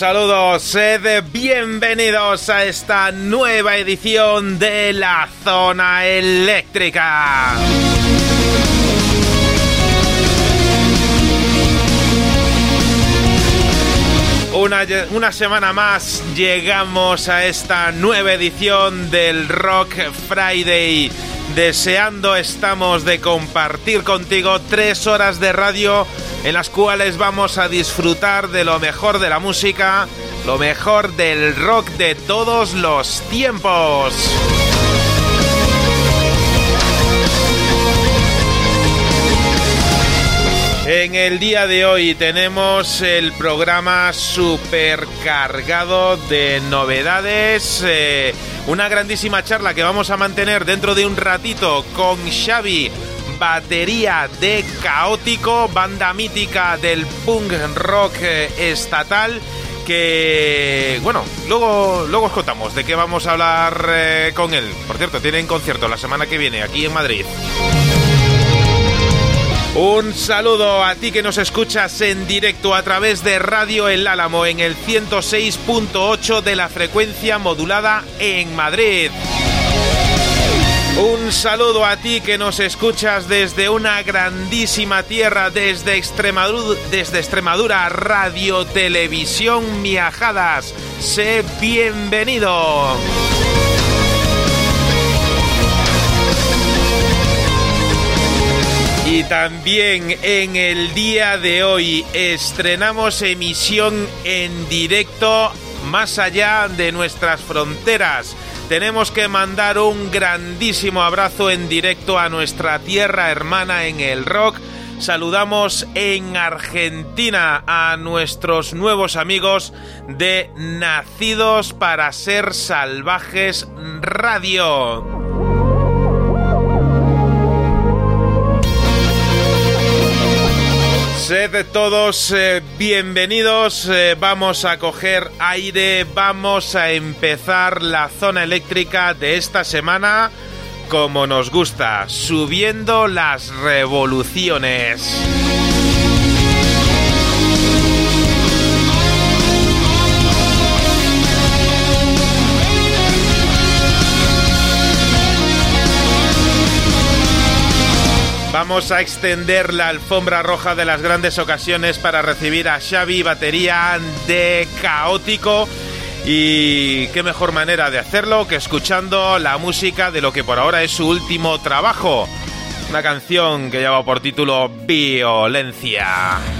saludo, sed bienvenidos a esta nueva edición de la zona eléctrica. Una, una semana más llegamos a esta nueva edición del Rock Friday. Deseando estamos de compartir contigo tres horas de radio en las cuales vamos a disfrutar de lo mejor de la música, lo mejor del rock de todos los tiempos. En el día de hoy tenemos el programa supercargado de novedades, eh, una grandísima charla que vamos a mantener dentro de un ratito con Xavi, batería de Caótico, banda mítica del punk rock eh, estatal que bueno, luego luego os contamos de qué vamos a hablar eh, con él. Por cierto, tienen concierto la semana que viene aquí en Madrid. Un saludo a ti que nos escuchas en directo a través de Radio El Álamo en el 106.8 de la frecuencia modulada en Madrid. Un saludo a ti que nos escuchas desde una grandísima tierra, desde Extremadura, desde Extremadura Radio Televisión Miajadas. Sé bienvenido. Y también en el día de hoy estrenamos emisión en directo más allá de nuestras fronteras. Tenemos que mandar un grandísimo abrazo en directo a nuestra tierra hermana en el rock. Saludamos en Argentina a nuestros nuevos amigos de Nacidos para Ser Salvajes Radio. Sed todos eh, bienvenidos, eh, vamos a coger aire, vamos a empezar la zona eléctrica de esta semana como nos gusta, subiendo las revoluciones. Vamos a extender la alfombra roja de las grandes ocasiones para recibir a Xavi, batería de caótico. Y qué mejor manera de hacerlo que escuchando la música de lo que por ahora es su último trabajo. Una canción que lleva por título Violencia.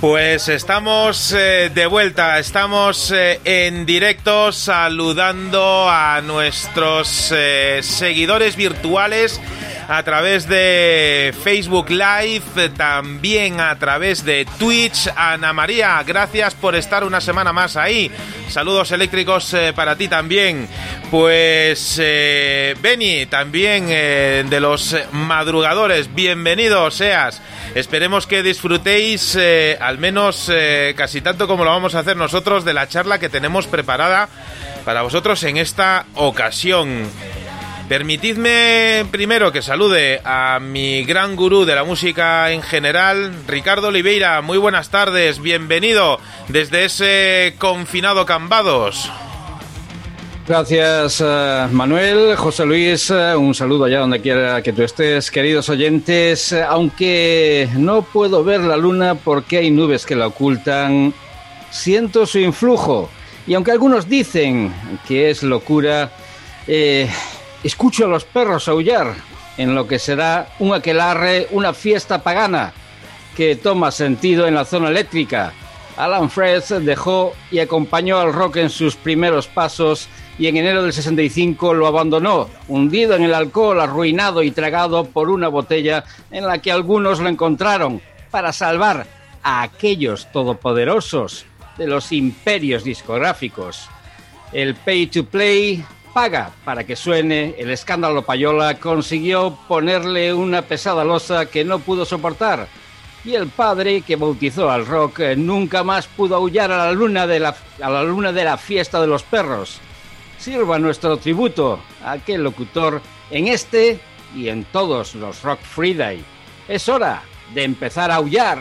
Pues estamos eh, de vuelta, estamos eh, en directo saludando a nuestros eh, seguidores virtuales a través de Facebook Live, también a través de Twitch. Ana María, gracias por estar una semana más ahí. Saludos eléctricos para ti también. Pues eh, Beni, también de los madrugadores, bienvenido seas. Esperemos que disfrutéis eh, al menos eh, casi tanto como lo vamos a hacer nosotros de la charla que tenemos preparada para vosotros en esta ocasión. Permitidme primero que salude a mi gran gurú de la música en general, Ricardo Oliveira. Muy buenas tardes, bienvenido desde ese confinado Cambados. Gracias, eh, Manuel. José Luis, eh, un saludo allá donde quiera que tú estés, queridos oyentes. Eh, Aunque no puedo ver la luna porque hay nubes que la ocultan, siento su influjo. Y aunque algunos dicen que es locura, eh, escucho a los perros aullar en lo que será un aquelarre, una fiesta pagana que toma sentido en la zona eléctrica. Alan Fresh dejó y acompañó al rock en sus primeros pasos y en enero del 65 lo abandonó, hundido en el alcohol, arruinado y tragado por una botella en la que algunos lo encontraron para salvar a aquellos todopoderosos de los imperios discográficos. El pay to play paga para que suene, el escándalo Payola consiguió ponerle una pesada losa que no pudo soportar. Y el padre que bautizó al rock nunca más pudo aullar a la luna de la, a la luna de la fiesta de los perros. Sirva nuestro tributo a aquel locutor en este y en todos los Rock Friday. Es hora de empezar a aullar.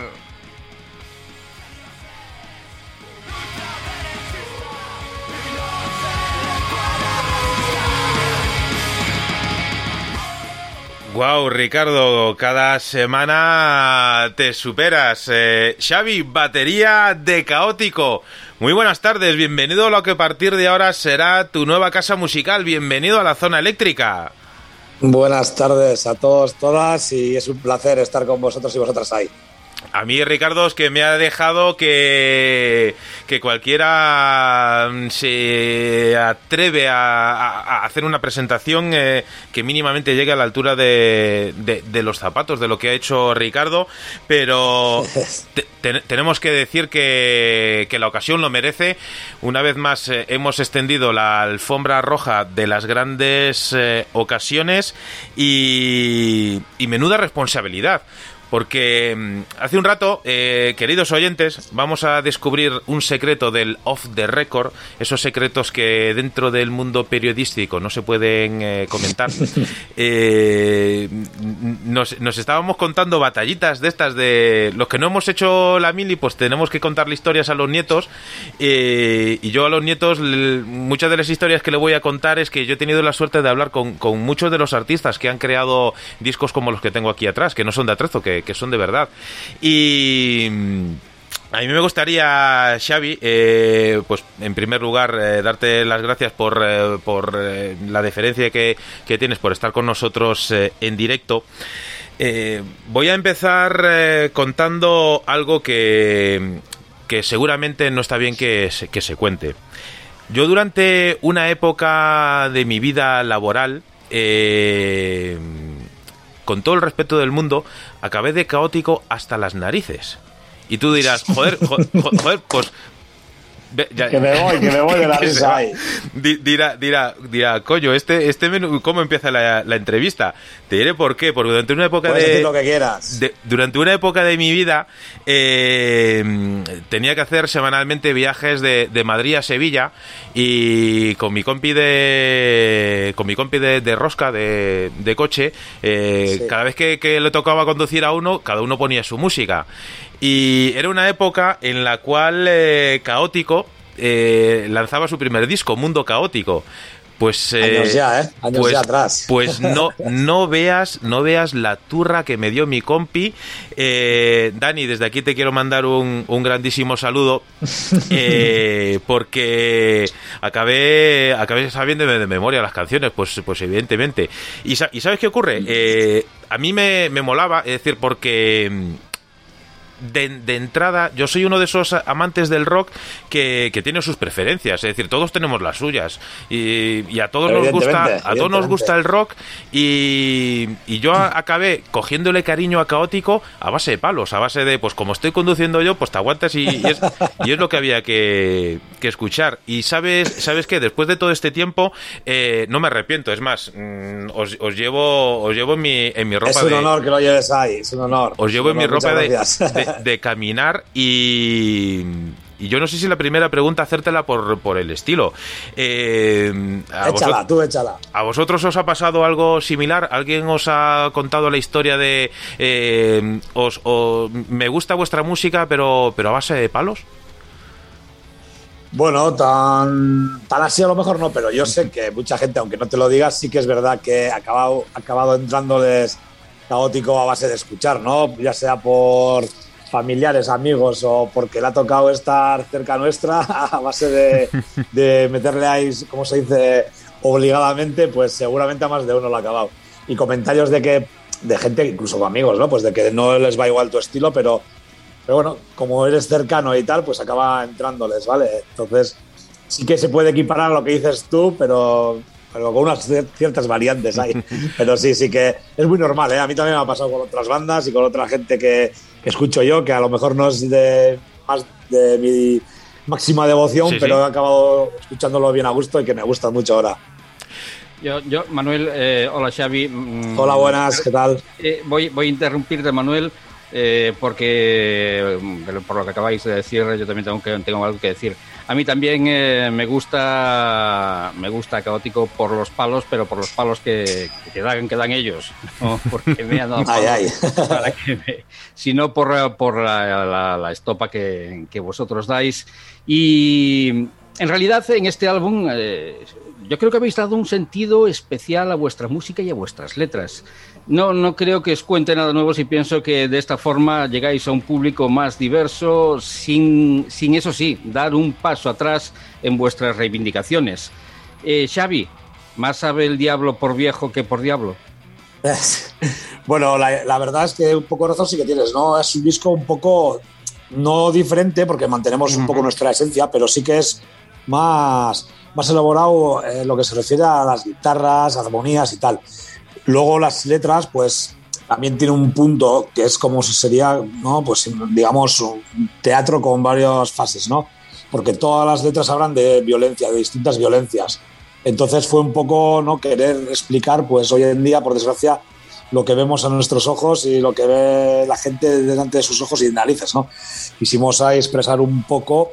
Wow, Ricardo, cada semana te superas. Eh, Xavi, batería de caótico. Muy buenas tardes, bienvenido a lo que a partir de ahora será tu nueva casa musical. Bienvenido a la zona eléctrica. Buenas tardes a todos, todas, y es un placer estar con vosotros y vosotras ahí. A mí, Ricardo, es que me ha dejado que, que cualquiera mm, se atreve a, a- a hacer una presentación eh, que mínimamente llegue a la altura de, de- de los zapatos de lo que ha hecho Ricardo, pero te- te- tenemos que decir que, que la ocasión lo merece. Una vez más eh, hemos extendido la alfombra roja de las grandes eh, ocasiones y, y menuda responsabilidad. Porque mm, hace un rato, eh, queridos oyentes, vamos a descubrir un secreto del off the record, esos secretos que dentro del mundo periodístico no se pueden eh, comentar. Eh, nos, nos estábamos contando batallitas de estas de los que no hemos hecho la mili, pues tenemos que contarle historias a los nietos. eh, y yo a los nietos, muchas de las historias que le voy a contar es que yo he tenido la suerte de hablar con, con muchos de los artistas que han creado discos como los que tengo aquí atrás, que no son de atrezo, que, que son de verdad. Y. mm, A mí me gustaría, Xavi, eh, pues en primer lugar, eh, darte las gracias por, eh, por la deferencia que, que tienes por estar con nosotros en directo. Voy a empezar contando algo que, que seguramente no está bien que se, que se cuente. Yo durante una época de mi vida laboral, eh, con todo el respeto del mundo, acabé de caótico hasta las narices. Y tú dirás, joder, jo- jo- joder, pues... ve- ya- Que me voy, que me voy de la risa ahí. Di- Dirá, dirá, dirá, coño, este, este menú, ¿cómo empieza la, la entrevista? Te diré por qué, porque durante una época Puedes de... decir lo que quieras. de- durante una época de mi vida eh, tenía que hacer semanalmente viajes de, de Madrid a Sevilla y con mi compi de con mi compi de, de rosca de, de coche eh, Sí. cada vez que, que le tocaba conducir a uno cada uno ponía su música Y era una época en la cual eh, Caótico eh, lanzaba su primer disco, Mundo Caótico. Pues, eh, Años ya, ¿eh? Años pues, ya atrás. Pues no, no veas, no veas la turra que me dio mi compi. Eh, Dani, desde aquí te quiero mandar un, un grandísimo saludo. porque acabé, acabé sabiendo de, memoria las canciones, pues, pues evidentemente. ¿Y, y sabes qué ocurre? A mí me, me molaba, es decir, porque de, de entrada, yo soy uno de esos amantes del rock que, que tiene sus preferencias, es decir, todos tenemos las suyas y, y a todos nos gusta, a todos nos gusta el rock y, y yo a- acabé cogiéndole cariño a caótico a base de palos, a base de, pues como estoy conduciendo yo, pues te aguantas y, y es, y es lo que había que, que escuchar. Y sabes, sabes que después de todo este tiempo eh, no me arrepiento, es más, mm, os, os llevo, os llevo en mi, en mi ropa Es un de honor que lo lleves ahí, es un honor. os llevo en mi ropa de. De- de caminar y, y yo no sé si la primera pregunta hacértela por, por el estilo. Eh, a, échala, vosot- tú échala. a vosotros os ha pasado algo similar? ¿Alguien os ha contado la historia de eh, os, o- me gusta vuestra música pero, pero a base de palos? Bueno, tan, tan así a lo mejor no, pero yo sé que mucha gente, aunque no te lo digas, sí que es verdad que ha acabado, acabado entrándoles caótico a base de escuchar, ¿no? Ya sea por familiares, amigos o porque le ha tocado estar cerca nuestra a base de, de meterle ahí, como se dice, obligadamente, pues seguramente a más de uno lo ha acabado. Y comentarios de que, de gente, incluso amigos, ¿no? Pues de que no les va igual tu estilo, pero pero bueno, como eres cercano y tal, pues acaba entrándoles, ¿vale? Entonces, sí que se puede equiparar a lo que dices tú, pero, pero con unas cier- ciertas variantes ahí. Pero sí, sí que es muy normal, ¿eh? A mí también me ha pasado con otras bandas y con otra gente que, que escucho yo, que a lo mejor no es de más de mi máxima devoción, Sí, pero sí. he acabado escuchándolo bien a gusto y que me gusta mucho ahora. Yo, yo Manuel, eh, hola Xavi. mm, Hola, buenas, ¿qué tal? Eh, voy, voy a interrumpirte, Manuel, eh, porque mm, por lo que acabáis de decir, yo también tengo, que, tengo algo que decir. A mí también eh, me gusta me gusta caótico por los palos, pero por los palos que, que dan que dan ellos, no porque me han dado Ay, ay. para que me- sino por, por la, la- la estopa que, que vosotros dais. Y en realidad en este álbum eh, yo creo que habéis dado un sentido especial a vuestra música y a vuestras letras. No, no creo que os cuente nada nuevo si pienso que de esta forma llegáis a un público más diverso sin, sin eso sí, dar un paso atrás en vuestras reivindicaciones. Eh, Xavi, más sabe el diablo por viejo que por diablo. Bueno, la, la verdad es que un poco razón sí que tienes, ¿no? Es un disco un poco no diferente porque mantenemos un poco nuestra esencia, pero sí que es más, más elaborado en lo que se refiere a las guitarras, armonías y tal. Luego las letras, pues también tiene un punto que es como si sería, ¿no? Pues digamos, un teatro con varias fases, ¿no? Porque todas las letras hablan de violencia, de distintas violencias. Entonces fue un poco no querer explicar, pues hoy en día, por desgracia, lo que vemos a nuestros ojos y lo que ve la gente delante de sus ojos y narices, ¿no? Quisimos ahí expresar un poco,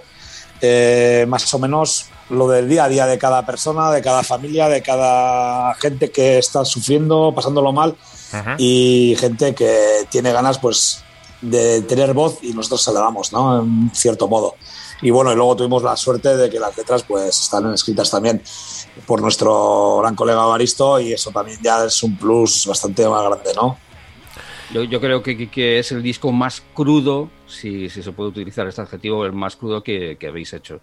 eh, más o menos, lo del día a día de cada persona, de cada familia, de cada gente que está sufriendo, pasándolo mal y gente que tiene ganas, pues, de tener voz y nosotros se la damos, ¿no? En cierto modo. Y bueno, y luego tuvimos la suerte de que las letras, pues, están escritas también por nuestro gran colega Baristo y eso también ya es un plus bastante más grande, ¿no? Yo, yo creo que es el disco más crudo, si, si se puede utilizar este adjetivo, el más crudo que, que habéis hecho.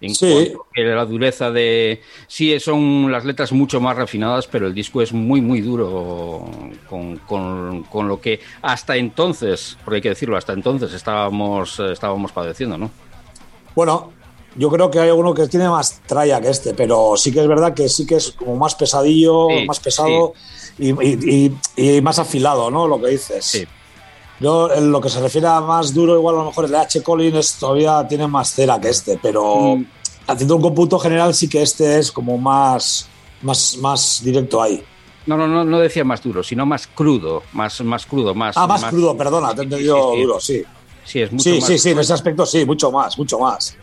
En Sí. cuanto que la dureza de... Sí, son las letras mucho más refinadas, pero el disco es muy, muy duro con, con- con lo que hasta entonces, porque hay que decirlo, hasta entonces estábamos, estábamos padeciendo, ¿no? Bueno, yo creo que hay uno que tiene más tralla que este, pero sí que es verdad que sí que es como más pesadillo, Sí, más pesado y, y- y- y más afilado, ¿no? Lo que dices. Sí. Yo, en lo que se refiere a más duro, igual a lo mejor el de H. Collins todavía tiene más cera que este, pero Mm. haciendo un cómputo general sí que este es como más, más, más directo ahí. No, no, no, no decía más duro, sino más crudo, más, más crudo, más... Ah, más, crudo, perdona, te he entendido sí, sí. duro, sí. Sí, es mucho Sí, más sí, sí, en ese aspecto sí, mucho más, mucho más.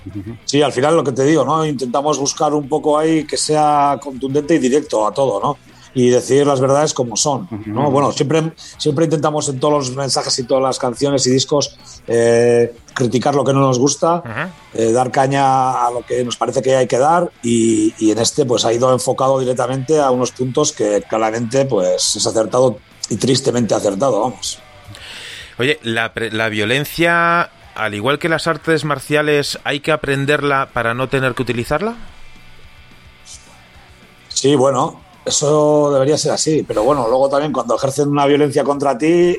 Sí, al final lo que te digo, ¿no? Intentamos buscar un poco ahí que sea contundente y directo a todo, ¿no? Y decir las verdades como son. ¿no? Bueno, siempre, siempre intentamos en todos los mensajes y todas las canciones y discos eh, criticar lo que no nos gusta, eh, dar caña a lo que nos parece que hay que dar y, y en este pues ha ido enfocado directamente a unos puntos que claramente pues es acertado y tristemente acertado, vamos. Oye, la, la violencia, al igual que las artes marciales, ¿hay que aprenderla para no tener que utilizarla? Sí, bueno, eso debería ser así, pero bueno, luego también cuando ejercen una violencia contra ti,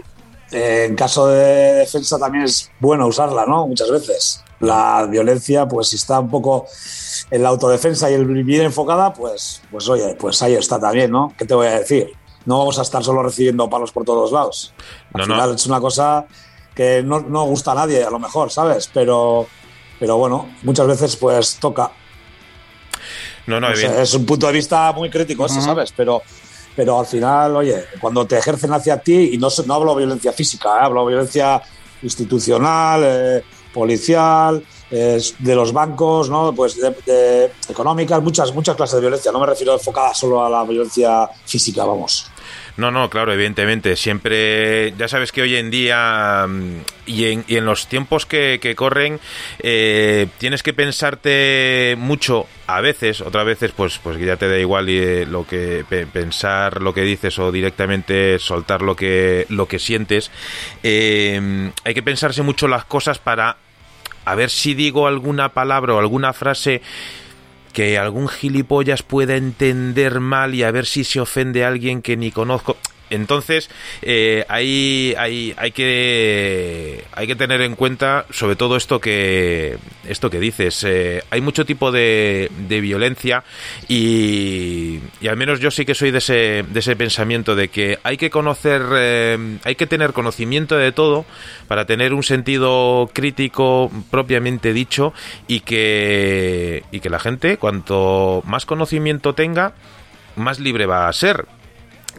eh, en caso de defensa también es bueno usarla, ¿no? Muchas veces. La violencia, pues si está un poco en la autodefensa y el bien enfocada, pues, pues oye, pues ahí está también, ¿no? ¿Qué te voy a decir? No vamos a estar solo recibiendo palos por todos lados. Al No, no. final es una cosa que no, no gusta a nadie, a lo mejor, ¿sabes? Pero, pero bueno, muchas veces pues toca. No, no, O sea, evidente- es un punto de vista muy crítico ese, ¿sabes? Pero, pero al final, oye, cuando te ejercen hacia ti, y no, se- no hablo de violencia física, ¿eh? hablo de violencia institucional, eh, policial, eh, de los bancos, ¿no? Pues de, de económicas, muchas, muchas clases de violencia. No me refiero enfocada solo a la violencia física, vamos. No, no, claro, evidentemente. Siempre, ya sabes que hoy en día mm, y en, los tiempos que, corren, eh, tienes que pensarte mucho a veces, otras veces, pues, pues ya te da igual eh, lo que pe- pensar lo que dices o directamente soltar lo que lo que sientes. Eh, hay que pensarse mucho las cosas para a ver si digo alguna palabra o alguna frase que algún gilipollas pueda entender mal y a ver si se ofende a alguien que ni conozco. Entonces, eh, hay, hay, hay, que, hay que tener en cuenta sobre todo esto que, esto que dices. Eh, hay mucho tipo de, de violencia y, y al menos yo sí que soy de ese, de ese pensamiento de que hay que conocer, eh, hay que tener conocimiento de todo para tener un sentido crítico propiamente dicho y que, y que la gente, cuanto más conocimiento tenga, más libre va a ser.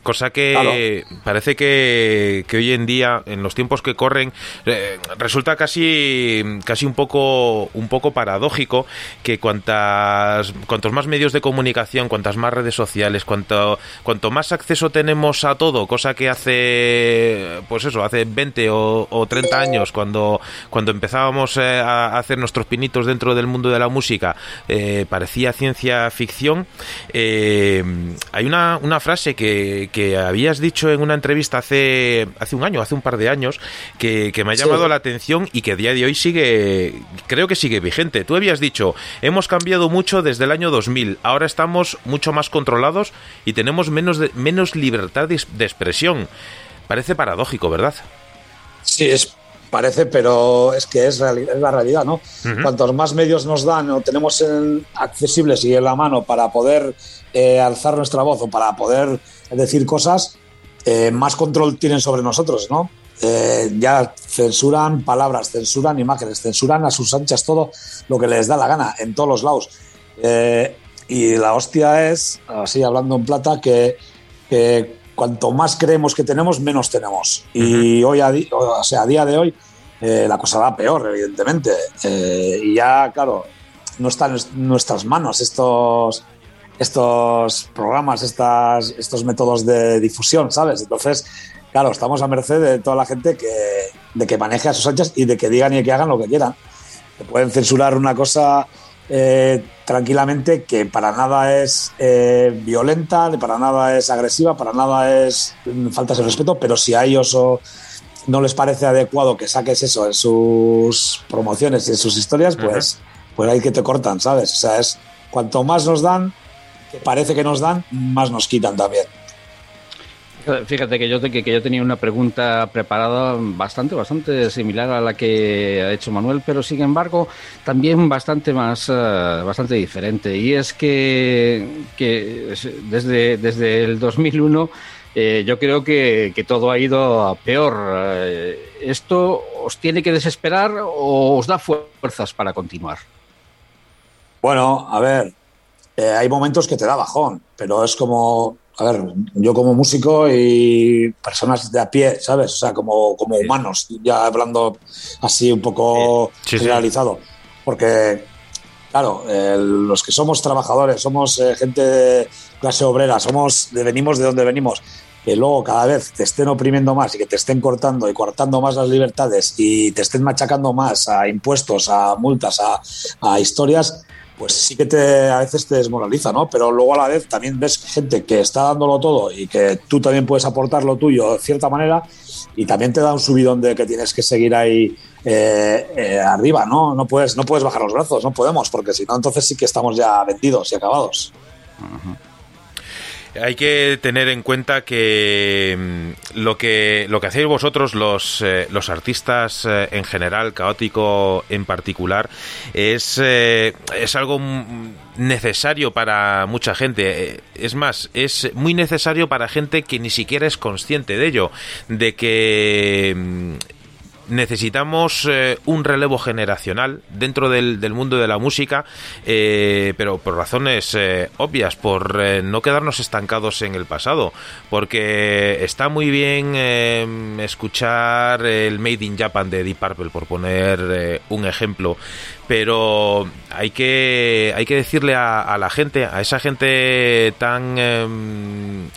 Cosa que parece que, que, hoy en día, en los tiempos que corren, eh, resulta casi, casi un poco, un poco paradójico que cuantas, cuantos más medios de comunicación, cuantas más redes sociales, cuanto, cuanto más acceso tenemos a todo, cosa que hace, pues eso, hace 20 o, o 30 años, cuando, cuando empezábamos eh, a hacer nuestros pinitos dentro del mundo de la música, eh, parecía ciencia ficción. Eh, hay una, una frase que que habías dicho en una entrevista hace, hace un año, hace un par de años, que, que me ha llamado sí. la atención y que a día de hoy sigue, creo que sigue vigente. Tú habías dicho, hemos cambiado mucho desde el año 2000, ahora estamos mucho más controlados y tenemos menos, de, menos libertad de, de expresión. Parece paradójico, ¿verdad? Sí, es parece, pero es que es, la realidad, ¿no? Uh -huh. Cuantos más medios nos dan o tenemos en, accesibles y en la mano para poder eh, alzar nuestra voz o para poder decir cosas, eh, más control tienen sobre nosotros, ¿no? Eh, ya censuran palabras, censuran imágenes, censuran a sus anchas todo lo que les da la gana en todos los lados. Eh, y la hostia es, así hablando en plata, que, que cuanto más creemos que tenemos, menos tenemos. Uh -huh. Y hoy, a, o sea, a día de hoy, eh, la cosa va peor, evidentemente. Eh, y ya, claro, no está en nuestras manos estos, estos programas, estas, estos métodos de difusión, ¿sabes? Entonces, claro, estamos a merced de toda la gente que, de que maneje a sus anchas y de que digan y que hagan lo que quieran. Que pueden censurar una cosa eh, tranquilamente que para nada es eh, violenta, para nada es agresiva, para nada es falta de respeto, pero si a ellos o no les parece adecuado que saques eso en sus promociones y en sus historias, pues, uh -huh. pues ahí que te cortan, ¿sabes? O sea, es cuanto más nos dan, que parece que nos dan, más nos quitan también. Fíjate que yo, tenía una pregunta preparada bastante, bastante similar a la que ha hecho Manuel, pero sin embargo también bastante más, uh, bastante diferente. Y es que, desde, el 2001 eh, yo creo que, todo ha ido a peor. Eh, ¿Esto os tiene que desesperar o os da fuerzas para continuar? Bueno, a ver, eh, hay momentos que te da bajón, pero es como a ver, yo como músico y personas de a pie, ¿sabes? O sea, como, como humanos, ya hablando así un poco sí, generalizado. Sí. Porque Claro, eh, los que somos trabajadores, somos eh, gente de clase obrera, somos de, venimos de donde venimos, que luego cada vez te estén oprimiendo más y que te estén cortando y cortando más las libertades y te estén machacando más a impuestos, a multas, a, a historias, pues sí que te, a veces te desmoraliza, ¿no? Pero luego a la vez también ves gente que está dándolo todo y que tú también puedes aportar lo tuyo de cierta manera y también te da un subidón de que tienes que seguir ahí eh, eh, arriba, ¿no? No puedes, no puedes bajar los brazos, no podemos, porque si no, entonces sí que estamos ya vendidos y acabados. Hay que tener en cuenta que mm, lo que lo que hacéis vosotros los, eh, los artistas eh, en general, caótico en particular, es, eh, es algo necesario para mucha gente. Eh, Es más, es muy necesario para gente que ni siquiera es consciente de ello, de que mm, necesitamos eh, un relevo generacional dentro del, del mundo de la música, eh, pero por razones eh, obvias, por eh, no quedarnos estancados en el pasado, porque está muy bien escuchar el Made in Japan de Deep Purple, por poner un ejemplo, pero hay que hay que decirle a, la gente, a esa gente tan eh,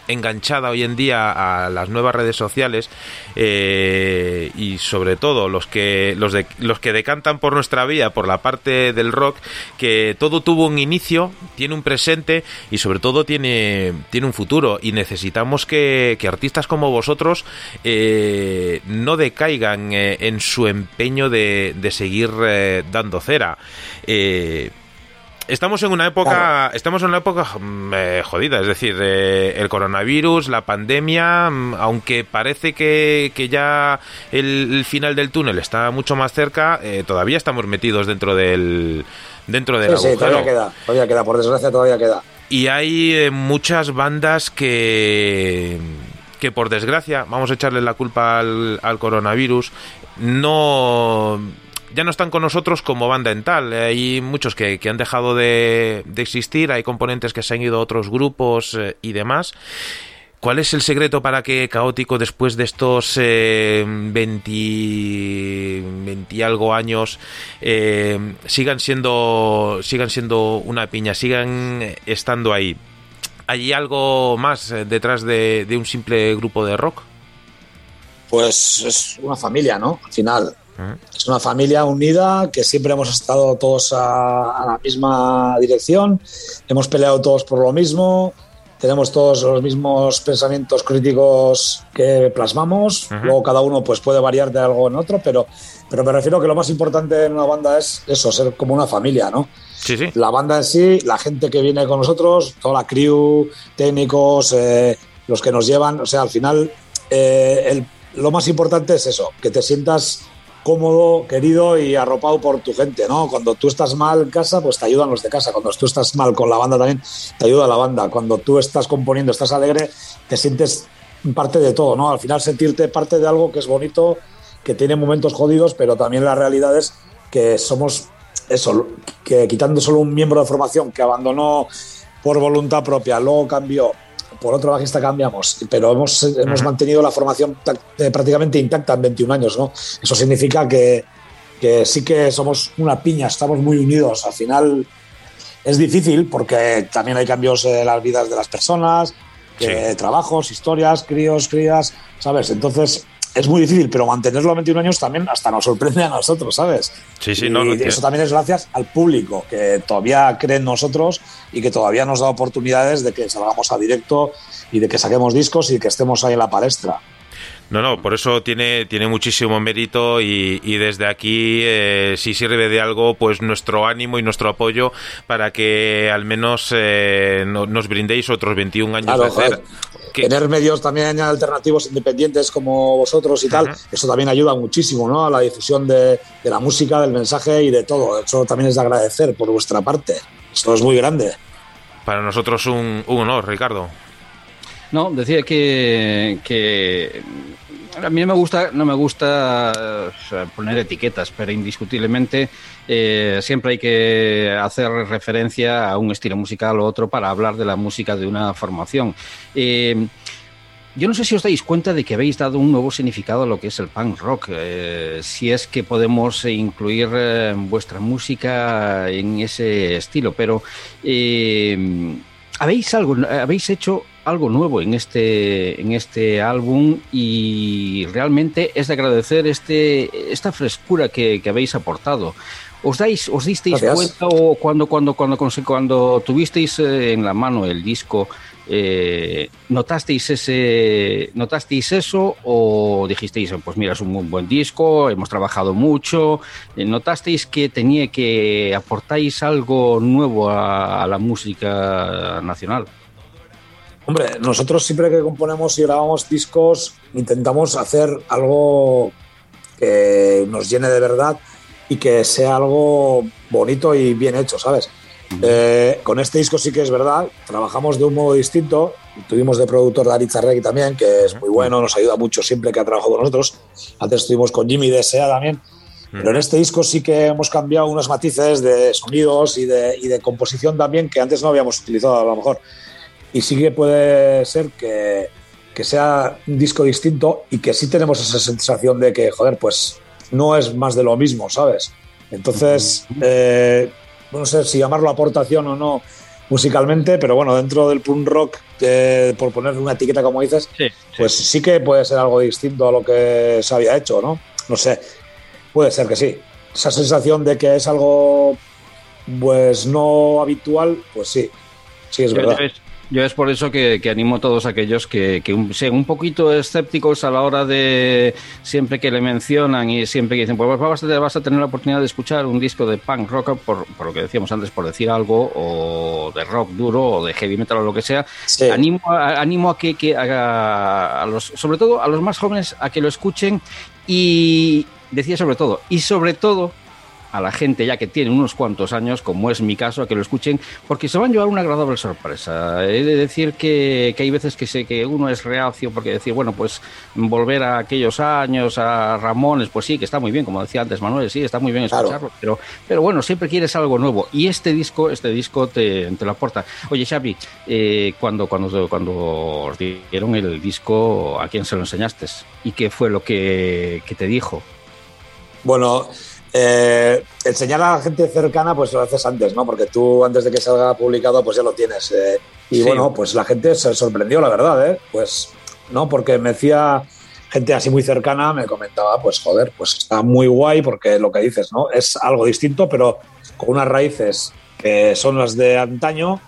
enganchada hoy en día a las nuevas redes sociales eh, y sobre todo los que los de, los que decantan por nuestra vía, por la parte del rock, que todo tuvo un inicio, tiene un presente y sobre todo tiene tiene un futuro. Y necesitamos que, que artistas como vosotros eh, no decaigan eh, en su empeño de, de seguir eh, dando cera. Eh, Estamos en una época, Claro. estamos en una época mm, eh, jodida, es decir, eh, el coronavirus, la pandemia, mm, aunque parece que, que ya el, el final del túnel está mucho más cerca, eh, todavía estamos metidos dentro del dentro del Sí, sí, agujero. todavía queda, todavía queda, por desgracia todavía queda. Y hay eh, muchas bandas que, que por desgracia, vamos a echarle la culpa al, al coronavirus, no ya no están con nosotros como banda en tal. Hay muchos que, han dejado de, existir, hay componentes que se han ido a otros grupos eh, y demás. ¿Cuál es el secreto para que Caótico, después de estos eh, 20, 20 y algo años, eh, sigan siendo sigan siendo una piña, sigan estando ahí? ¿Hay algo más eh, detrás de, de un simple grupo de rock? Pues es una familia, ¿no? Al final. Es una familia unida que siempre hemos estado todos a, a la misma dirección, hemos peleado todos por lo mismo, tenemos todos los mismos pensamientos críticos que plasmamos, luego cada uno pues puede variar de algo en otro, pero, pero me refiero que lo más importante en una banda es eso, ser como una familia, ¿no? Sí, sí. la banda en sí, la gente que viene con nosotros, toda la crew, técnicos, eh, los que nos llevan, o sea, al final eh, el- lo más importante es eso, que te sientas cómodo, querido y arropado por tu gente, ¿no? Cuando tú estás mal en casa, pues te ayudan los de casa. Cuando tú estás mal con la banda también, te ayuda la banda. Cuando tú estás componiendo, estás alegre, te sientes parte de todo, ¿no? Al final sentirte parte de algo que es bonito, que tiene momentos jodidos, pero también la realidad es que somos eso, que quitando solo un miembro de formación que abandonó por voluntad propia, luego cambió, por otro bajista cambiamos, pero hemos, hemos mantenido la formación eh, prácticamente intacta en 21 años, ¿no? Eso significa que, que sí que somos una piña, estamos muy unidos. Al final es difícil porque también hay cambios en las vidas de las personas, eh, trabajos, historias, críos, crías, ¿sabes? Entonces es muy difícil, pero mantenerlo a 21 años también hasta nos sorprende a nosotros, ¿sabes? Sí, sí, y no, no, eso también es gracias al público que todavía cree en nosotros y que todavía nos da oportunidades de que salgamos a directo y de que saquemos discos y que estemos ahí en la palestra. No, no, por eso tiene, tiene muchísimo mérito y, y desde aquí, eh, si sirve de algo, pues nuestro ánimo y nuestro apoyo para que al menos eh, no- nos brindéis otros 21 años Claro, de hacer. que- Tener medios también alternativos independientes como vosotros y tal, eso también ayuda muchísimo ¿no? a la difusión de, de la música, del mensaje y de todo. Eso también es de agradecer por vuestra parte. Eso es muy grande. Para nosotros un, un honor, Ricardo. No, decía que, a mí no me gusta, no me gusta poner etiquetas, pero indiscutiblemente eh, siempre hay que hacer referencia a un estilo musical u otro para hablar de la música de una formación. Eh, yo no sé si os dais cuenta de que habéis dado un nuevo significado a lo que es el punk rock, eh, si es que podemos incluir vuestra música en ese estilo, pero habéis algo, habéis hecho algo nuevo en este, en este álbum y realmente es de agradecer este, esta frescura que, que habéis aportado. ¿Os, dais, os disteis Gracias. cuenta o cuando, cuando, cuando, cuando, tuvisteis eh, en la mano el disco, eh, notasteis, ese, notasteis eso o dijisteis, pues mira, es un muy buen disco, hemos trabajado mucho, eh, notasteis que tenía que aportáis algo nuevo a, a la música nacional? Hombre, nosotros siempre que componemos y grabamos discos intentamos hacer algo que nos llene de verdad y que sea algo bonito y bien hecho, ¿sabes? Eh, con este disco sí que es verdad, trabajamos de un modo distinto. Tuvimos de productor David Zarregui también, que es muy bueno, nos ayuda mucho siempre que ha trabajado con nosotros. Antes estuvimos con Jimmy de SEA también. Pero en este disco sí que hemos cambiado unos matices de sonidos y de, y de composición también que antes no habíamos utilizado a lo mejor. Y sí que puede ser que, que sea un disco distinto y que sí tenemos esa sensación de que, joder, pues no es más de lo mismo, ¿sabes? Entonces, eh, no sé si llamarlo aportación o no musicalmente, pero bueno, dentro del punk rock, eh, por ponerle una etiqueta como dices, Sí, pues sí que puede ser algo distinto a lo que se había hecho, ¿no? No sé, puede ser que sí. Esa sensación de que es algo, pues no habitual, pues sí, sí es Yo, verdad. Yo es por eso que, que animo a todos aquellos que, que un- sean un poquito escépticos a la hora de siempre que le mencionan y siempre que dicen, pues vas a, vas a tener la oportunidad de escuchar un disco de punk rock, por, por lo que decíamos antes, por decir algo, o de rock duro, o de heavy metal, o lo que sea. Sí. Animo, a, animo a que, que a, a los, sobre todo a los más jóvenes, a que lo escuchen y decía sobre todo, y sobre todo a la gente ya que tiene unos cuantos años, como es mi caso, a que lo escuchen, porque se van a llevar una agradable sorpresa. He de decir que, que hay veces que, sé que uno es reacio porque decir, bueno, pues volver a aquellos años, a Ramones, pues sí, que está muy bien, como decía antes Manuel, sí, está muy bien Claro. escucharlo, pero, pero bueno, siempre quieres algo nuevo y este disco, este disco te, te lo aporta. Oye, Xavi, eh, cuando, cuando, cuando os dieron el disco, ¿a quién se lo enseñaste? ¿Y qué fue lo que, que te dijo? Bueno, eh, enseñar a la gente cercana, pues lo haces antes, ¿no? Porque tú, antes de que salga publicado, pues ya lo tienes. eh. y Sí. bueno, pues la gente se sorprendió, la verdad, ¿eh? Pues, ¿no? Porque me decía gente así muy cercana, me comentaba, pues joder, pues está muy guay, porque lo que dices, ¿no? Es algo distinto, pero con unas raíces que son las de antaño,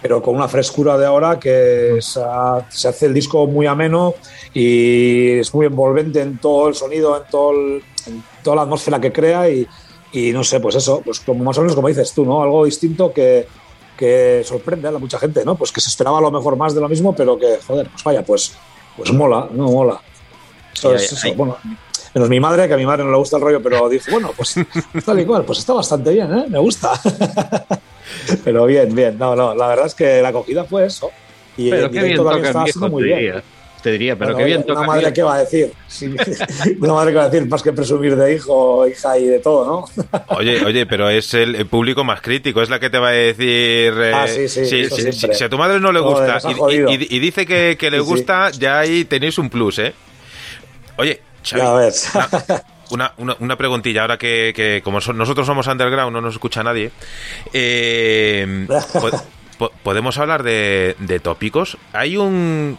pero con una frescura de ahora que se, ha- se hace el disco muy ameno y es muy envolvente en todo el sonido, en, todo el- en toda la atmósfera que crea y, y no sé, pues eso, pues como más o menos como dices tú, ¿no? Algo distinto que, que sorprende a mucha gente, ¿no? Pues que se esperaba a lo mejor más de lo mismo, pero que, joder, pues vaya, pues, pues mola, no mola. Eso es eso, hay- bueno. Menos mi madre, que a mi madre no le gusta el rollo, pero dijo, bueno, pues tal y cual, pues está bastante bien, ¿eh? Me gusta. pero bien, bien, no, no, la verdad es que la acogida fue eso. Y Pero en qué bien toca el viejo, muy bien. Diría. Te diría, pero Bueno, qué bien toca Una madre. ¿qué va a decir? Sí, una madre, ¿qué va a decir? Más que presumir de hijo, hija y de todo, ¿no? Oye, oye, pero es el, el público más crítico, es la que te va a decir. eh, Ah, sí, sí, si, a tu madre no le gusta y- dice que, que le Sí, sí. gusta, ya ahí tenéis un plus, ¿eh? Oye, Xavi, Ya ves. Una, una, una preguntilla, ahora que, que como nosotros somos underground, no nos escucha nadie. eh, po- po- ¿Podemos hablar de, de tópicos? Hay un...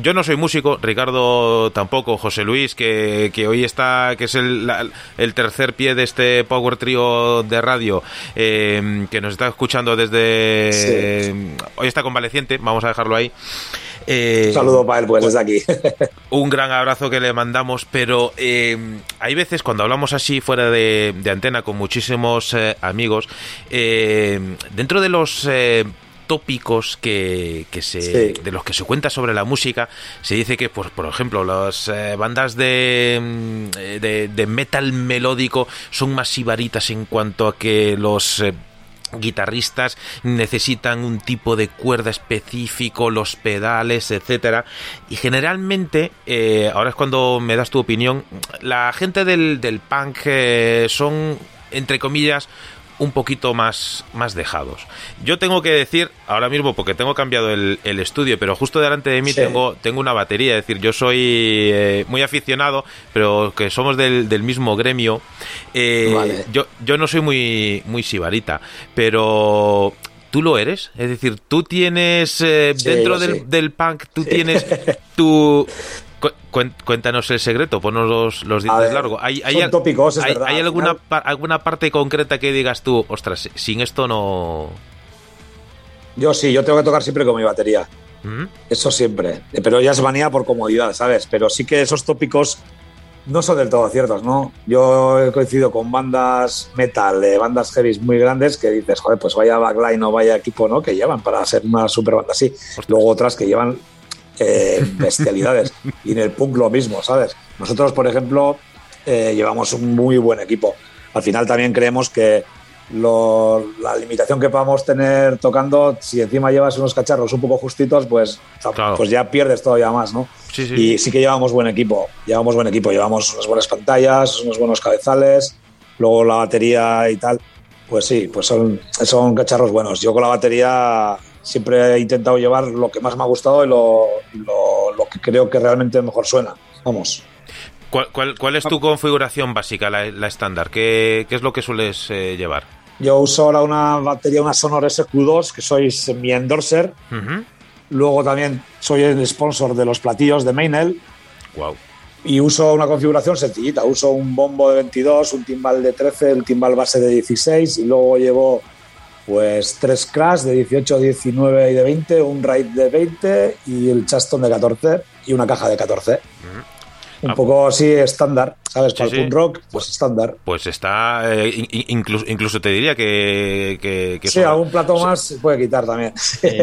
Yo no soy músico, Ricardo tampoco, José Luis, que, que hoy está, que es el, la- el tercer pie de este Power Trio de radio, eh, que nos está escuchando desde... Hoy está convaleciente, vamos a dejarlo ahí. Eh, Un saludo para él, pues desde aquí. un gran abrazo que le mandamos, pero eh, hay veces cuando hablamos así fuera de, de antena con muchísimos eh, amigos, dentro de los tópicos que, que se, Sí. de los que se cuenta sobre la música, se dice que, pues, por ejemplo, las eh, bandas de, mm, eh, de, de metal melódico son más ibaritas en cuanto a que los... eh, guitarristas necesitan un tipo de cuerda específico, los pedales, etcétera. Y generalmente, eh, ahora es cuando me das tu opinión, la gente del, del punk eh, son, entre comillas, un poquito más, más dejados. Yo tengo que decir, ahora mismo, porque tengo cambiado el, el estudio, pero justo delante de mí Sí. tengo, tengo una batería, es decir, yo soy eh, muy aficionado, pero que somos del, del mismo gremio. Eh, Vale. yo, yo no soy muy, muy sibarita, pero... ¿Tú lo eres? Es decir, tú tienes eh, Sí, dentro del, del punk, tú tienes tu... Cuéntanos el secreto, ponnos los, los dientes ver, largos. ¿Hay, hay, son tópicos, es hay- verdad, hay al alguna, alguna parte concreta que digas tú, ostras, sin esto no... Yo sí, yo tengo que tocar siempre con mi batería. ¿Mm? Eso siempre. Eh, Pero ya es manía por comodidad, ¿sabes? Pero sí que esos tópicos no son del todo ciertos, ¿no? Yo he coincidido con bandas metal, de bandas heavy muy grandes que dices, joder, pues vaya backline o vaya equipo, ¿no? Que llevan para ser una super banda así. Luego otras que llevan eh, bestialidades. y en el punk lo mismo, ¿sabes? Nosotros, por ejemplo, eh, llevamos un muy buen equipo. Al final también creemos que lo- la limitación que podamos tener tocando, si encima llevas unos cacharros un poco justitos, pues, Claro. pues ya pierdes todavía más, ¿no? Sí, sí. Y sí que llevamos buen equipo, llevamos buen equipo, llevamos unas buenas pantallas, unos buenos cabezales, luego la batería y tal, pues sí, pues son, son cacharros buenos. Yo con la batería siempre he intentado llevar lo que más me ha gustado y lo, lo- lo que creo que realmente mejor suena. Vamos. ¿Cuál, cuál, cuál es tu configuración básica, la, la estándar? ¿Qué, qué es lo que sueles eh, llevar? Yo uso ahora una batería, una Sonor SQ2, que sois mi endorser. Luego también soy el sponsor de los platillos de Mainel. Guau. Y uso una configuración sencillita. Uso un bombo de 22, un timbal de 13, el timbal base de 16 y luego llevo pues tres crash de 18, 19 y de 20, un raid de 20 y el chaston de 14 y una caja de 14. Un Ah. poco así estándar, ¿sabes? Para sí. el punk rock, pues estándar. Pues está... eh, in- in- incluso, incluso te diría que... que, que Sí, son- algún plato más se puede quitar también.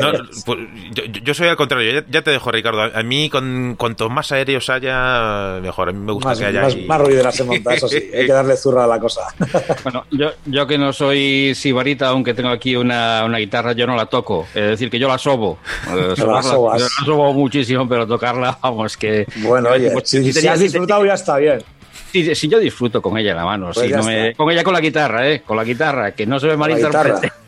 No, pues, yo, yo soy al contrario, ya, ya te dejo Ricardo. A mí con cuanto más aéreos haya, mejor. A mí me gusta más, que haya... más, ahí- más ruidera se monta, eso sí. Hay que darle zurra a la cosa. Bueno, yo, yo que no soy sibarita, aunque tengo aquí una, una guitarra, yo no la toco. Es decir, que yo la sobo. Eh, sobarla- sobas. yo la sobo muchísimo, pero tocarla, vamos, que... Bueno, oye, Pues, si, has disfrutado ya está bien. Si, si yo disfruto con ella en la mano, Pues si ya no me- está. con ella con la guitarra, ¿eh? Con la guitarra, que no se me malinterprete.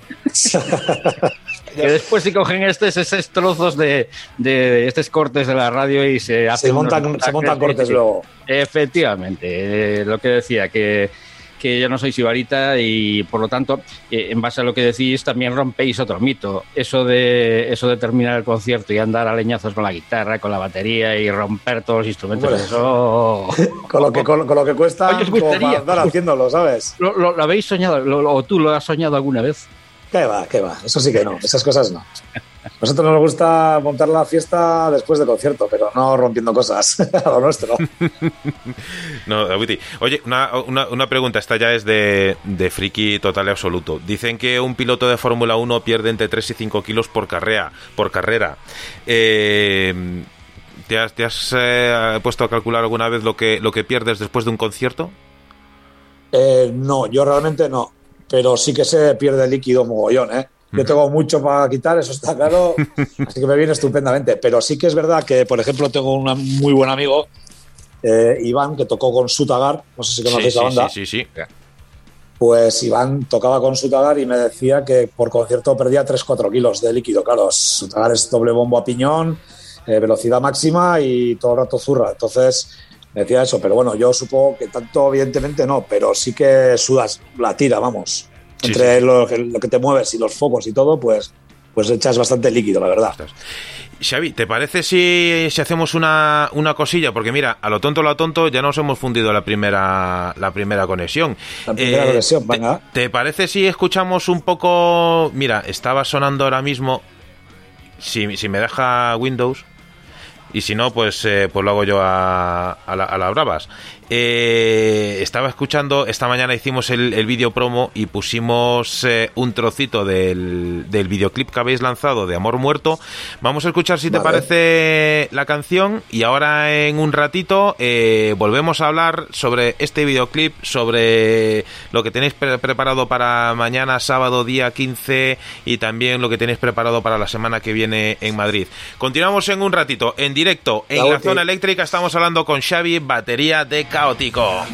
Que después si cogen estos, estos trozos de, de estos cortes de la radio y se hacen se, montan, se montan cortes luego. Efectivamente, eh, lo que decía, que, que yo no soy sibarita y por lo tanto, eh, en base a lo que decís, también rompéis otro mito. Eso de, eso de terminar el concierto y andar a leñazos con la guitarra, con la batería y romper todos los instrumentos, eso... Con lo que, con, con lo que cuesta Oye, os como gustaría. para andar haciéndolo, ¿sabes? ¿Lo, lo- lo habéis soñado? ¿Lo- lo- ¿O tú lo has soñado alguna vez? ¿Qué va? ¿Qué va? Eso sí que no, esas cosas no. Nosotros nos gusta montar la fiesta después del concierto, pero no rompiendo cosas a lo nuestro. No, Agüiti. Oye, una, una, una pregunta, esta ya es de, de friki total y absoluto. Dicen que un piloto de Fórmula 1 pierde entre 3 y 5 kilos por carrera. Por carrera. Eh, ¿Te has, te has, eh, puesto a calcular alguna vez lo que, lo que pierdes después de un concierto? Eh, no, yo realmente no, pero sí que se pierde líquido mogollón, ¿eh? Yo tengo mucho para quitar, eso está claro, así que me viene estupendamente. Pero sí que es verdad que, por ejemplo, tengo un muy buen amigo, eh, Iván, que tocó con Sutagar, no sé si conocéis sí, la banda. sí, sí, sí. Pues Iván tocaba con Sutagar y me decía que por concierto perdía 3-4 kilos de líquido. Claro, Sutagar es doble bombo a piñón, eh, velocidad máxima y todo el rato zurra. Entonces decía eso, pero bueno, yo supongo que tanto evidentemente no, pero sí que sudas la tira, vamos. Sí, Entre sí. Lo, que, lo que te mueves y los focos y todo, pues, pues echas bastante líquido, la verdad. Xavi, ¿te parece si, si hacemos una, una cosilla? Porque mira, a lo tonto, a lo tonto, ya nos hemos fundido la primera, la primera conexión. Eh, La primera conexión, ¿te- venga. ¿te, parece si escuchamos un poco? Mira, estaba sonando ahora mismo, si, si me deja Windows, y si no, pues, eh, pues lo hago yo a, a, la, a las bravas. Eh, estaba escuchando, esta mañana hicimos el, el vídeo promo y pusimos eh, un trocito del, del videoclip que habéis lanzado de Amor Muerto. Vamos a escuchar si te parece la canción y ahora en un ratito eh, volvemos a hablar sobre este videoclip, sobre lo que tenéis pre- preparado para mañana sábado día 15 y también lo que tenéis preparado para la semana que viene en Madrid. Continuamos en un ratito, en directo, en La la zona eléctrica estamos hablando con Xavi, batería de caótico.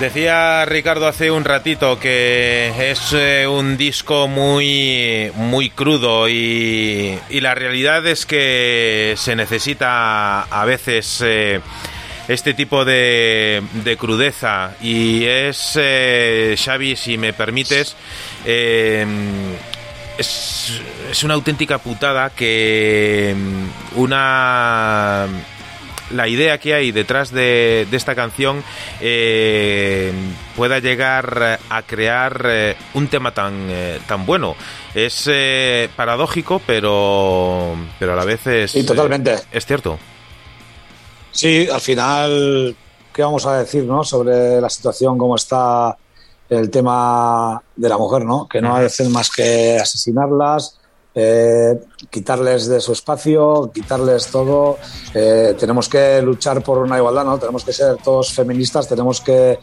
Decía Ricardo hace un ratito que es eh, un disco muy, muy crudo y, la realidad es que se necesita a veces eh, este tipo de, de crudeza y es, eh, Xavi, si me permites, es, es una auténtica putada que mm, una la idea que hay detrás de, de esta canción eh, pueda llegar a crear eh, un tema tan, eh, tan bueno. Es eh, paradójico, pero, pero a la vez es, Sí, totalmente. eh, es cierto. Sí, al final, ¿qué vamos a decir ¿no? sobre la situación, cómo está el tema de la mujer, ¿no? que no hacen más que asesinarlas, eh, quitarles de su espacio, quitarles todo. Eh, tenemos que luchar por una igualdad, ¿no? tenemos que ser todos feministas, tenemos que,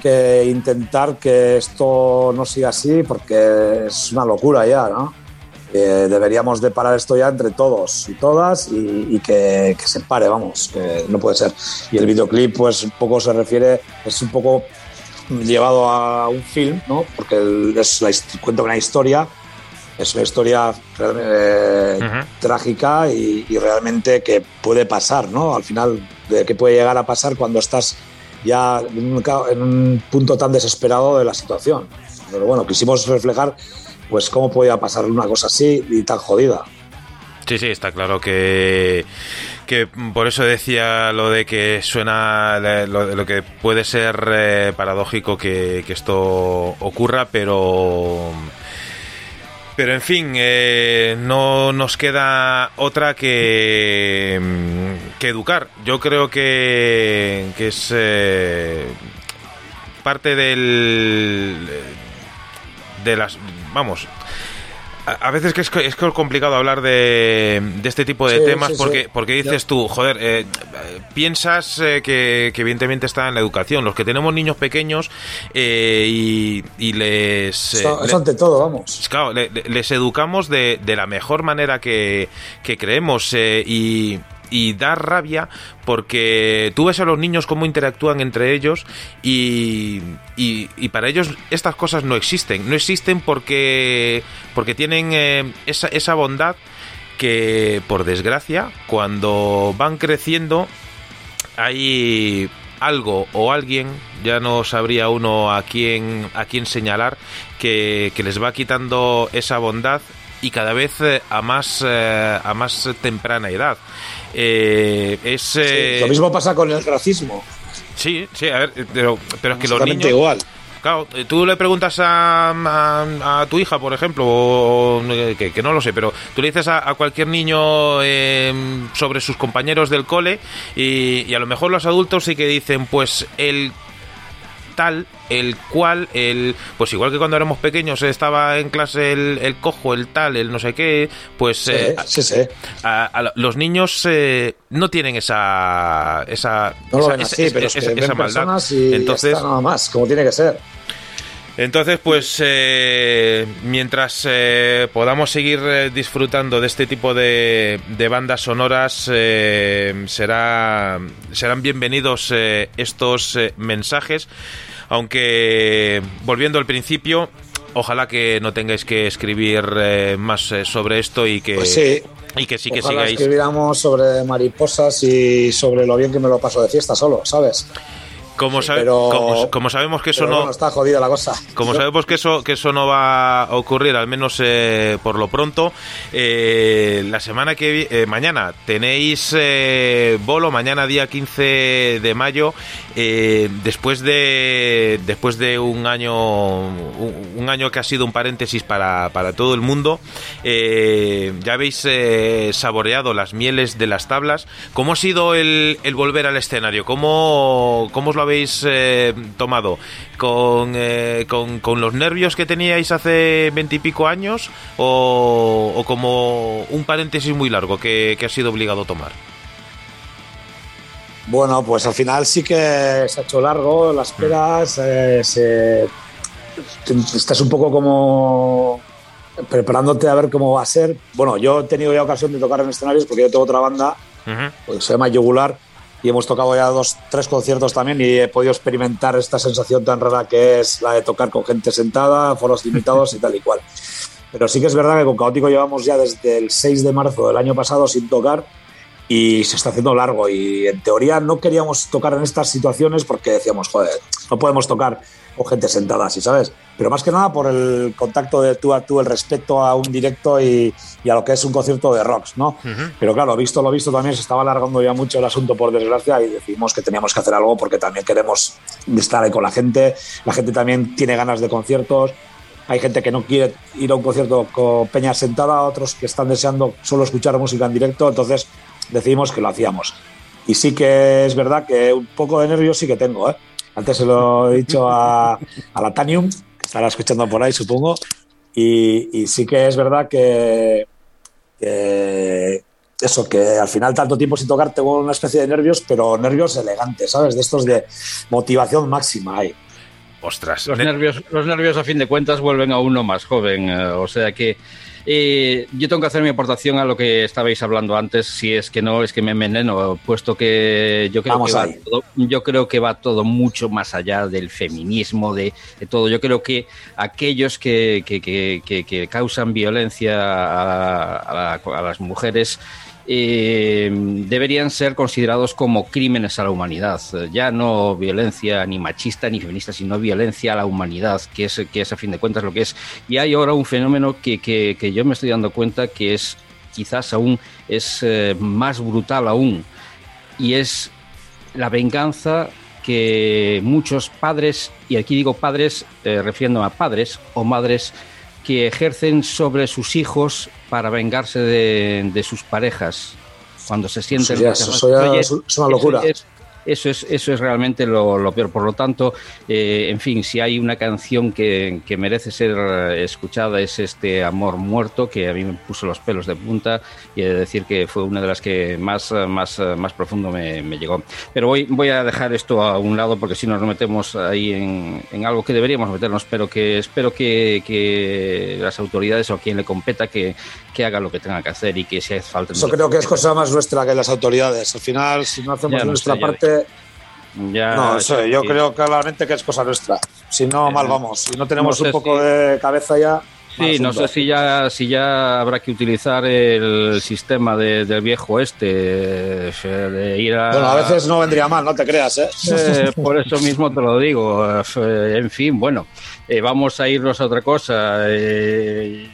que intentar que esto no siga así porque es una locura ya, ¿no? Eh, deberíamos de parar esto ya entre todos y todas y, y que, que se pare, vamos, que no puede ser. Y el videoclip, pues un poco se refiere, es un poco llevado a un film, ¿no? Porque es la, cuenta una historia, es una historia eh, trágica y, y realmente que puede pasar, ¿no? Al final, de que puede llegar a pasar cuando estás ya en un, ca- en un punto tan desesperado de la situación. Pero bueno, quisimos reflejar pues cómo podía pasar una cosa así y tan jodida. Sí, sí, está claro que, que por eso decía lo de que suena, lo, lo que puede ser eh, paradójico que, que esto ocurra, pero... Pero en fin, eh, no nos queda otra que, que educar. Yo creo que, que es eh, parte del... de las... vamos, a veces que es, es que es complicado hablar de, de este tipo de Sí, temas sí, sí. porque, porque dices tú, joder, eh, piensas eh, que, que evidentemente está en la educación. Los que tenemos niños pequeños eh, y, y les... Eso, eso ante todo, vamos. Claro, le- le- les educamos de, de la mejor manera que, que creemos y, y da rabia porque tú ves a los niños cómo interactúan entre ellos y, y- para ellos estas cosas no existen. No existen porque, porque tienen eh, esa, esa bondad que, por desgracia, cuando van creciendo hay algo o alguien, ya no sabría uno a quién, a quién señalar, que, que les va quitando esa bondad y cada vez eh, a más eh, a más temprana edad. Eh, es Sí, eh, Lo mismo pasa con el racismo. sí, sí, a ver, pero, pero es que los niños igual. Claro, eh, tú le preguntas a, a- a tu hija, por ejemplo, o, eh, que, que no lo sé, pero tú le dices a, a cualquier niño eh, sobre sus compañeros del cole y, y a lo mejor los adultos sí que dicen, pues el tal, el cual, el pues igual que cuando éramos pequeños estaba en clase el, el cojo, el tal, el no sé qué, pues Sí, eh, sí, sí. a- a la- los niños eh, no tienen esa esa No lo esa- ven así, pero es esa- maldad. y Entonces, ya está, nada más, como tiene que ser. entonces, pues eh, mientras eh, podamos seguir eh, disfrutando de este tipo de, de bandas sonoras, será, serán bienvenidos estos mensajes. Aunque, volviendo al principio, ojalá que no tengáis que escribir eh, más eh, sobre esto y que, Pues sí. y que sí que Ojalá sigáis. escribiéramos sobre mariposas y sobre lo bien que me lo paso de fiesta solo, ¿sabes? Como, sabe- pero- como, como sabemos que eso Pero no. bueno, está jodida la cosa. Como sabemos que eso, que eso no va a ocurrir, al menos eh, por lo pronto, eh, la semana que eh, mañana tenéis eh, bolo, mañana día 15 de mayo, después de después de un año un, un año que ha sido un paréntesis para, para todo el mundo, ya habéis saboreado las mieles de las tablas. ¿Cómo ha sido el, el volver al escenario? ¿Cómo, cómo os lo habéis eh, tomado? ¿Con, eh, con, con los nervios que teníais hace veintipico años o, o como un paréntesis muy largo que, que ha sido obligado a tomar? Bueno, pues al final sí que se ha hecho largo, las esperas, eh, se- estás un poco como preparándote a ver cómo va a ser. Bueno, yo he tenido ya ocasión de tocar en escenarios porque yo tengo otra banda Ujú. pues se llama Yogular y hemos tocado ya dos, tres conciertos también y he podido experimentar esta sensación tan rara que es la de tocar con gente sentada, foros limitados y tal y cual. Pero sí que es verdad que con Caótico llevamos ya desde el 6 de marzo del año pasado sin tocar y se está haciendo largo y en teoría no queríamos tocar en estas situaciones porque decíamos, joder, no podemos tocar con gente sentada así, ¿sabes? Pero más que nada por el contacto de tú a tú, el respeto a un directo y, y a lo que es un concierto de rocks, ¿no? Pero claro, visto lo visto también se estaba alargando ya mucho el asunto por desgracia y decidimos que teníamos que hacer algo porque también queremos estar ahí con la gente, la gente también tiene ganas de conciertos, hay gente que no quiere ir a un concierto con peña sentada, otros que están deseando solo escuchar música en directo, entonces decidimos que lo hacíamos. Y sí que es verdad que un poco de nervios sí que tengo, ¿eh? Antes se lo he dicho a, a la Tanium, estará escuchando por ahí, supongo, y, sí que es verdad que, que eso, que al final tanto tiempo sin tocar tengo una especie de nervios, pero nervios elegantes, ¿sabes? De estos de motivación máxima ahí. Ostras. Los ne- nervios, los nervios, a fin de cuentas, vuelven a uno más joven. eh, o sea que eh, yo tengo que hacer mi aportación a lo que estabais hablando antes. Si es que no, es que me enveneno, puesto que yo creo, Vamos que va, todo, yo creo que va todo mucho más allá del feminismo, de, de todo. Yo creo que aquellos que, que, que- que- que causan violencia a, a la- a las mujeres eh, deberían ser considerados como crímenes a la humanidad. Ya no violencia ni machista ni feminista, sino violencia a la humanidad, que es, que es a fin de cuentas lo que es. Y hay ahora un fenómeno que, que- que yo me estoy dando cuenta que es quizás aún es eh, más brutal aún, y es la venganza que muchos padres, y aquí digo padres, eh, refiriéndome a padres o madres, que ejercen sobre sus hijos para vengarse de, de sus parejas cuando se sienten Eso ya- rechazados. eso ya Oye, es- es una locura. Eso es, eso es, eso es realmente lo, lo peor. Por lo tanto, eh, en fin, si hay una canción que, que merece ser eh, escuchada es este Amor Muerto, que a mí me puso los pelos de punta y he de decir que fue una de las que más, más, más profundo me, me llegó. Pero voy, voy a dejar esto a un lado porque si nos metemos ahí en, en algo que deberíamos meternos, pero que espero que, que las autoridades o a quien le competa que, que haga lo que tenga que hacer y que si hace falta... Eso creo que es cosa más nuestra que las autoridades. Al final, si no hacemos Ya no nuestra sé, ya Ya- no, eso, yo sí. creo claramente que es cosa nuestra. Si no, Eh, mal vamos. Si no tenemos no sé un poco si- de cabeza ya. Sí, no sé si ya, si ya habrá que utilizar el sistema de- del viejo este, eh, de ir a... Bueno, a veces no vendría mal, no te creas, ¿eh? Eh, por eso mismo te lo digo. En fin, bueno, eh, vamos a irnos a otra cosa. Eh,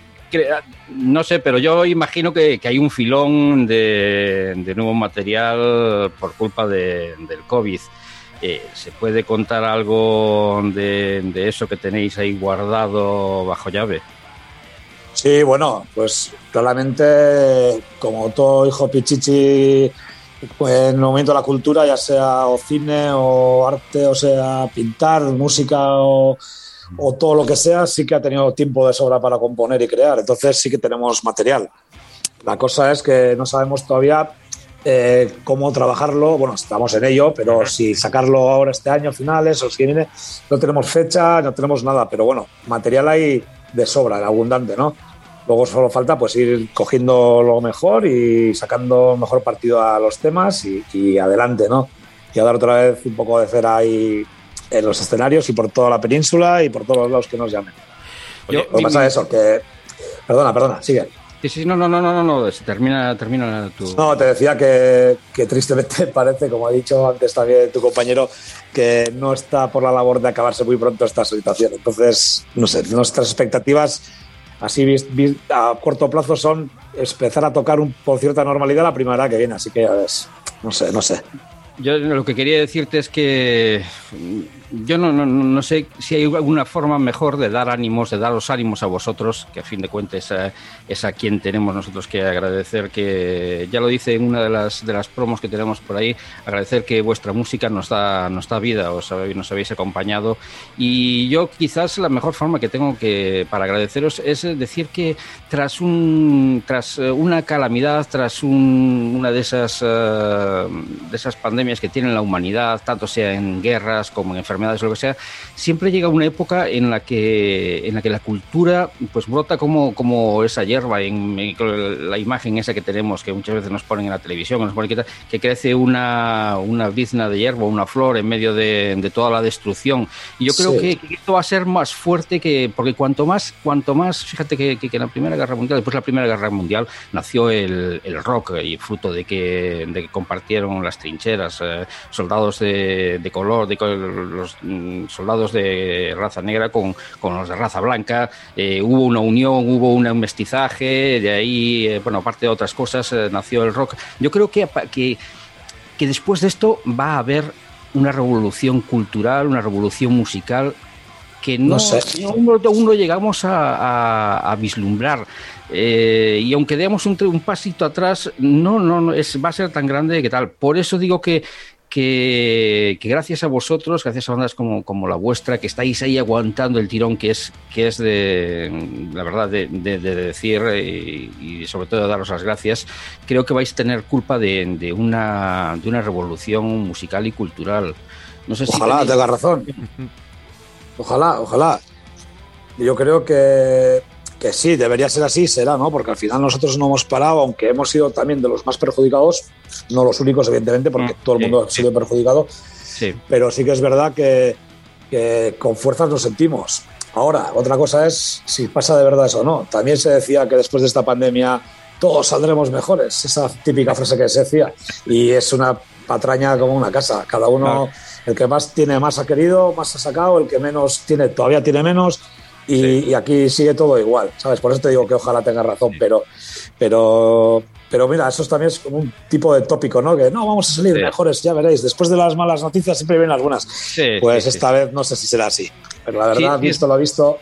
no sé, pero yo imagino que, que hay un filón de, nuevo material por culpa de- del COVID. Eh, ¿Se puede contar algo de, de eso que tenéis ahí guardado bajo llave? Sí, bueno, pues claramente, como todo hijo pichichi, pues en el momento de la cultura, ya sea o cine o arte, o sea pintar, música o, o todo lo que sea, sí que ha tenido tiempo de sobra para componer y crear. Entonces sí que tenemos material. La cosa es que no sabemos todavía eh, cómo trabajarlo. Bueno, estamos en ello, pero si sacarlo ahora este año, finales o si viene, no tenemos fecha, no tenemos nada. Pero bueno, material hay de sobra, abundante, ¿no? Luego solo falta pues ir cogiendo lo mejor y sacando mejor partido a los temas y, y adelante, ¿no? Y a dar otra vez un poco de cera ahí en los escenarios y por toda la península y por todos los lados que nos llamen. Oye, Lo que pasa es eso, que... Perdona, perdona, sigue. Sí, sí, no, no, no, no, no, termina, termina tu... No, te decía que, que tristemente parece, como ha dicho antes también tu compañero, que no está por la labor de acabarse muy pronto esta situación. Entonces, no sé, nuestras expectativas así a corto plazo son empezar a tocar un, con cierta normalidad la primavera que viene. Así que ya ves, no sé, no sé. Yo lo que quería decirte es que yo no, no, no sé si hay alguna forma mejor de dar ánimos, de daros ánimos a vosotros, que a fin de cuentas eh, es a quien tenemos nosotros que agradecer, que ya lo dice en una de las, de las promos que tenemos por ahí, agradecer que vuestra música nos da, nos da vida, os nos habéis acompañado. Y yo quizás la mejor forma que tengo que para agradeceros es decir que tras, un, tras eh, una calamidad, tras un- una de esas, eh, de esas pandemias que tiene la humanidad, tanto sea en guerras como en enfermedades, enfermedades o lo que sea, siempre llega una época en la que, en la, que la cultura pues brota como, como esa hierba, en, en la imagen esa que tenemos, que muchas veces nos ponen en la televisión, nos ponen que, que crece una, una brizna de hierba, una flor en medio de, de toda la destrucción. Y yo creo Sí. que, que esto va a ser más fuerte que, porque cuanto más, cuanto más, fíjate que, que, en la Primera Guerra Mundial, después de la Primera Guerra Mundial, nació el, el rock y fruto de que, de que compartieron las trincheras, eh, soldados de, de color, de, col- los mm, soldados de raza negra con, con los de raza blanca, eh, hubo una unión, hubo un mestizaje, de ahí, eh, bueno, aparte de otras cosas, eh, nació el rock. Yo creo que, que, que después de esto va a haber una revolución cultural, una revolución musical que no, No sé. no- aún, no, aún no llegamos a, a- a vislumbrar. Eh, y aunque demos un, un pasito atrás, no, no, no es, va a ser tan grande que tal. Por eso digo que, que, que gracias a vosotros, gracias a bandas como, como la vuestra, que estáis ahí aguantando el tirón que es, que es de, la verdad, de, de- de decir eh, y sobre todo daros las gracias, creo que vais a tener culpa de, de una, de una revolución musical y cultural. No sé si Ojalá tenéis- tenga razón. Ojalá, ojalá. Yo creo que, que sí, debería ser así, será, ¿no? Porque al final nosotros no hemos parado, aunque hemos sido también de los más perjudicados, no los únicos, evidentemente, porque Mm, todo el mundo ha sido perjudicado, Sí. pero sí que es verdad que, que con fuerzas lo sentimos. Ahora, otra cosa es si pasa de verdad eso o no. También se decía que después de esta pandemia todos saldremos mejores, esa típica frase que se decía, y es una patraña como una casa. Cada uno, el que más tiene más ha querido, más ha sacado, el que menos tiene todavía tiene menos, y, Sí. y aquí sigue todo igual, ¿sabes? Por eso te digo que ojalá tenga razón, pero, pero, pero mira, eso también es como un tipo de tópico, ¿no? Que no, vamos a salir Sí. mejores, ya veréis. Después de las malas noticias siempre vienen algunas. Pues esta vez no sé si será así. Pero la verdad, visto lo visto,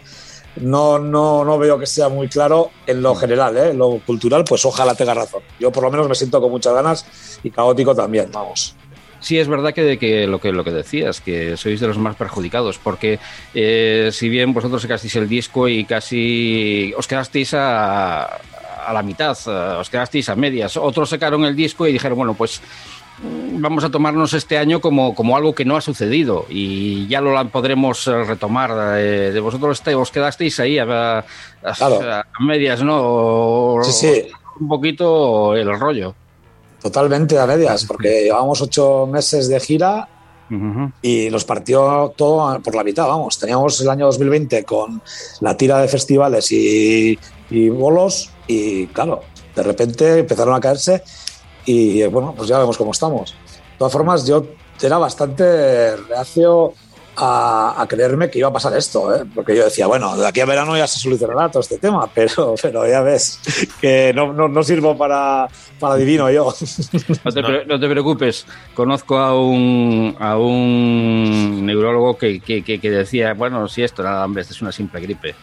no, no, no veo que sea muy claro en Mm. lo general, ¿eh? En lo cultural, pues ojalá tenga razón. Yo por lo menos me siento con muchas ganas y caótico también, vamos. Sí, es verdad que, que lo que lo que decías, que sois de los más perjudicados, porque eh, si bien vosotros sacasteis el disco y casi os quedasteis a, a la mitad, eh, os quedasteis a medias, otros sacaron el disco y dijeron, bueno, pues mm, vamos a tomarnos este año como, como algo que no ha sucedido y ya lo podremos eh, retomar. eh, de vosotros este- os quedasteis ahí a, a- Claro. a medias, ¿no? O- Sí, sí. Un poquito el rollo. Totalmente a medias, porque llevamos ocho meses de gira y nos partió todo por la mitad, vamos. Teníamos el año 2020 con la tira de festivales y, y bolos y claro, de repente empezaron a caerse y bueno, pues ya vemos cómo estamos. De todas formas, yo era bastante reacio a, a creerme que iba a pasar esto, ¿eh? porque yo decía, bueno, de aquí a verano ya se solucionará todo este tema, pero, pero ya ves que no, no, no sirvo para, para divino yo. No te, No. te preocupes, conozco a un, a un neurólogo que, que, que- que decía, bueno, si esto nada, hombre, esto es una simple gripe.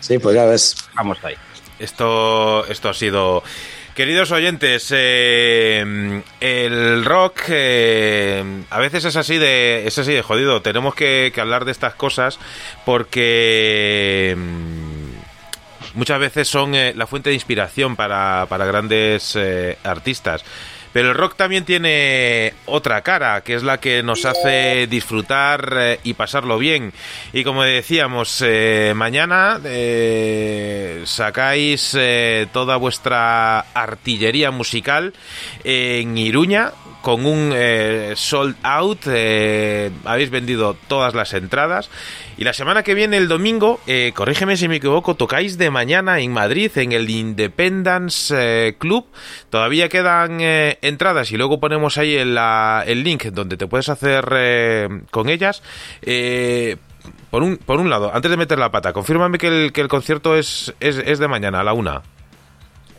Sí, pues ya ves. Vamos ahí. Esto, esto ha sido. Queridos oyentes, eh, el rock eh, a veces es así de es así de jodido. Tenemos que, hablar de estas cosas porque mm, muchas veces son eh, la fuente de inspiración para, para grandes artistas. Pero el rock también tiene otra cara, que es la que nos hace disfrutar eh, y pasarlo bien. Y como decíamos, eh, mañana eh, sacáis toda vuestra artillería musical en Iruña con un eh, sold out. eh, habéis vendido todas las entradas. Y la semana que viene, el domingo, eh, corrígeme si me equivoco, tocáis de mañana en Madrid, en el Independence Club. Todavía quedan entradas y luego ponemos ahí el, link donde te puedes hacer con ellas. Por, un, lado, antes de meter la pata, confírmame que el, concierto es, es, es de mañana, a la una.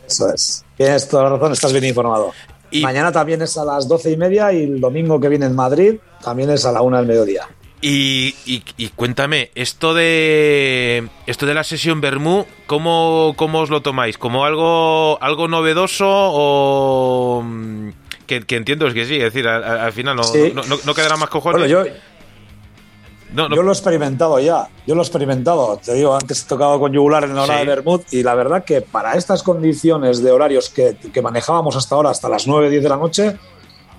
Eso es. Tienes toda la razón, estás bien informado. Y- Mañana también es a las doce y media y el domingo que viene en Madrid también es a la una del mediodía. Y, y- y cuéntame, esto de esto de la sesión Bermú, ¿cómo, ¿cómo os lo tomáis? ¿Como algo algo novedoso o mm, que, que entiendo es que sí? Es decir, al, al- al final no, Sí. no, no- no quedará más cojones. Bueno, yo, No, no, yo lo he experimentado ya, yo lo he experimentado. Te digo, antes he tocado con yugular en la hora Sí. de Bermud y la verdad que para estas condiciones de horarios que, que manejábamos hasta ahora, hasta las 9, 10 de la noche,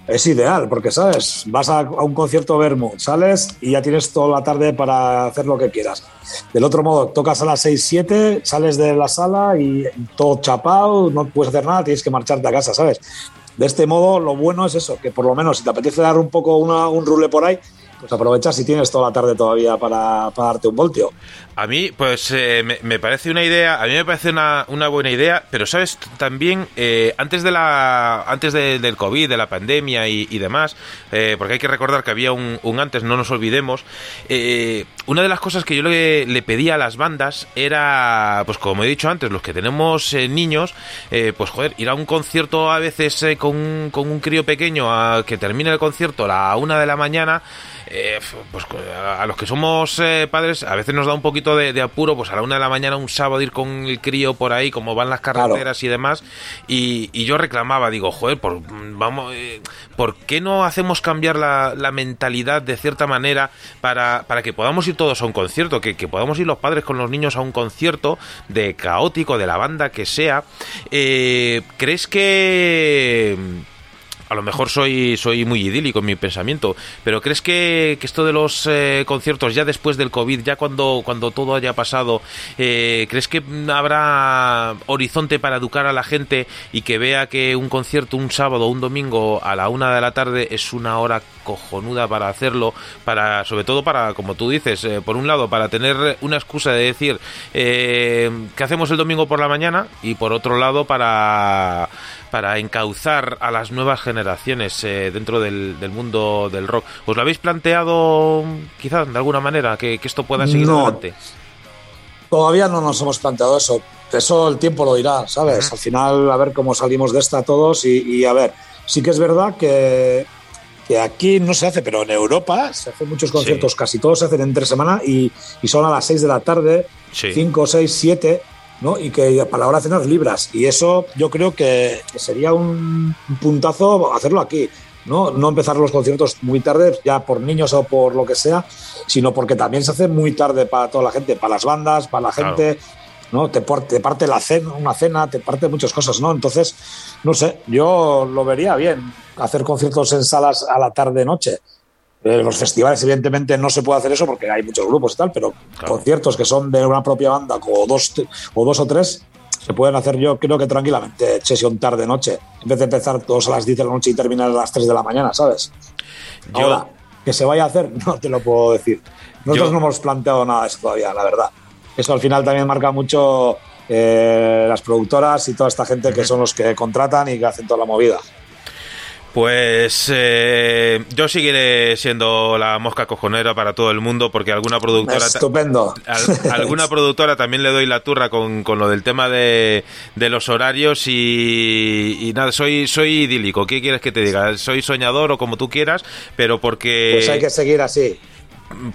es ideal, porque, ¿sabes? Vas a, un concierto Vermouth, sales y ya tienes toda la tarde para hacer lo que quieras. Del otro modo, tocas a las 6, 7, sales de la sala y todo chapado, no puedes hacer nada, tienes que marcharte a casa, ¿sabes? De este modo, lo bueno es eso, que por lo menos si te apetece dar un poco una- un rule por ahí, pues aprovechas si tienes toda la tarde todavía para, darte un voltio. A mí, pues eh, me, parece una idea, a mí me parece una, buena idea, pero sabes, también eh, antes de la, antes de- del COVID, de la pandemia y, demás, eh, porque hay que recordar que había un, antes, no nos olvidemos. eh, una de las cosas que yo le, pedía a las bandas era, pues como he dicho antes, los que tenemos eh, niños, pues joder, ir a un concierto a veces con, con un crío pequeño a que termine el concierto a la una de la mañana. Eh, pues a los que somos eh, padres a veces nos da un poquito de, de apuro pues a la una de la mañana un sábado ir con el crío por ahí como van las carreteras y demás. Y, y yo reclamaba digo joder por vamos eh, por qué no hacemos cambiar la, la mentalidad de cierta manera para, para que podamos ir todos a un concierto que, que podamos ir los padres con los niños a un concierto de caótico de la banda que sea Eh, crees que a lo mejor soy, soy muy idílico en mi pensamiento, pero ¿crees que, esto de los eh, conciertos ya después del COVID, ya cuando, cuando todo haya pasado, eh, ¿crees que habrá horizonte para educar a la gente y que vea que un concierto un sábado o un domingo a la una de la tarde es una hora cojonuda para hacerlo, para sobre todo para, como tú dices, eh, por un lado, para tener una excusa de decir eh, que hacemos el domingo por la mañana y por otro lado para para encauzar a las nuevas generaciones eh, dentro del, del mundo del rock. ¿Os lo habéis planteado quizás de alguna manera que, que esto pueda seguir No. adelante? Todavía no nos hemos planteado eso. Eso el tiempo lo dirá, ¿sabes? Al final, a ver cómo salimos de esta todos y, y a ver. Sí que es verdad que, que aquí no se hace, pero en Europa se hacen muchos conciertos, Sí. casi todos se hacen entre semana y, y son a las 6 de la tarde, Sí. 5, 6, 7, ¿no? Y que para la hora de cenar libras. Y eso yo creo que, que sería un, un puntazo hacerlo aquí. ¿no? no empezar los conciertos muy tarde, ya por niños o por lo que sea, sino porque también se hace muy tarde para toda la gente, para las bandas, para la Claro. gente, ¿no? Te, te parte la cena, una cena, te parte muchas cosas, ¿no? Entonces, no sé, yo lo vería bien, hacer conciertos en salas a la tarde-noche. Eh, los festivales, evidentemente, no se puede hacer eso porque hay muchos grupos y tal, pero Claro. conciertos que son de una propia banda o dos, o dos o tres se pueden hacer yo creo que tranquilamente, sesión tarde-noche, en vez de empezar todos a las 10 de la noche y terminar a las 3 de la mañana, ¿sabes? Yo- Ahora, que se vaya a hacer, no te lo puedo decir. Nosotros Yo- no hemos planteado nada de eso todavía, la verdad. Eso al final también marca mucho eh, las productoras y toda esta gente que son los que contratan y que hacen toda la movida. Pues eh, yo seguiré siendo la mosca cojonera para todo el mundo porque alguna productora... ta- Estupendo. Al- alguna productora también le doy la turra con, con lo del tema de, de los horarios y, y nada, soy, soy idílico. ¿Qué quieres que te diga? Soy soñador o como tú quieras, pero porque... Pues hay que seguir así.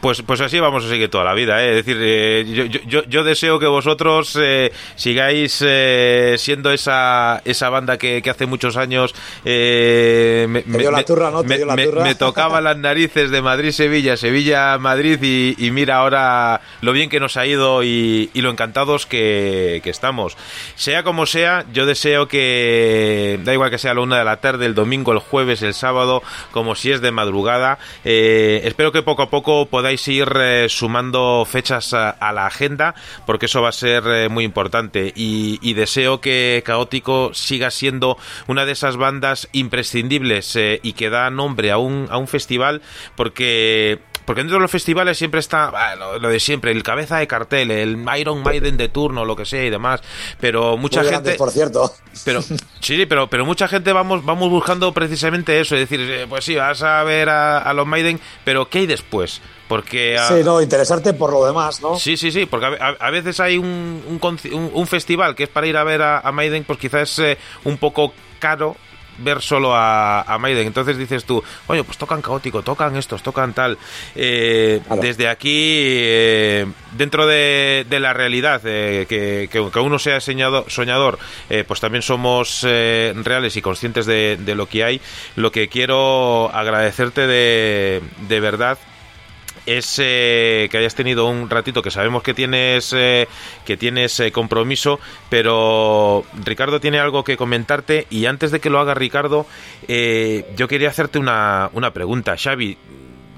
Pues, pues así vamos a seguir toda la vida, ¿eh? Es decir, eh, yo, yo- yo, deseo que vosotros eh, sigáis eh, siendo esa, esa banda que, que hace muchos años me, Te dio la turra, ¿no? Te me- dio la me- turra. me tocaba las narices de Madrid-Sevilla, Sevilla-Madrid y, y mira ahora lo bien que nos ha ido y, y lo encantados que, que estamos. Sea como sea, yo deseo que, da igual que sea la una de la tarde, el domingo, el jueves, el sábado, como si es de madrugada, eh, espero que poco a poco podáis ir eh, sumando fechas a, a la agenda, porque eso va a ser eh, muy importante. Y, deseo que Caótico siga siendo una de esas bandas imprescindibles eh, y que da nombre a un, a un festival, porque porque dentro de los festivales siempre está ah, lo, de siempre, el cabeza de cartel, el Iron Maiden de turno, lo que sea y demás. Pero mucha Muy gente. grandes, por cierto. Pero sí, pero, pero mucha gente vamos, vamos buscando precisamente eso, es decir, eh, pues sí, vas a ver a, a los Maiden, pero ¿qué hay después? Porque ah, Sí, no, interesarte por lo demás, ¿no? Sí, sí, sí, porque a, a- a veces hay un, un, un- un festival que es para ir a ver a, a Maiden, pues quizás es eh, un poco caro ver solo a, a Maiden. Entonces dices tú, oye, pues tocan caótico, tocan estos, tocan tal. Eh. Desde aquí, eh, dentro de, de la realidad, eh, que, que, que uno sea soñado- soñador, eh, pues también somos eh, reales y conscientes de, de lo que hay. Lo que quiero agradecerte de, de verdad es eh, que hayas tenido un ratito que sabemos que tienes eh, que tienes eh, compromiso pero Ricardo tiene algo que comentarte y antes de que lo haga Ricardo yo quería hacerte una, una pregunta. Xavi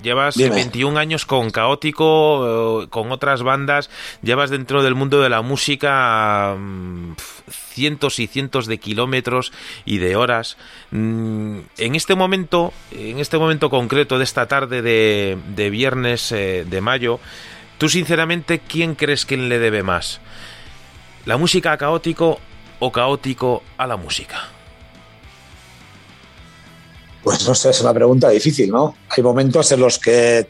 Llevas 21 años con Caótico, con otras bandas, llevas dentro del mundo de la música mm, cientos y cientos de kilómetros y de horas. Mm, en este momento, en este momento concreto de esta tarde de, viernes eh, de mayo, tú sinceramente, ¿quién crees que le debe más? ¿La música a caótico o caótico a la música? Pues no sé, es una pregunta difícil, ¿no? Hay momentos en los que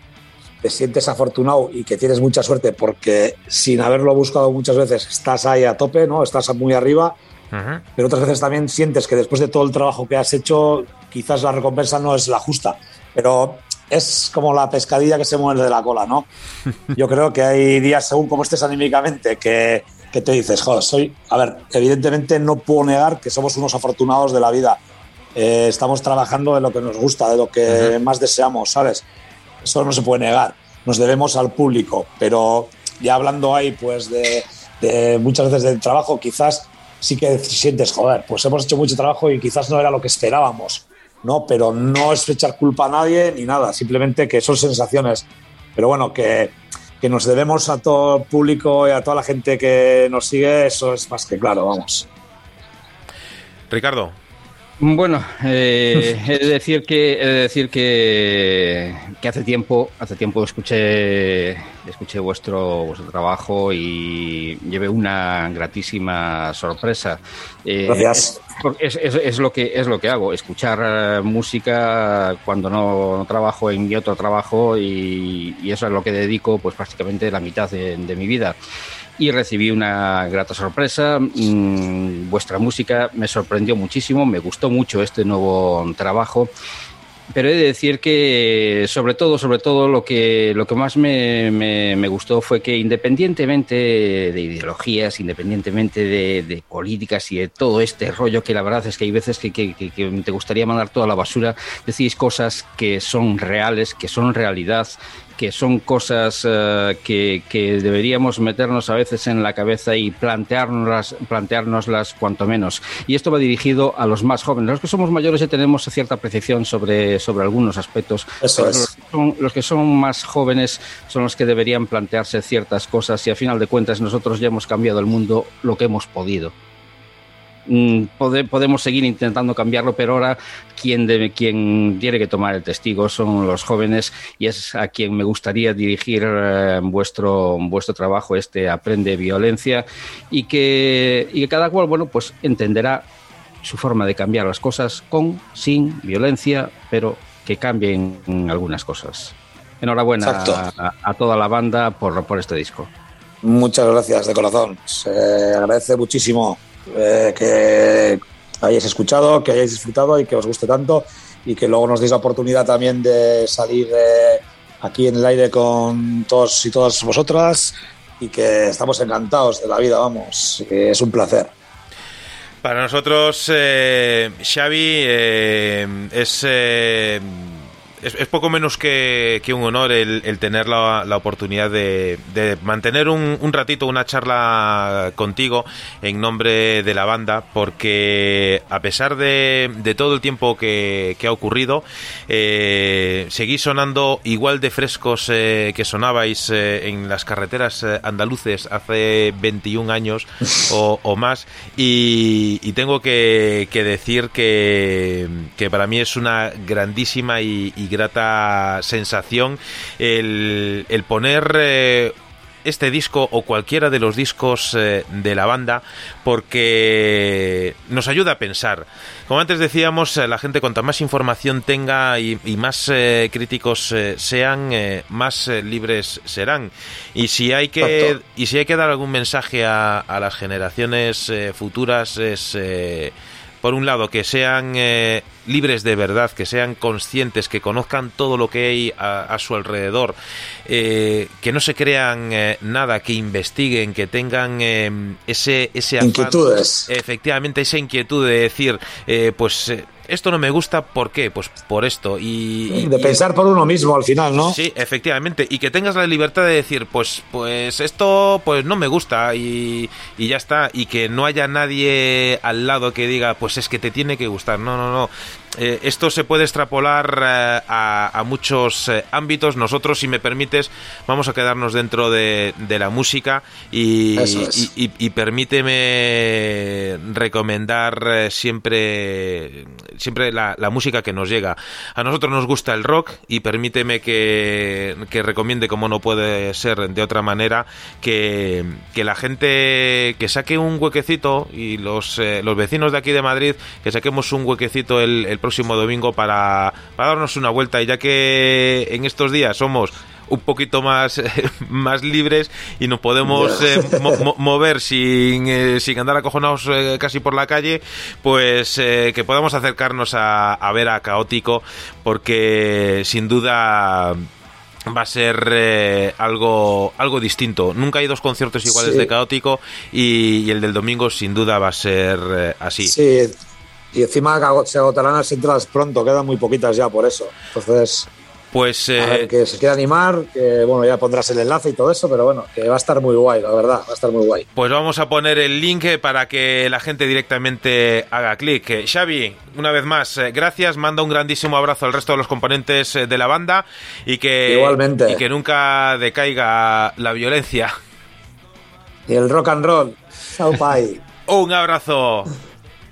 te sientes afortunado y que tienes mucha suerte porque sin haberlo buscado muchas veces estás ahí a tope, ¿no? Estás muy arriba. Pero otras veces también sientes que después de todo el trabajo que has hecho, quizás la recompensa no es la justa. Pero es como la pescadilla que se muerde de la cola, ¿no? Yo creo que hay días, según cómo estés anímicamente, que, que te dices, joder, soy. A ver, evidentemente no puedo negar que somos unos afortunados de la vida. Eh, estamos trabajando de lo que nos gusta, de lo que más deseamos, ¿sabes? Eso no se puede negar. Nos debemos al público, pero ya hablando ahí, pues, de, muchas veces del trabajo, quizás sí que sientes, joder, pues hemos hecho mucho trabajo y quizás no era lo que esperábamos, ¿no? Pero no es echar culpa a nadie ni nada, simplemente que son sensaciones. Pero bueno, que, que nos debemos a todo el público y a toda la gente que nos sigue, eso es más que claro, vamos. Ricardo, bueno, eh, he de decir que he de decir que, que, hace tiempo hace tiempo escuché escuché vuestro vuestro trabajo y llevé una gratísima sorpresa. Eh, Gracias. Es, es, es, lo que es lo que hago, escuchar eh, música cuando no, trabajo en mi otro trabajo y, y, eso es lo que dedico pues prácticamente la mitad de, de mi vida y recibí una grata sorpresa. Mm, vuestra música me sorprendió muchísimo, me gustó mucho este nuevo trabajo. Pero he de decir que sobre todo, sobre todo lo que, lo que más me, me, gustó fue que independientemente de ideologías, independientemente de, políticas y de todo este rollo, que la verdad es que hay veces que, que, que, te gustaría mandar toda la basura, decís cosas que son reales, que son realidad que son cosas eh, que, que, deberíamos meternos a veces en la cabeza y planteárnoslas, planteárnoslas cuanto menos. Y esto va dirigido a los más jóvenes. Los que somos mayores ya tenemos cierta apreciación sobre, sobre algunos aspectos. Eso es. Los, los que son más jóvenes son los que deberían plantearse ciertas cosas y a final de cuentas nosotros ya hemos cambiado el mundo lo que hemos podido. Mm, podemos seguir intentando cambiarlo, pero ahora quien, debe, quien tiene que tomar el testigo son los jóvenes y es a quien me gustaría dirigir eh, vuestro, vuestro trabajo, este Aprende Violencia, y que, y que cada cual, bueno, pues entenderá su forma de cambiar las cosas con, sin violencia, pero que cambien algunas cosas. Enhorabuena a, a, toda la banda por, por este disco. Muchas gracias de corazón. Se agradece muchísimo eh, que hayáis escuchado, que hayáis disfrutado y que os guste tanto y que luego nos deis la oportunidad también de salir eh, aquí en el aire con todos y todas vosotras y que estamos encantados de la vida, vamos, es un placer. Para nosotros, eh, Xavi, es es, poco menos que, un honor el, tener la, oportunidad de, mantener un, ratito, una charla contigo en nombre de la banda, porque a pesar de, todo el tiempo que, ha ocurrido, eh, seguís sonando igual de frescos eh, que sonabais eh, en las carreteras eh, andaluces hace 21 años o, más, y, tengo que, decir que, para mí es una grandísima y grata sensación el, el poner eh, este disco o cualquiera de los discos eh, de la banda porque nos ayuda a pensar. Como antes decíamos, eh, la gente cuanta más información tenga y, más críticos sean, más libres serán. Y si hay que y si hay que dar algún mensaje a, a las generaciones futuras es por un lado, que sean eh, libres de verdad, que sean conscientes, que conozcan todo lo que hay a, su alrededor, eh, que no se crean eh, nada, que investiguen, que tengan ese, ese Inquietudes. Efectivamente, esa inquietud de decir, pues esto no me gusta, ¿por qué? Pues por esto. Y, y- De y- pensar por uno mismo al final, ¿no? Sí, efectivamente. Y que tengas la libertad de decir, pues, pues esto pues no me gusta y, y ya está. Y que no haya nadie al lado que diga, pues es que te tiene que gustar. No, no, no. Eh, esto se puede extrapolar eh, a, a muchos eh, ámbitos. Nosotros, si me permites, vamos a quedarnos dentro de, de la música y, Eso es. y- y- y permíteme recomendar siempre, siempre la, la música que nos llega. A nosotros nos gusta el rock y permíteme que, que recomiende, como no puede ser de otra manera, que, que la gente que saque un huequecito y los, eh, los vecinos de aquí de Madrid, que saquemos un huequecito el, el próximo domingo para, para darnos una vuelta y ya que en estos días somos un poquito más, más libres y nos podemos eh, mo- mo- mover sin, eh, sin andar acojonados eh, casi por la calle, pues eh, que podamos acercarnos a, a ver a Caótico, porque sin duda va a ser algo algo distinto. Nunca hay dos conciertos iguales Sí. de Caótico y, y el del domingo sin duda va a ser así. Sí, y encima se agotarán las entradas pronto, quedan muy poquitas ya por eso. Entonces, Pues a eh, ver, que se quiera animar, que bueno, ya pondrás el enlace y todo eso, pero bueno, que va a estar muy guay, la verdad, va a estar muy guay. Pues vamos a poner el link eh, para que la gente directamente haga clic. Eh, Xavi, una vez más, gracias. Manda un grandísimo abrazo al resto de los componentes de la banda y que, Igualmente. y que nunca decaiga la violencia. Y el rock and roll. Chao. Un abrazo.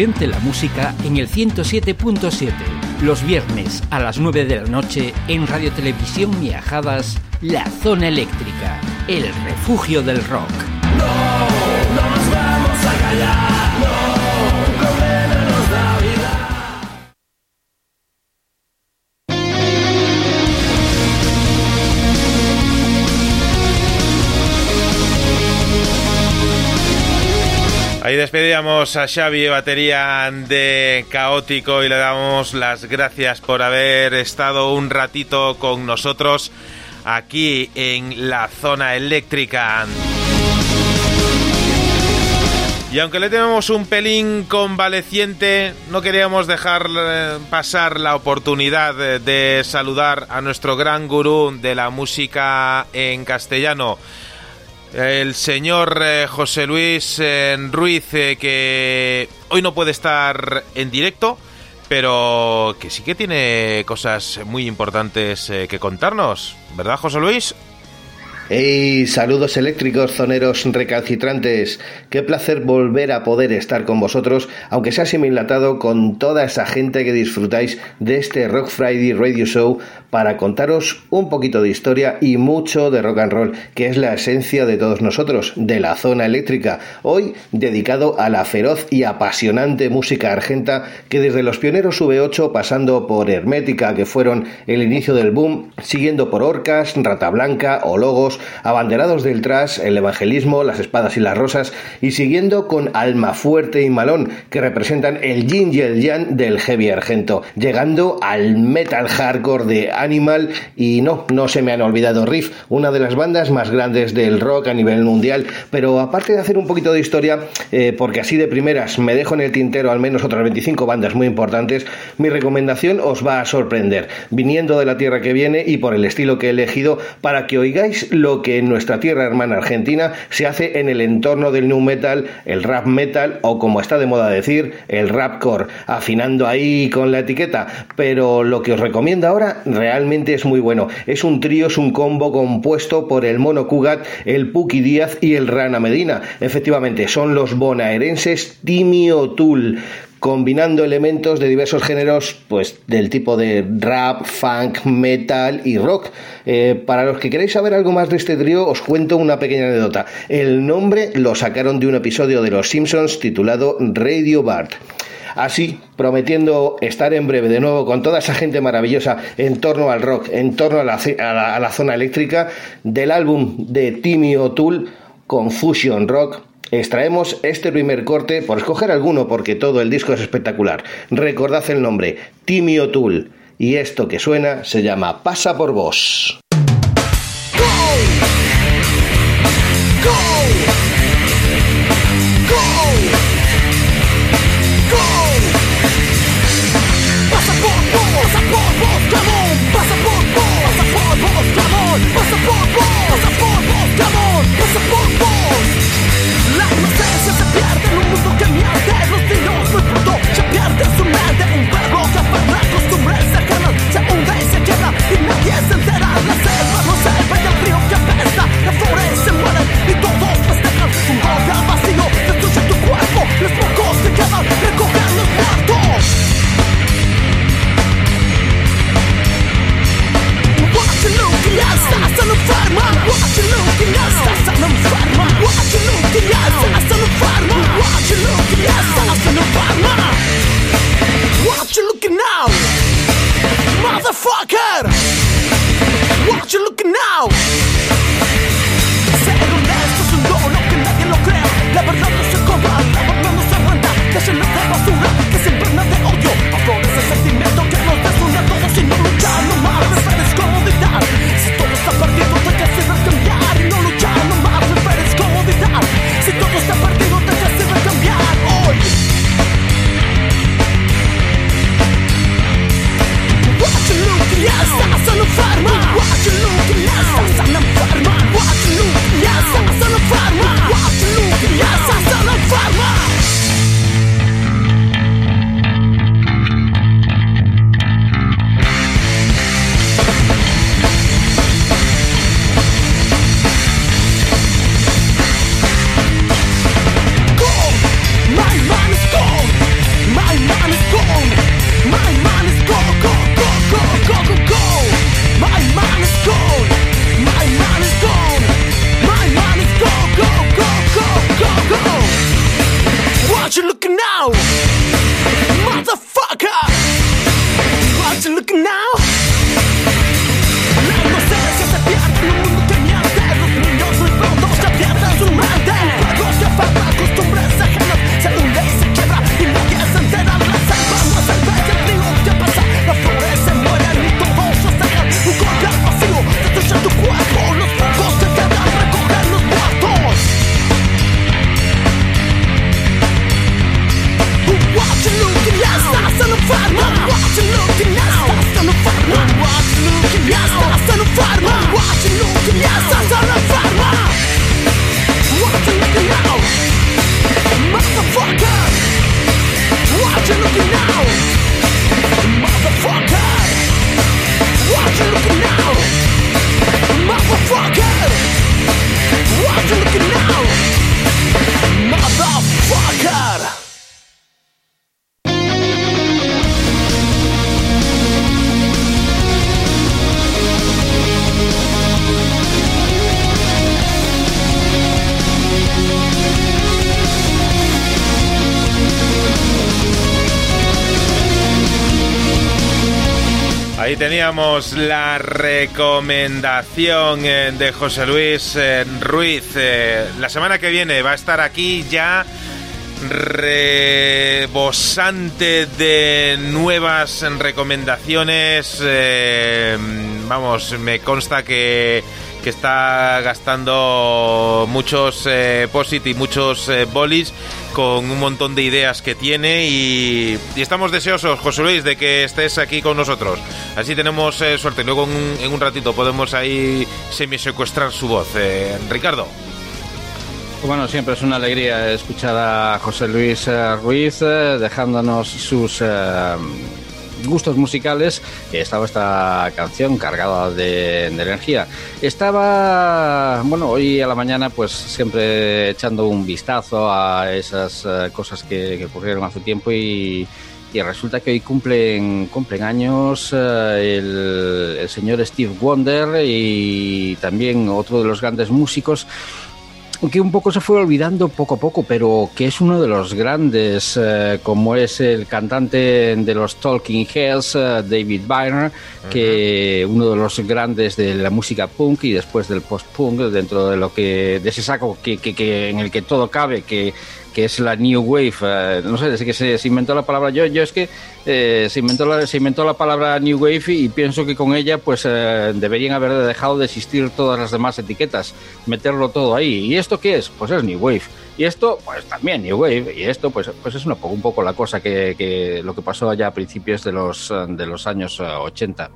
Siente la música en el 107.7, los viernes a las 9 de la noche en Radio Televisión Miajadas, La Zona Eléctrica, el refugio del rock. No nos vamos a callar, Ahí despedíamos a Xavi, batería de Caótico, y le damos las gracias por haber estado un ratito con nosotros aquí en la zona eléctrica. Y aunque le tenemos un pelín convaleciente, no queríamos dejar eh, pasar la oportunidad de, de saludar a nuestro gran gurú de la música en castellano, el señor eh, José Luis eh, Ruiz, eh, que hoy no puede estar en directo, pero que sí que tiene cosas muy importantes que contarnos, ¿verdad, José Luis? Hey, saludos eléctricos, zoneros recalcitrantes. Qué placer volver a poder estar con vosotros, aunque sea similatado con toda esa gente que disfrutáis de este Rock Friday Radio Show para contaros un poquito de historia y mucho de rock and roll, que es la esencia de todos nosotros, de la zona eléctrica. Hoy dedicado a la feroz y apasionante música argenta que desde los pioneros V8 pasando por Hermética, que fueron el inicio del boom, siguiendo por Orcas, Rata Blanca o Logos, abanderados del tras, el evangelismo, las espadas y las rosas, y siguiendo con Alma Fuerte y Malón, que representan el yin y el yang del heavy argento, llegando al metal hardcore de Animal, y no, no se me han olvidado Riff, una de las bandas más grandes del rock a nivel mundial, pero aparte de hacer un poquito de historia, eh, porque así de primeras me dejo en el tintero al menos otras 25 bandas muy importantes, mi recomendación os va a sorprender, viniendo de la tierra que viene y por el estilo que he elegido, para que oigáis lo que en nuestra tierra hermana Argentina se hace en el entorno del new metal, el rap metal o como está de moda decir, el rapcore, afinando ahí con la etiqueta. Pero lo que os recomiendo ahora realmente es muy bueno. Es un trío, es un combo compuesto por el Mono Cugat, el Puki Díaz y el Rana Medina. Efectivamente, son los bonaerenses Timio Tool combinando elementos de diversos géneros, pues del tipo de rap, funk, metal y rock. Eh, para los que queréis saber algo más de este trío, os cuento una pequeña anécdota. El nombre lo sacaron de un episodio de Los Simpsons titulado Radio Bart. Así, prometiendo estar en breve de nuevo con toda esa gente maravillosa en torno al rock, en torno a la, zona eléctrica, del álbum de Timmy O'Toole, Confusion Rock, Extraemos este primer corte por escoger alguno porque todo el disco es espectacular. Recordad el nombre, Timmy O'Toole. Y esto que suena se llama Pasa por vos. Ser honesto es un don, aunque nadie lo crea. La verdad no se cobra, la verdad no se renta. Why'd you look What you looking now? Motherfucker! How'd you looking now? Teníamos la recomendación eh, de José Luis eh, Ruiz. Eh, la semana que viene va a estar aquí ya rebosante de nuevas recomendaciones. vamos, me consta que que está gastando muchos posit y muchos bolis con un montón de ideas que tiene y, estamos deseosos, José Luis, de que estés aquí con nosotros. Así tenemos eh, suerte. Luego en, un ratito podemos ahí semi-secuestrar su voz. Eh, Ricardo. Bueno, siempre es una alegría escuchar a José Luis Ruiz dejándonos sus gustos musicales, estaba esta canción cargada de, energía. Estaba, bueno, hoy a la mañana pues siempre echando un vistazo a esas eh, cosas que, ocurrieron hace tiempo y, resulta que hoy cumplen, cumplen años eh, el señor Steve Wonder y también otro de los grandes músicos que un poco se fue olvidando poco a poco, pero que es uno de los grandes, eh, como es el cantante de los Talking Heads, eh, David Byrne, que uno de los grandes de la música punk y después del post-punk, dentro de lo que de ese saco que, que, en el que todo cabe, que es la New Wave. Eh, no sé, desde que se, inventó la palabra, yo, es que eh, se, inventó la, se inventó la palabra New Wave y, pienso que con ella pues eh, deberían haber dejado de existir todas las demás etiquetas, meterlo todo ahí. ¿Y esto qué es? Pues es New Wave. Y esto, pues también New Wave. Y esto, pues, pues es un poco, un poco la cosa que, lo que pasó allá a principios de los, de los años 80.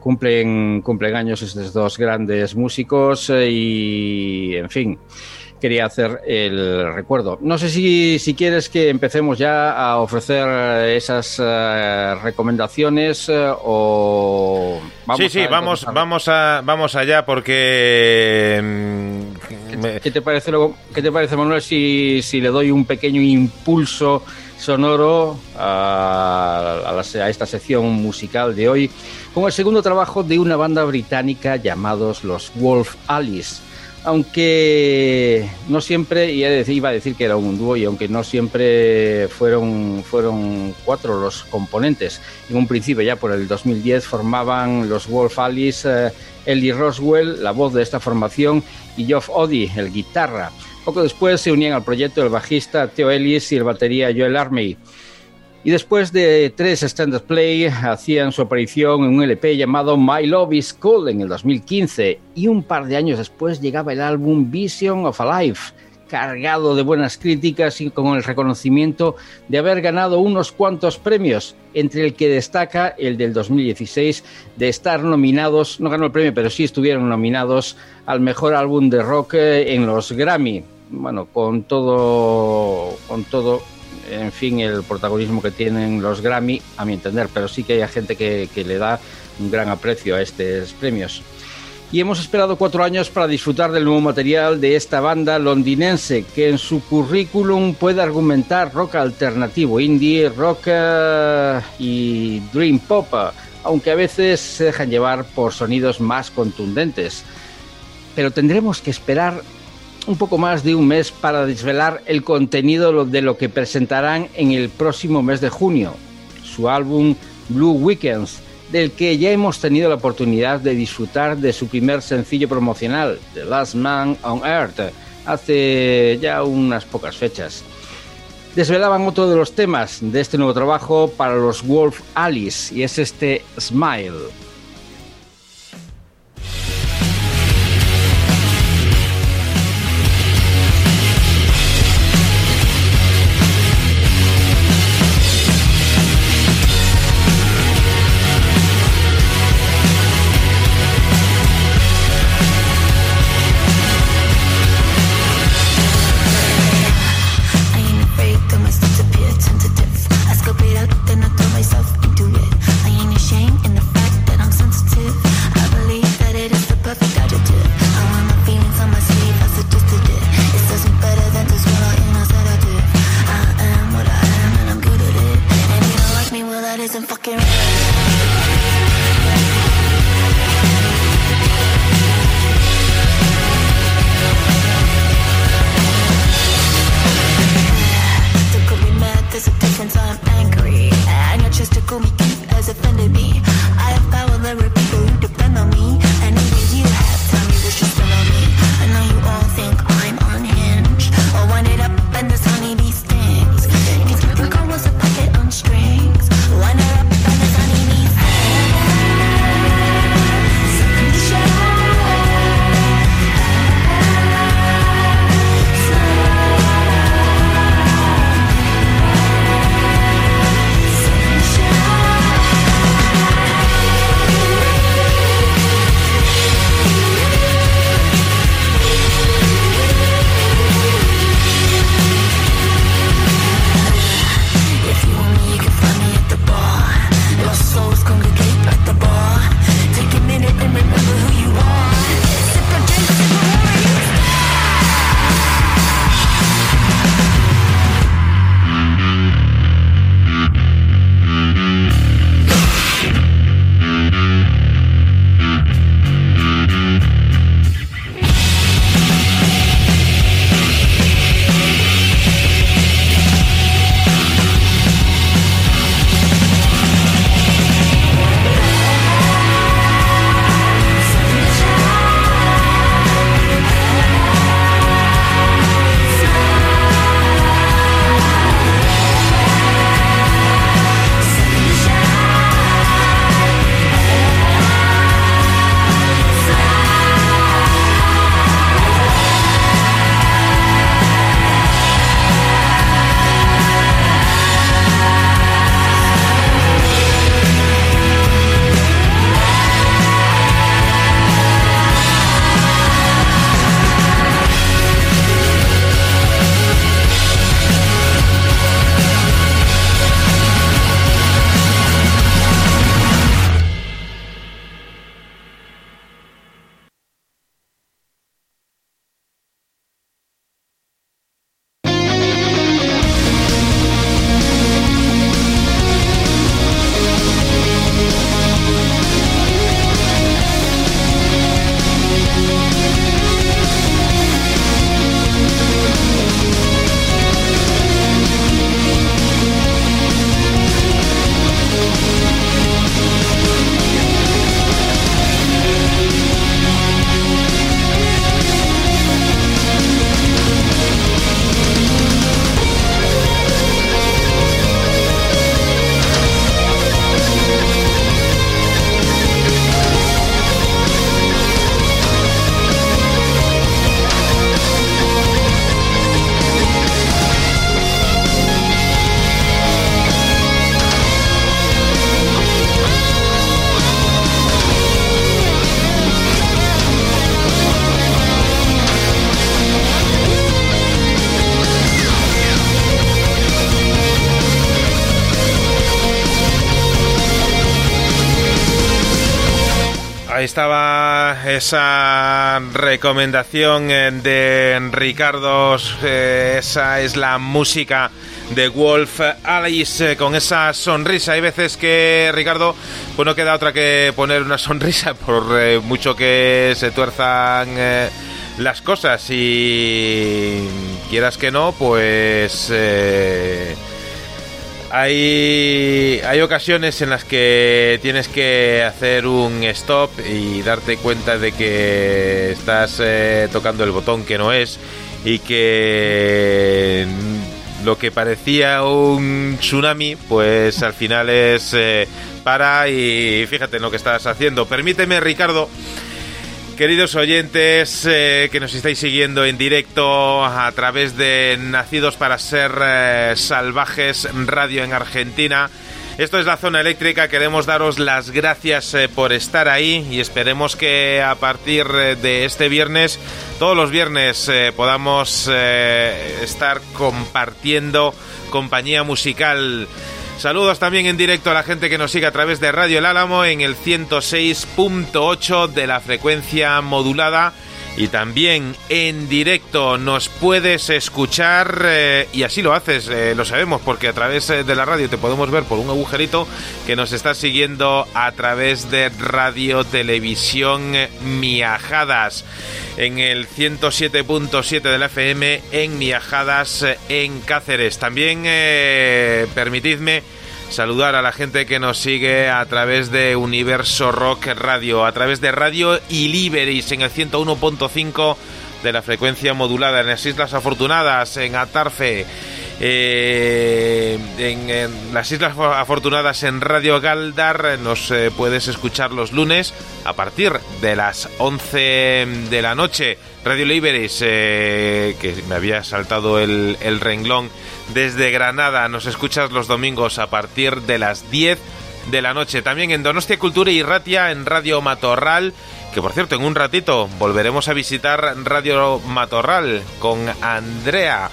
cumplen, cumplen años estos dos grandes músicos y, en fin, quería hacer el recuerdo. No sé si, si quieres que empecemos ya a ofrecer esas eh, recomendaciones eh, o... Vamos sí, sí, vamos, vamos, a, vamos allá porque... Mm, ¿Qué, te parece, luego, ¿Qué te parece, Manuel, si, si le doy un pequeño impulso sonoro a, a, esta sección musical de hoy con el segundo trabajo de una banda británica llamados los Wolf Alice aunque no siempre, y iba a decir que era un dúo, y aunque no siempre fueron, fueron cuatro los componentes, en un principio ya por el 2010 formaban los Wolf Alice, eh, Ellie Roswell, la voz de esta formación, y Geoff Oddy, el guitarra. Poco después se unían al proyecto el bajista Theo Ellis y el batería Joel Armey. Y después de tres stand-up play, hacían su aparición en un LP llamado My Love is Cold en el 2015. Y un par de años después llegaba el álbum Vision of a Life, cargado de buenas críticas y con el reconocimiento de haber ganado unos cuantos premios, entre el que destaca el del 2016 de estar nominados, no ganó el premio, pero sí estuvieron nominados al mejor álbum de rock eh, en los Grammy. Bueno, con todo, con todo en fin, el protagonismo que tienen los Grammy, a mi entender, pero sí que hay gente que, le da un gran aprecio a estos premios. Y hemos esperado cuatro años para disfrutar del nuevo material de esta banda londinense, que en su currículum puede argumentar rock alternativo, indie, rock eh, y dream pop, aunque a veces se dejan llevar por sonidos más contundentes. Pero tendremos que esperar un poco más de un mes para desvelar el contenido de lo que presentarán en el próximo mes de junio, su álbum Blue Weekends, del que ya hemos tenido la oportunidad de disfrutar de su primer sencillo promocional, The Last Man on Earth, hace ya unas pocas fechas. Desvelaban otro de los temas de este nuevo trabajo para los Wolf Alice y es este Smile. Esa recomendación eh, de Ricardo. eh, esa es la música de Wolf Alice eh, con esa sonrisa. Hay veces que, Ricardo, pues no queda otra que poner una sonrisa por mucho que se tuerzan las cosas y quieras que no, pues... hay, hay ocasiones en las que tienes que hacer un stop y darte cuenta de que estás eh, tocando el botón que no es y que lo que parecía un tsunami, pues al final es eh, para y fíjate en lo que estás haciendo. Permíteme, Ricardo, Queridos oyentes eh, que nos estáis siguiendo en directo a través de Nacidos para Ser eh, Salvajes Radio en Argentina. Esto es la zona eléctrica, queremos daros las gracias eh, por estar ahí y esperemos que a partir de este viernes, todos los viernes, podamos estar compartiendo compañía musical. Saludos también en directo a la gente que nos sigue a través de Radio El Álamo en el 106.8 de la frecuencia modulada y también en directo nos puedes escuchar eh, y así lo haces, eh, lo sabemos porque a través eh, de la radio te podemos ver por un agujerito que nos está siguiendo a través de Radio Televisión Miajadas en el 107.7 de la FM en Miajadas en Cáceres. También permitidme saludar a la gente que nos sigue a través de Universo Rock Radio, a través de Radio Iliberis en el 101.5 de la frecuencia modulada en las Islas Afortunadas, en Atarfe, eh, en, las Islas Afortunadas en Radio Galdar. Nos eh, puedes escuchar los lunes a partir de las 11 de la noche. Radio Liberis, eh, que me había saltado el renglón desde Granada. Nos escuchas los domingos a partir de las 10 de la noche. También en Donostia Cultura y Ratia en Radio Matorral. Que por cierto, en un ratito volveremos a visitar Radio Matorral con Andrea.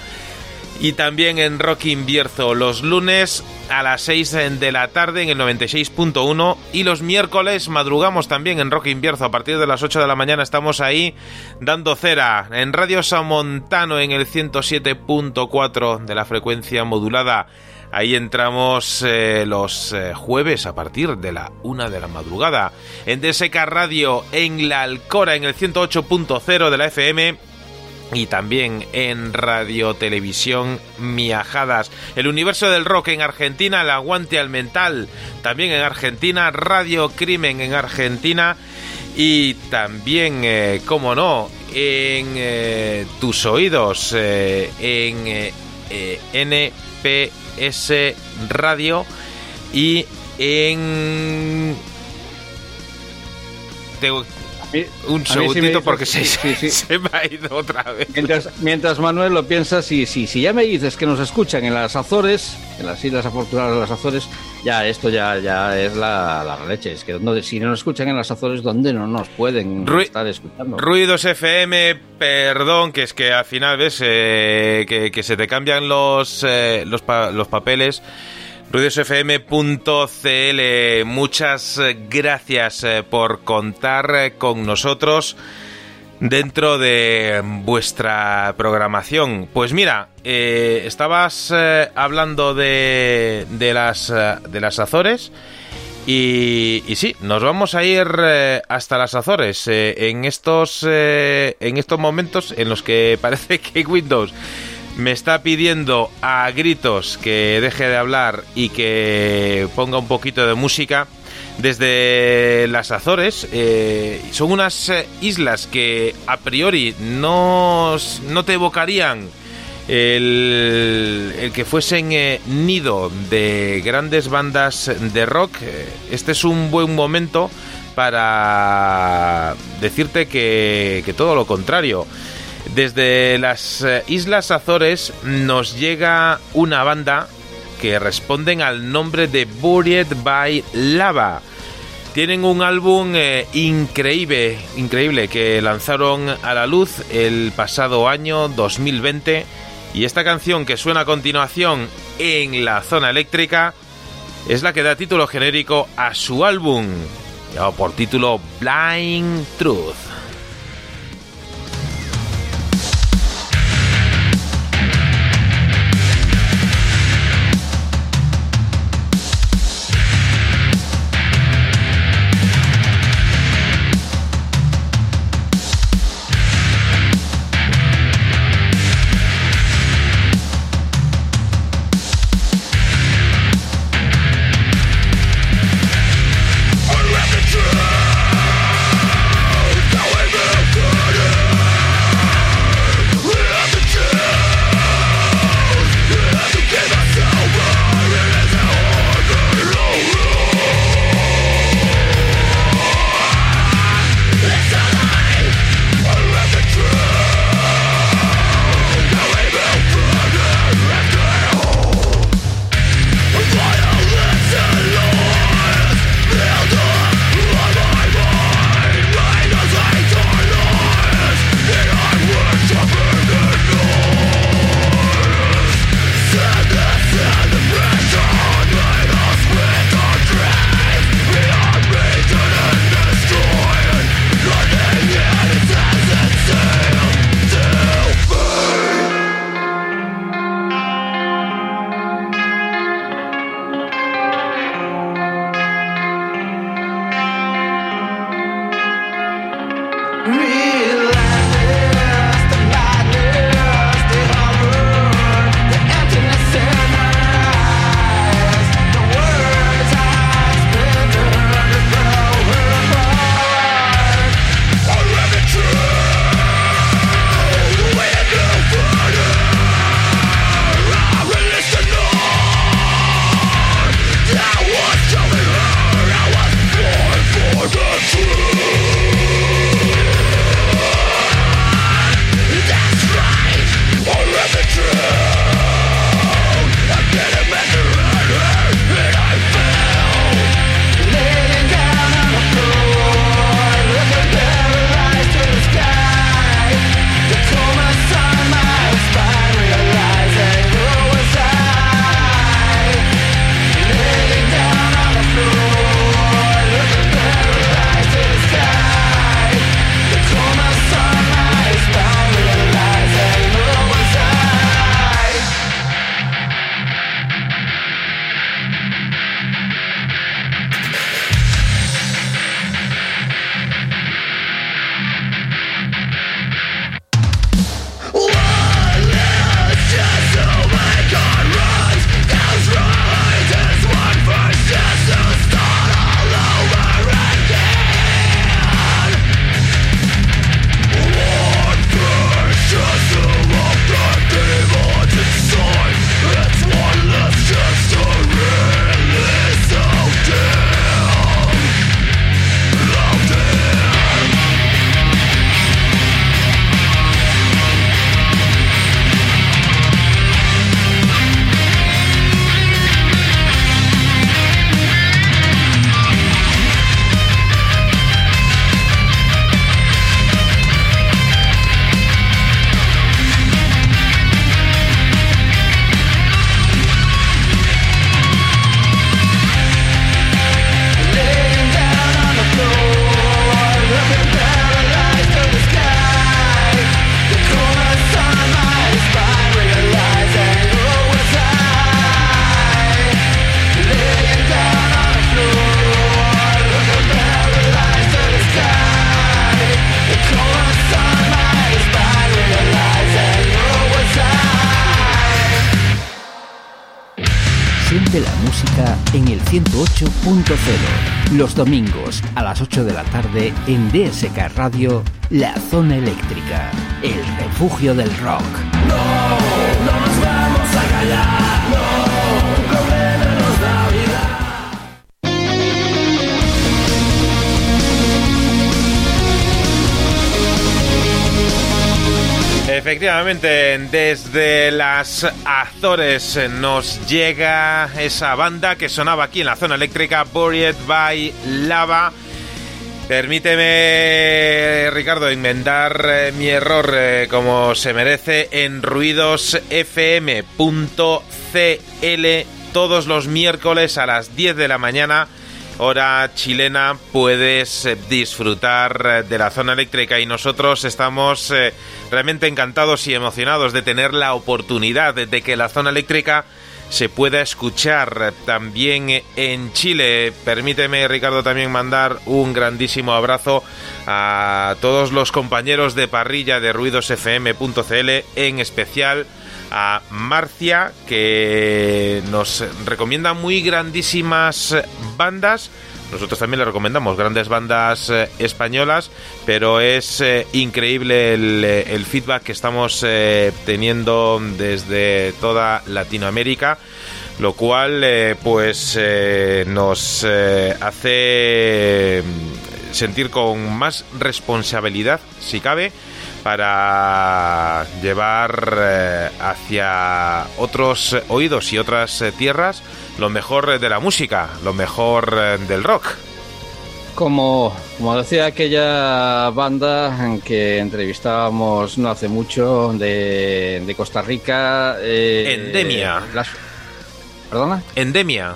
Y también en Rock Invierzo los lunes a las 6 de la tarde en el 96.1 y los miércoles madrugamos también en Rock Invierzo a partir de las 8 de la mañana estamos ahí dando cera en Radio Samontano en el 107.4 de la frecuencia modulada Ahí entramos eh, los eh, jueves a partir de la una de la madrugada. En DSK Radio en La Alcora en el 108.0 de la FM y también en Radio Televisión Miajadas. El universo del rock en Argentina, el aguante al mental también en Argentina, Radio Crimen en Argentina y también, eh, como no, en eh, tus oídos, eh, en eh, NPS Radio y en... A mí sí segundito dices- porque se, sí, sí. se me ha ido otra vez. Mientras, mientras Manuel lo piensas, y si, si ya me dices que nos escuchan en las Azores, en las Islas Afortunadas de las Azores, ya esto ya, ya es la, la leche. Es que donde, si no nos escuchan en las Azores, ¿dónde no nos pueden Rui- estar escuchando? Ruidos FM, perdón, que es que al final ves eh, que, que se te cambian los, eh, los, pa- los papeles. Ruidosfm.cl, muchas gracias eh, por contar eh, con nosotros dentro de vuestra programación. Pues mira, eh, estabas hablando de, de, las, de las Azores. Y, sí, nos vamos a ir hasta las Azores en estos en estos momentos en los que parece que Windows me está pidiendo a gritos que deje de hablar y que ponga un poquito de música desde las Azores. eh, son unas eh, islas que a priori no, no te evocarían el, el que fuesen eh, nido de grandes bandas de rock, este es un buen momento para decirte que todo lo contrario. Desde las eh, Islas Azores nos llega una banda que responden al nombre de Buried by Lava. Tienen un álbum eh, increíble, increíble que lanzaron a la luz el pasado año 2020 y esta canción que suena a continuación en la zona eléctrica es la que da título genérico a su álbum. llevado por título Blind Truth. Domingos a las 8 de la tarde en DSK Radio, La Zona Eléctrica, el refugio del rock. Efectivamente, desde las Azores nos llega esa banda que sonaba aquí en la zona eléctrica, Buried by Lava. Permíteme, Ricardo, inventar eh, mi error eh, como se merece en ruidosfm.cl todos los miércoles a las 10 de la mañana hora chilena puedes eh, disfrutar eh, de la zona eléctrica y nosotros estamos eh, realmente encantados y emocionados de tener la oportunidad de que la zona eléctrica se pueda escuchar también en Chile. Permíteme, Ricardo, también mandar un grandísimo abrazo a todos los compañeros de parrilla de ruidosfm.cl, en especial a Marcia, que nos recomienda muy grandísimas bandas. Nosotros también le recomendamos grandes bandas eh, españolas, pero es eh, increíble el, eh, el, feedback que estamos teniendo desde toda Latinoamérica, lo cual pues nos hace sentir con más responsabilidad, si cabe, para llevar eh, hacia otros oídos y otras eh, tierras lo mejor de la música, lo mejor eh, del rock. Como, como decía aquella banda en que entrevistábamos no hace mucho de, de Costa Rica. Endemia. ¿Perdona? Endemia.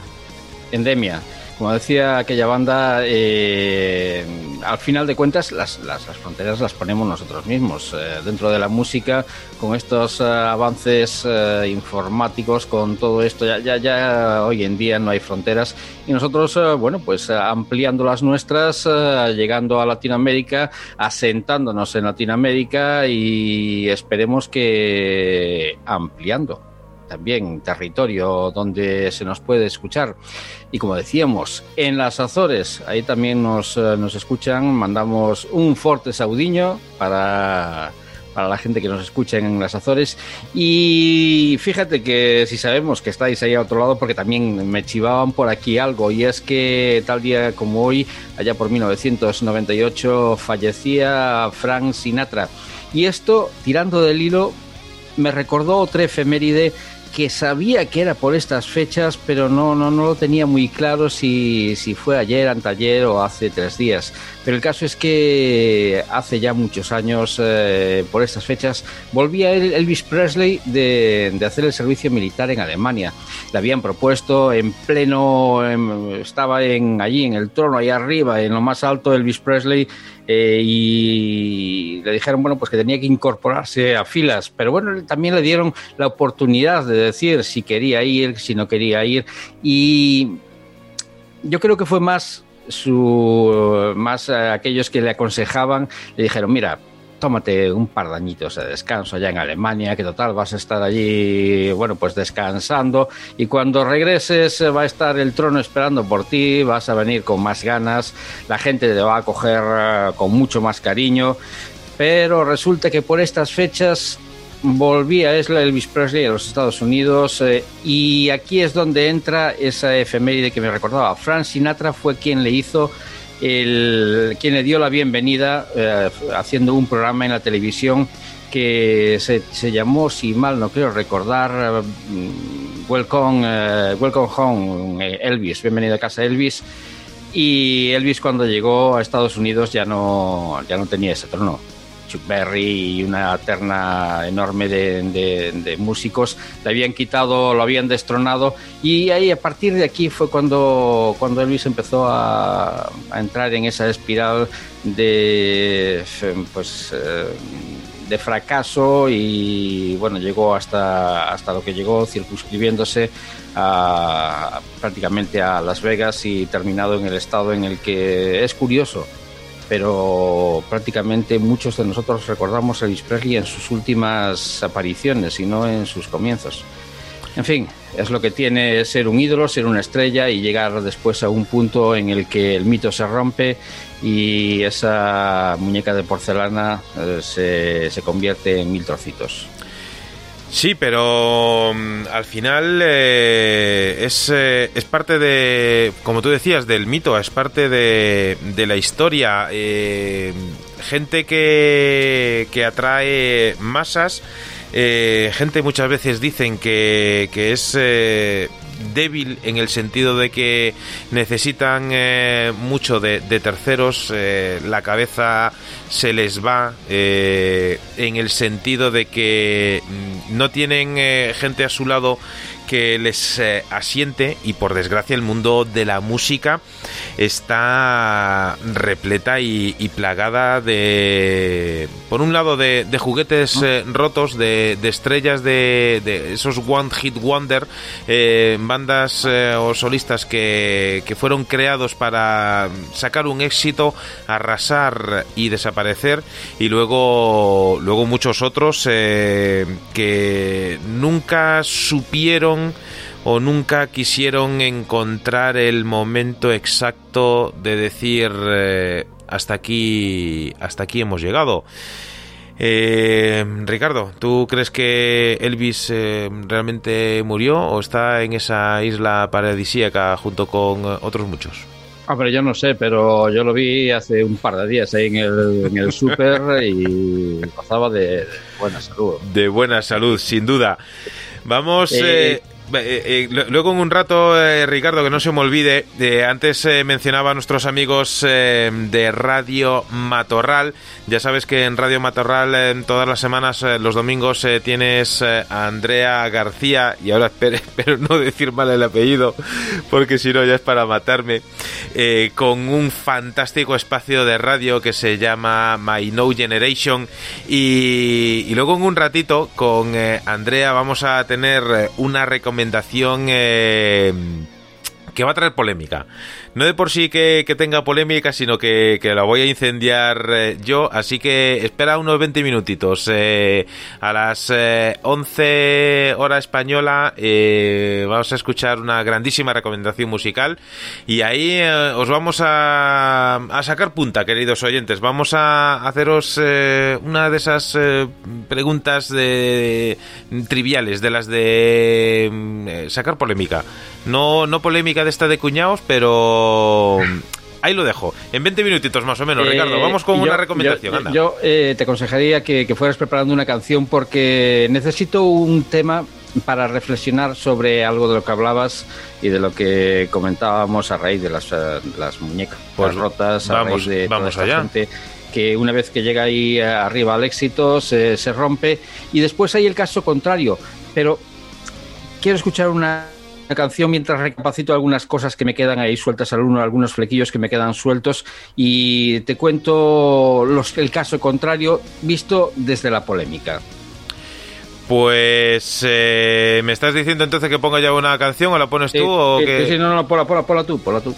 Endemia como decía aquella banda, eh, al final de cuentas las, las, fronteras las ponemos nosotros mismos. Eh, dentro de la música, con estos eh, avances informáticos, con todo esto, ya, ya, ya, hoy en día no hay fronteras. Y nosotros, bueno, pues ampliando las nuestras, llegando a Latinoamérica, asentándonos en Latinoamérica y esperemos que ampliando también territorio donde se nos puede escuchar. Y como decíamos, en las Azores, ahí también nos, eh, nos escuchan, mandamos un fuerte saudiño para para la gente que nos escucha en las Azores. Y fíjate que si sabemos que estáis ahí a otro lado, porque también me chivaban por aquí algo, y es que tal día como hoy, allá por 1998, fallecía Frank Sinatra. Y esto, tirando del hilo, me recordó otra efeméride que sabía que era por estas fechas, pero no, no, no lo tenía muy claro si, si fue ayer, anteayer o hace tres días. Pero el caso es que hace ya muchos años, eh, por estas fechas, volvía Elvis Presley de, de, hacer el servicio militar en Alemania. Le habían propuesto en pleno, estaba en, allí en el trono, ahí arriba, en lo más alto, Elvis Presley, eh, y le dijeron, bueno, pues que tenía que incorporarse a filas. Pero bueno, también le dieron la oportunidad de decir si quería ir, si no quería ir. Y yo creo que fue más su más eh, aquellos que le aconsejaban le dijeron mira tómate un par de añitos de descanso allá en Alemania, que total vas a estar allí, bueno, pues descansando y cuando regreses eh, va a estar el trono esperando por ti, vas a venir con más ganas, la gente te va a coger eh, con mucho más cariño, pero resulta que por estas fechas volvía Elvis Presley a los Estados Unidos eh, y aquí es donde entra esa efeméride que me recordaba. Frank Sinatra fue quien le hizo el, quien le dio la bienvenida eh, haciendo un programa en la televisión que se, llamó, si mal no creo recordar, mm, Welcome, uh, Welcome Home Elvis, bienvenido a casa Elvis. Y Elvis cuando llegó a Estados Unidos ya no, ya no tenía ese trono Berry y una terna enorme de, músicos, le habían quitado, lo habían destronado. Y ahí a partir de aquí fue cuando, cuando Elvis empezó a, entrar en esa espiral de pues eh, de fracaso. Y bueno llegó hasta hasta lo que llegó circunscribiéndose prácticamente a Las Vegas y terminado en el estado en el que es curioso pero prácticamente muchos de nosotros recordamos a Elvis Presley en sus últimas apariciones y no en sus comienzos. En fin, es lo que tiene ser un ídolo, ser una estrella y llegar después a un punto en el que el mito se rompe y esa muñeca de porcelana eh, se, se convierte en mil trocitos. Sí, pero mm, al final eh, es, eh, es, parte de, como tú decías, del mito, es parte de, de la historia. Eh, gente que, que atrae masas, gente muchas veces dicen que, que es débil en el sentido de que necesitan eh, mucho de, terceros, eh, la cabeza se les va eh, en el sentido de que mm, no tienen gente a su lado que les eh, asiente y por desgracia el mundo de la música está repleta y, plagada de, por un lado, de, juguetes eh, rotos, de, estrellas de, esos One Hit Wonder, eh, bandas o solistas que, que fueron creados para sacar un éxito, arrasar y desaparecer, y luego, luego muchos otros que nunca supieron o nunca quisieron encontrar el momento exacto de decir eh, hasta aquí hasta aquí hemos llegado. Eh, Ricardo, ¿tú crees que Elvis eh, realmente murió o está en esa isla paradisíaca junto con otros muchos? Hombre, yo no sé, pero yo lo vi hace un par de días ahí en el, en el súper y pasaba de, buena salud. De buena salud, sin duda. Vamos. Eh, eh, eh, luego en un rato, Ricardo, que no se me olvide, antes mencionaba a nuestros amigos de Radio Matorral. Ya sabes que en Radio Matorral en todas las semanas, los domingos, tienes a Andrea García, y ahora espero, no decir mal el apellido, porque si no ya es para matarme, con un fantástico espacio de radio que se llama My No Generation. Y luego en un ratito con Andrea vamos a tener una recomendación eh, que va a traer polémica no de por sí que, tenga polémica, sino que, la voy a incendiar eh, yo. Así que espera unos 20 minutitos. Eh, a las 11 eh, hora española vamos a escuchar una grandísima recomendación musical. Y ahí os vamos a, a, sacar punta, queridos oyentes. Vamos a haceros una de esas preguntas de, triviales, de las de sacar polémica. No, no polémica de esta de cuñados, pero ahí lo dejo. En 20 minutitos más o menos, Ricardo. Vamos con una recomendación. Yo, eh, te aconsejaría que, fueras preparando una canción porque necesito un tema para reflexionar sobre algo de lo que hablabas y de lo que comentábamos a raíz de las, eh, las muñecas pues rotas, a vamos, raíz de vamos allá. gente que una vez que llega ahí arriba al éxito se, se rompe y después hay el caso contrario. Pero quiero escuchar una canción mientras recapacito algunas cosas que me quedan ahí sueltas al uno, algunos flequillos que me quedan sueltos y te cuento los, el caso contrario visto desde la polémica. Pues eh, me estás diciendo entonces que ponga ya una canción o la pones tú o que... Sí, no, no, ponla, ponla, ponla tú, ponla tú.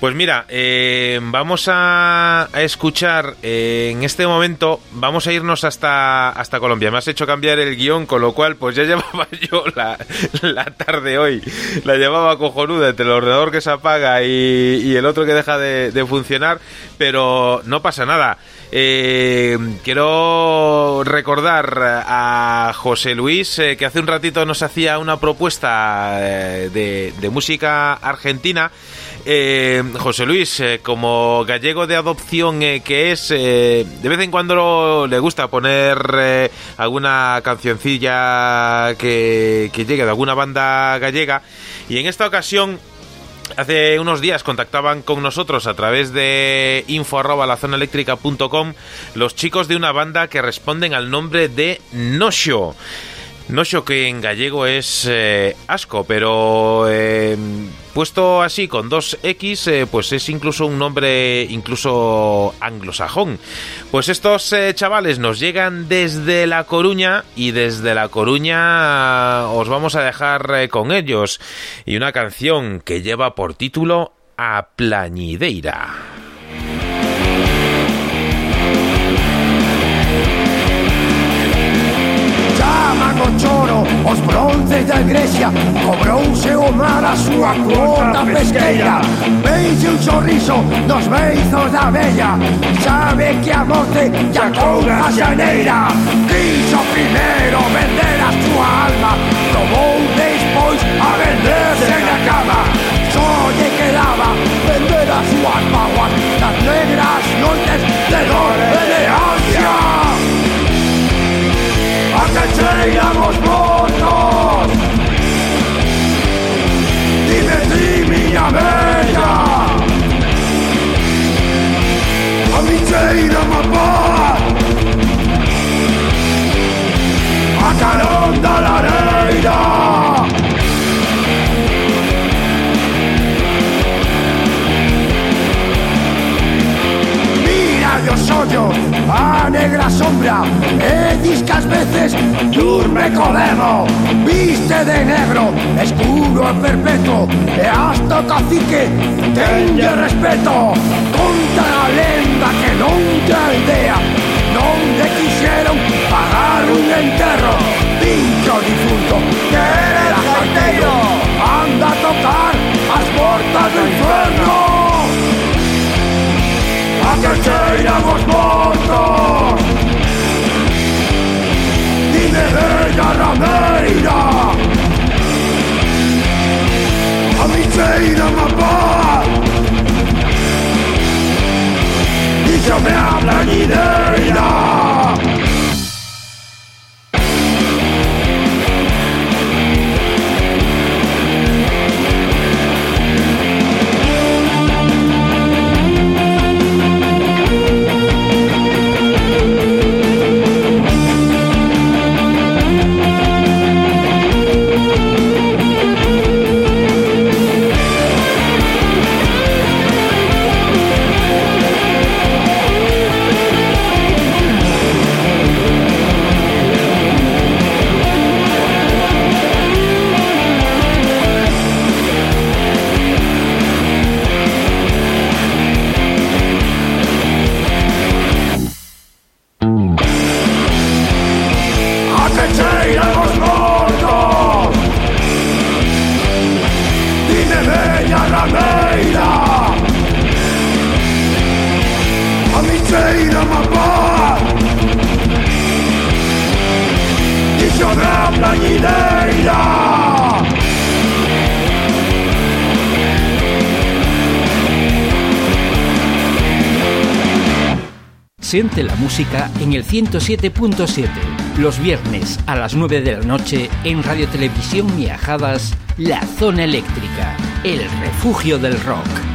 Pues mira, eh, vamos a, escuchar eh, en este momento, vamos a irnos hasta, hasta Colombia. Me has hecho cambiar el guion, con lo cual pues ya llevaba yo la, la tarde hoy, la llevaba cojonuda entre el ordenador que se apaga y, el otro que deja de, funcionar, pero no pasa nada. Eh, quiero recordar a José Luis que hace un ratito nos hacía una propuesta de música argentina. Eh, José Luis, eh, como gallego de adopción eh, que es, de vez en cuando le gusta poner alguna cancioncilla que, que llegue de alguna banda gallega y en esta ocasión Hace unos días contactaban con nosotros a través de info los chicos de una banda que responden al nombre de Nosho. Nosho que en gallego es asco, pero Puesto así con dos X, eh, pues es incluso un nombre incluso anglosajón. Pues estos eh, chavales nos llegan desde La Coruña y desde La Coruña os vamos a dejar eh, con ellos y una canción que lleva por título A Plañideira. choro Os bronces da igrexa Cobrouse o mar a súa cuota pesqueira. Veixe un sorriso nos beizos da vella Sabe que a morte ya couga xaneira Quiso primeiro vender a súa alma Probou despois a venderse na cama. Só lle quedaba vender as súas maguas Nas negras noites de dor los votos Dime ti, miña bella A mi cheira mapar A carón da lareira ollo A negra sombra E discas veces Durme co dedo Viste de negro Escuro e perpetuo E hasta o cacique Tenlle respeto Conta a lenda que non te aldea Donde quixeron pagar un enterro Dicho difunto Que era carteiro Anda a tocar as portas do inferno Ako će idemoš možda I ne veđa nam ne A mi će idemo bar? Me abla ni Siente la música en el 107.7, los viernes a las 9 de la noche en Radio Televisión Miajadas, La Zona Eléctrica, el refugio del rock.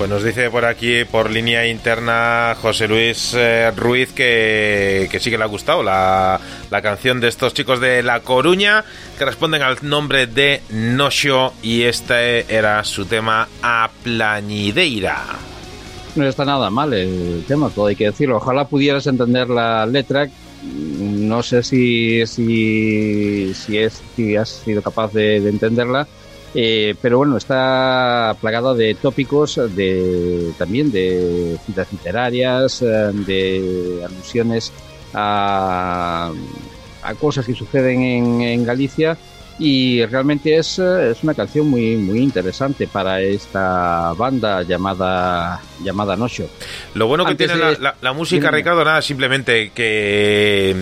Pues nos dice por aquí, por línea interna, José Luis eh, Ruiz, que, que sí que le ha gustado la, la canción de estos chicos de La Coruña, que responden al nombre de Noxo, y este era su tema A Plañideira. No está nada mal el tema, todo hay que decirlo. Ojalá pudieras entender la letra. No sé si, si, si, es, si has sido capaz de entenderla. Eh, pero bueno, está plagada de tópicos, de también de citas literarias, eh, de alusiones a, a cosas que suceden en, en Galicia y realmente es, eh, es una canción muy muy interesante para esta banda llamada llamada Noxo. Lo bueno que Antes tiene de- la, la- la música. Ricardo, nada, simplemente que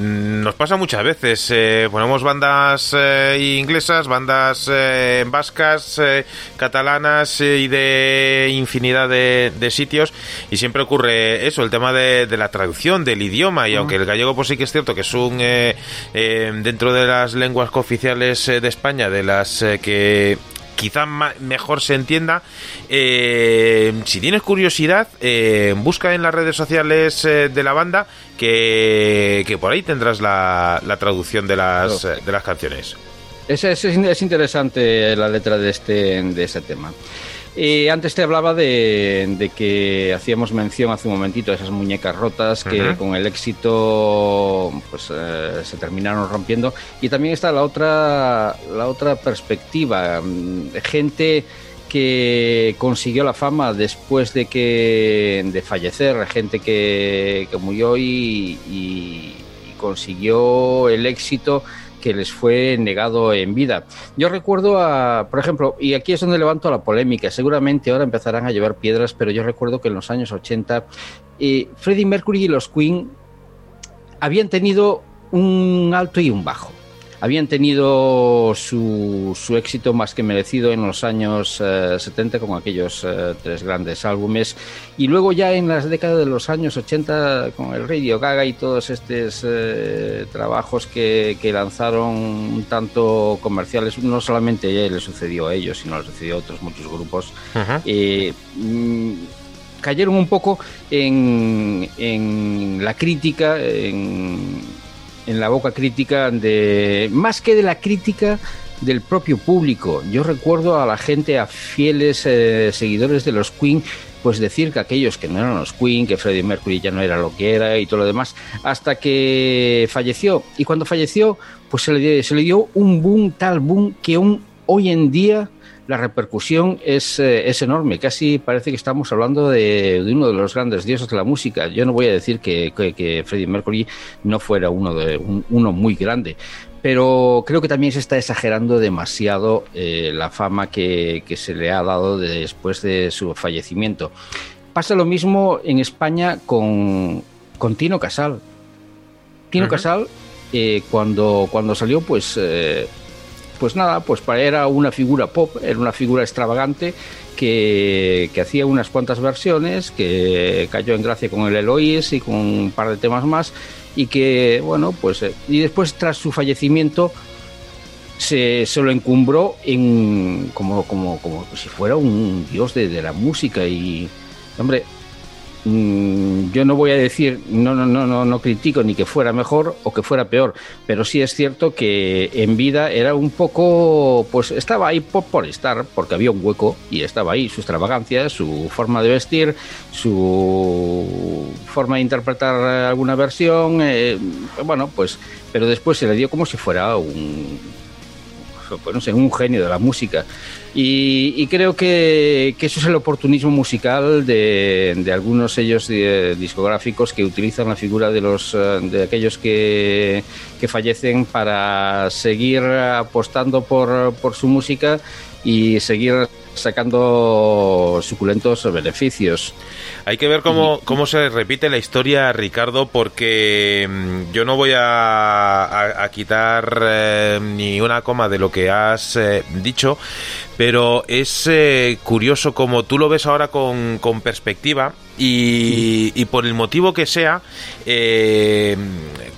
nos pasa muchas veces. eh, ponemos bandas eh, inglesas, bandas eh, vascas, eh, catalanas eh, y de infinidad de, de sitios y siempre ocurre eso, el tema de, de la traducción del idioma y aunque el gallego pues sí que es cierto que es un dentro de las lenguas cooficiales de España, de las que quizá mejor se entienda. Eh, si tienes curiosidad, eh, busca en las redes sociales eh, de la banda que, que por ahí tendrás la, la traducción de las, de las canciones. Es, es, es interesante la letra de este, de este tema. Eh, antes te hablaba de, de que hacíamos mención hace un momentito a esas muñecas rotas que con el éxito pues eh, se terminaron rompiendo y también está la otra la otra perspectiva mm, gente que consiguió la fama después de que de fallecer gente que, que murió y, consiguió el éxito que les fue negado en vida. Yo recuerdo a, por ejemplo, y aquí es donde levanto la polémica, seguramente ahora empezarán a llevar piedras, pero yo recuerdo que en los años 80 eh, Freddie Mercury y los Queen habían tenido un alto y un bajo. Habían tenido su, su éxito más que merecido en los años eh, 70 con aquellos eh, tres grandes álbumes. Y luego ya en las décadas de los años 80 con el Radio Gaga y todos estos eh, trabajos que, que lanzaron un tanto comerciales, no solamente le sucedió a ellos, sino le sucedió a otros muchos grupos, eh, mm, cayeron un poco en, en la crítica, en, en la boca crítica de, más que de la crítica, del propio público. Yo recuerdo a la gente, a fieles eh, seguidores de los Queen, pues decir que aquellos que no eran los Queen, que Freddie Mercury ya no era lo que era y todo lo demás, hasta que falleció. Y cuando falleció, pues se le, se le dio un boom, tal boom, que aún hoy en día la repercusión es, eh, es enorme. Casi parece que estamos hablando de, uno de los grandes dioses de la música. Yo no voy a decir que, que, Freddie Mercury no fuera uno, de, uno muy grande, pero creo que también se está exagerando demasiado eh, la fama que, se le ha dado después de su fallecimiento. Pasa lo mismo en España con, con Tino Casal. Tino Casal, eh, cuando, cuando salió, pues pues nada, pues era una figura pop, era una figura extravagante que, hacía unas cuantas versiones, que cayó en gracia con el Eloís y con un par de temas más, y que, bueno, pues, eh, y después tras su fallecimiento se, se lo encumbró en, como, como, como si fuera un dios de, de la música y, hombre, yo no voy a decir, no, no, no, no, no critico ni que fuera mejor o que fuera peor, pero sí es cierto que en vida era un poco, pues estaba ahí por, por estar, porque había un hueco y estaba ahí su extravagancia, su forma de vestir, su forma de interpretar alguna versión, eh, bueno, pues, pero después se le dio como si fuera un, pues no sé, un genio de la música. Y, creo que, eso es el oportunismo musical de, algunos sellos discográficos que utilizan la figura de, los, eh, de aquellos que, que fallecen para seguir apostando por, por su música y seguir sacando suculentos beneficios. Hay que ver cómo, cómo se repite la historia, Ricardo, porque mm, yo no voy a, quitar eh, ni una coma de lo que has eh, dicho, pero es eh, curioso como tú lo ves ahora con, con perspectiva y, por el motivo que sea, eh,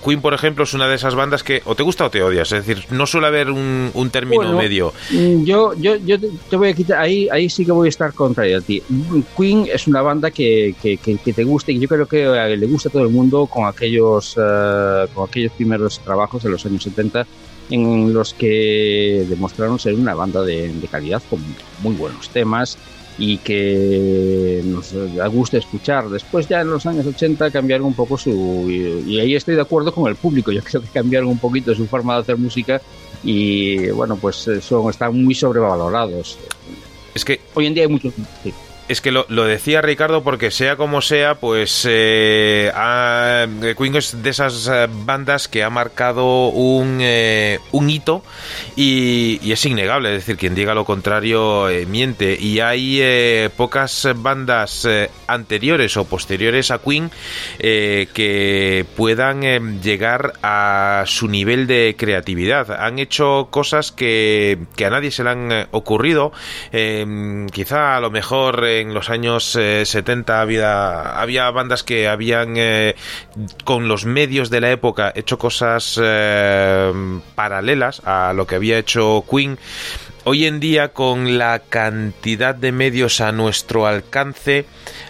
Queen, por ejemplo, es una de esas bandas que o te gusta o te odias. Es decir, no suele haber un, término medio. Mm, yo, yo, yo te voy a quitar, ahí, ahí sí que voy a estar contrario a ti. Queen es una banda que, que, te gusta y yo creo que le gusta a todo el mundo con aquellos, eh, con aquellos primeros trabajos de los años 70 en los que demostraron ser una banda de, de calidad con muy buenos temas y que nos da gusto escuchar. Después ya en los años 80 cambiaron un poco su... Y, ahí estoy de acuerdo con el público, yo creo que cambiaron un poquito su forma de hacer música y bueno, pues son, están muy sobrevalorados. Es que hoy en día hay muchos... Es que lo, decía Ricardo porque sea como sea, pues eh, Queen es de esas eh, bandas que ha marcado un, eh, un hito y, es innegable, es decir, quien diga lo contrario eh, miente. Y hay pocas bandas anteriores o posteriores a Queen que puedan llegar a su nivel de creatividad. Han hecho cosas que, que a nadie se le han ocurrido, quizá a lo mejor en los años 70 eh, había, había bandas que habían, eh, con los medios de la época, hecho cosas eh, paralelas a lo que había hecho Queen. Hoy en día, con la cantidad de medios a nuestro alcance,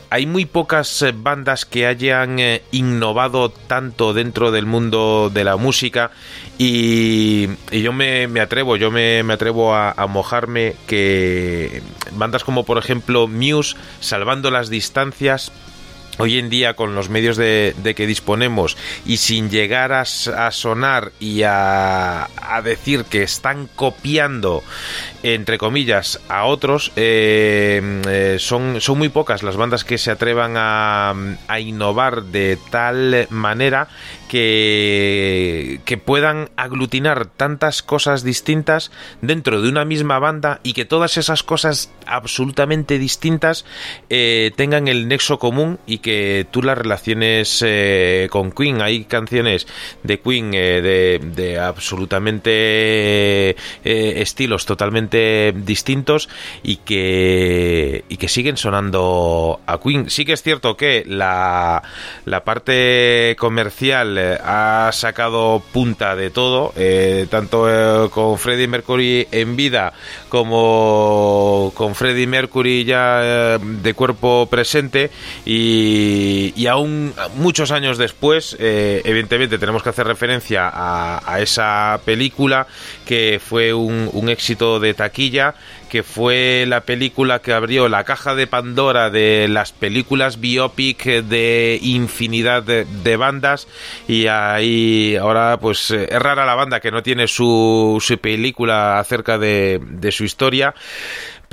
hay muy pocas bandas que hayan innovado tanto dentro del mundo de la música y, yo me, atrevo, yo me, atrevo a, mojarme que bandas como por ejemplo Muse, salvando las distancias, hoy en día con los medios de, que disponemos y sin llegar a, sonar y a, decir que están copiando entre comillas a otros eh, eh, son, son muy pocas las bandas que se atrevan a, a innovar de tal manera que, puedan aglutinar tantas cosas distintas dentro de una misma banda y que todas esas cosas absolutamente distintas eh, tengan el nexo común y que tú las relaciones eh, con Queen. Hay canciones de Queen eh, de, absolutamente estilos totalmente distintos y que, y que siguen sonando a Queen. Sí que es cierto que la, la parte comercial ha sacado punta de todo, eh, tanto eh, con Freddie Mercury en vida como con Freddie Mercury ya eh, de cuerpo presente y, aún muchos años después, evidentemente tenemos que hacer referencia a, esa película que fue un éxito de taquilla, que fue la película que abrió la caja de Pandora de las películas biopic de infinidad de, bandas y ahí ahora pues eh, es rara la banda que no tiene su, película acerca de su historia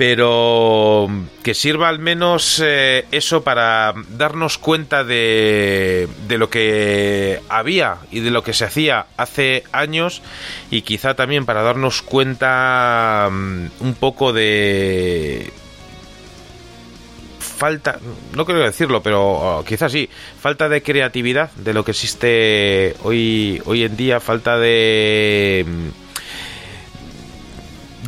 pero que sirva al menos eh, eso para darnos cuenta de, de, lo que había y de lo que se hacía hace años y quizá también para darnos cuenta um, un poco de falta, no quiero decirlo, pero oh, quizás sí, falta de creatividad de lo que existe hoy, hoy en día, falta de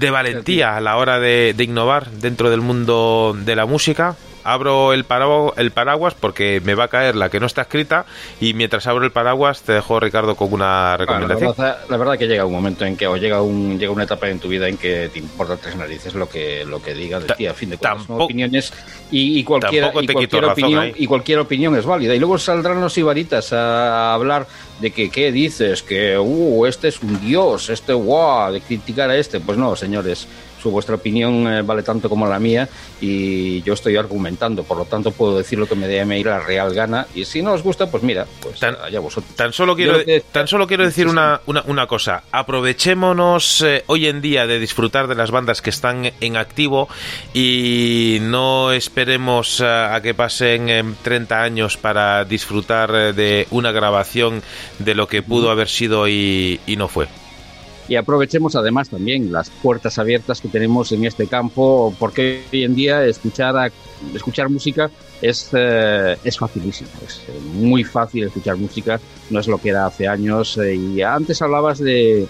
de valentía a la hora de, de, innovar dentro del mundo de la música. Abro el, paragu el paraguas porque me va a caer la que no está escrita y mientras abro el paraguas te dejo Ricardo con una recomendación. Bueno, la, verdad, la, verdad, que llega un momento en que o llega un llega una etapa en tu vida en que te importa tres narices lo que lo que diga de ti a fin de cuentas son opiniones y, y cualquier, y cualquier opinión y cualquier opinión es válida. Y luego saldrán los ibaritas a hablar de que qué dices que uh, este es un dios este wow de criticar a este. Pues no señores su vuestra opinión eh, vale tanto como la mía y yo estoy argumentando, por lo tanto puedo decir lo que me dé a la real gana y si no os gusta, pues mira, pues tan, allá vosotros. Tan solo quiero, que, tan solo quiero decir una, una, una cosa, aprovechémonos eh, hoy en día de disfrutar de las bandas que están en activo y no esperemos a que pasen eh, 30 años para disfrutar eh, de una grabación de lo que pudo haber sido y, y no fue y aprovechemos además también las puertas abiertas que tenemos en este campo, porque hoy en día escuchar, escuchar música es, eh, es facilísimo, es muy fácil escuchar música, no es lo que era hace años. Eh, y antes hablabas de,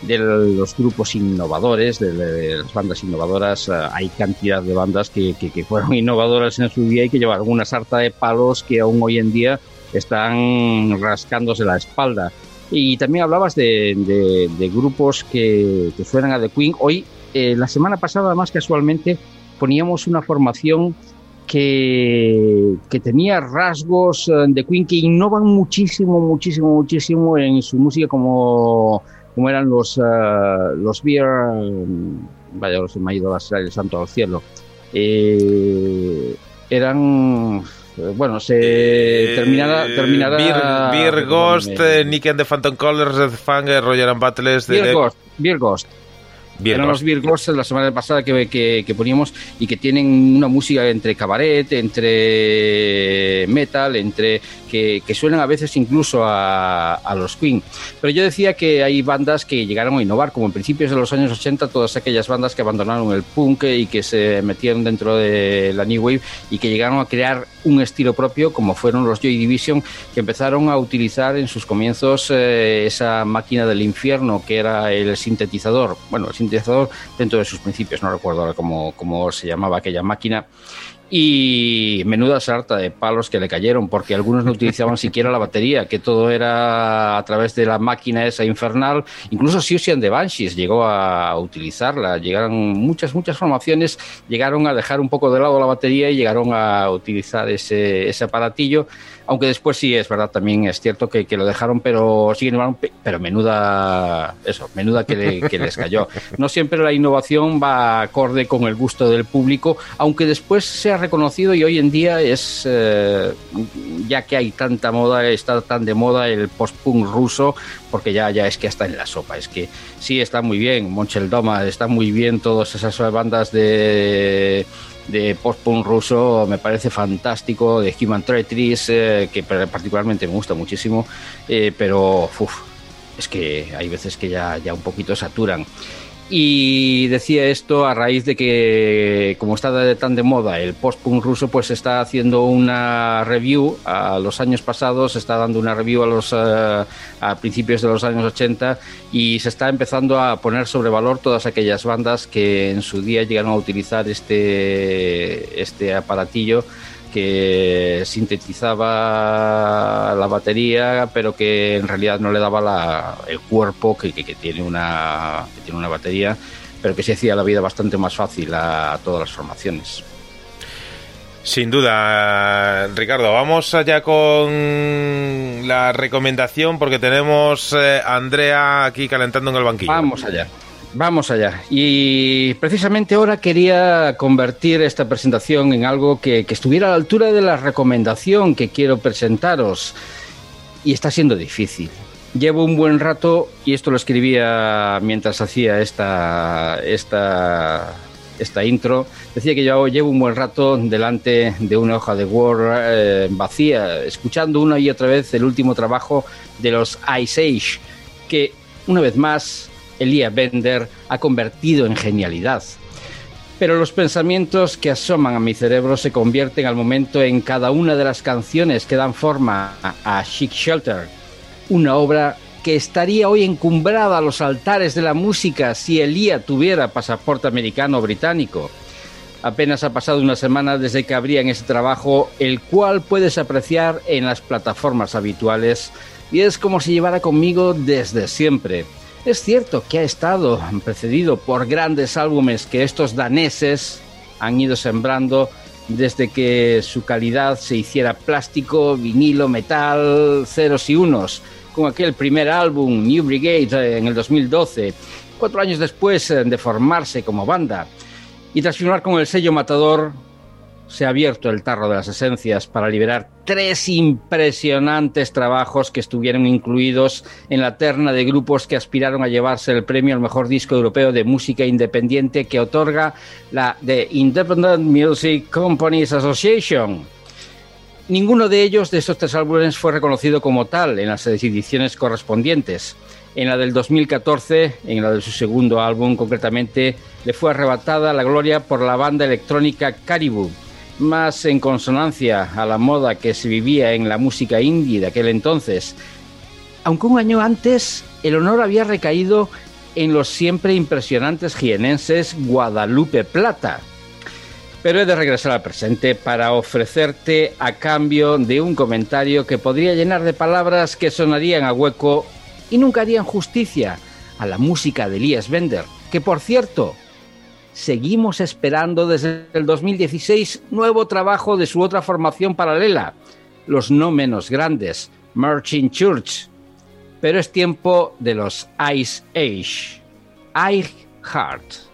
de los grupos innovadores, de, las bandas innovadoras, eh, hay cantidad de bandas que, que, que fueron innovadoras en su día y que llevan alguna sarta de palos que aún hoy en día están rascándose la espalda. Y también hablabas de, de, grupos que, que, suenan a The Queen. Hoy, eh, la semana pasada, más casualmente, poníamos una formación que, que tenía rasgos de Queen que innovan muchísimo, muchísimo, muchísimo en su música, como, como eran los, uh, los Beer. Vaya, se me ha ido el santo al cielo. Eh, eran bueno, se eh, terminará, terminará Beer, Beer Ghost, eh, Nick and the Phantom Colors, Fang, Roger and Battles Beer Ghost, Beer Ghost. Beer Eran los Ghost la semana pasada que, que, que, poníamos y que tienen una música entre cabaret, entre metal, entre que, que suenan a veces incluso a, a, los Queen. Pero yo decía que hay bandas que llegaron a innovar, como en principios de los años 80, todas aquellas bandas que abandonaron el punk y que se metieron dentro de la New Wave y que llegaron a crear un estilo propio, como fueron los Joy Division, que empezaron a utilizar en sus comienzos eh, esa máquina del infierno que era el sintetizador. Bueno, el sintetizador dentro de sus principios, no recuerdo ahora cómo, cómo se llamaba aquella máquina y menuda sarta de palos que le cayeron porque algunos no utilizaban siquiera la batería, que todo era a través de la máquina esa infernal. Incluso Siouxian de Banshees llegó a utilizarla. Llegaron muchas, muchas formaciones, llegaron a dejar un poco de lado la batería y llegaron a utilizar ese, ese aparatillo. Aunque después sí es verdad, también es cierto que, que lo dejaron, pero siguen pero menuda, eso, menuda que, le, que les cayó. No siempre la innovación va acorde con el gusto del público, aunque después sea reconocido y hoy en día es, eh, ya que hay tanta moda, está tan de moda el post-punk ruso, porque ya, ya es que está en la sopa. Es que sí está muy bien, Monchel Doma, está muy bien todas esas bandas de de post-punk ruso me parece fantástico, de Human Treacheries, eh, que particularmente me gusta muchísimo, eh, pero es que hay veces que ya, ya un poquito saturan. Y decía esto a raíz de que, como está tan de moda el post-punk ruso, pues está haciendo una review a los años pasados, está dando una review a, los, a principios de los años 80 y se está empezando a poner sobre valor todas aquellas bandas que en su día llegaron a utilizar este, este aparatillo que sintetizaba la batería, pero que en realidad no le daba la, el cuerpo que, que, que, tiene una, que tiene una batería, pero que se hacía la vida bastante más fácil a, a todas las formaciones. Sin duda, Ricardo. Vamos allá con la recomendación porque tenemos eh, a Andrea aquí calentando en el banquillo. Vamos allá. Vamos allá. Y precisamente ahora quería convertir esta presentación en algo que, estuviera a la altura de la recomendación que quiero presentaros. Y está siendo difícil. Llevo un buen rato, y esto lo escribía mientras hacía esta, esta esta intro, decía que yo llevo un buen rato delante de una hoja de Word eh, vacía, escuchando una y otra vez el último trabajo de los Ice Age, que una vez más Elia Bender ha convertido en genialidad. Pero los pensamientos que asoman a mi cerebro se convierten al momento en cada una de las canciones que dan forma a Chic Shelter, una obra que estaría hoy encumbrada a los altares de la música si Elía tuviera pasaporte americano o británico. Apenas ha pasado una semana desde que abrían ese trabajo, el cual puedes apreciar en las plataformas habituales, y es como si llevara conmigo desde siempre. Es cierto que ha estado precedido por grandes álbumes que estos daneses han ido sembrando desde que su calidad se hiciera plástico, vinilo, metal, ceros y unos con aquel primer álbum, New Brigade, en el 2012, cuatro años después de formarse como banda. Y tras firmar con el sello Matador, se ha abierto el tarro de las esencias para liberar tres impresionantes trabajos que estuvieron incluidos en la terna de grupos que aspiraron a llevarse el premio al mejor disco europeo de música independiente que otorga la The Independent Music Companies Association. Ninguno de ellos, de estos tres álbumes, fue reconocido como tal en las ediciones correspondientes. En la del 2014, en la de su segundo álbum concretamente, le fue arrebatada la gloria por la banda electrónica Caribou, más en consonancia a la moda que se vivía en la música indie de aquel entonces. Aunque un año antes el honor había recaído en los siempre impresionantes jienenses Guadalupe Plata, pero he de regresar al presente para ofrecerte a cambio de un comentario que podría llenar de palabras que sonarían a hueco y nunca harían justicia a la música de Elias Bender, que por cierto, seguimos esperando desde el 2016 nuevo trabajo de su otra formación paralela, los no menos grandes, Marching Church. Pero es tiempo de los Ice Age. I Heart.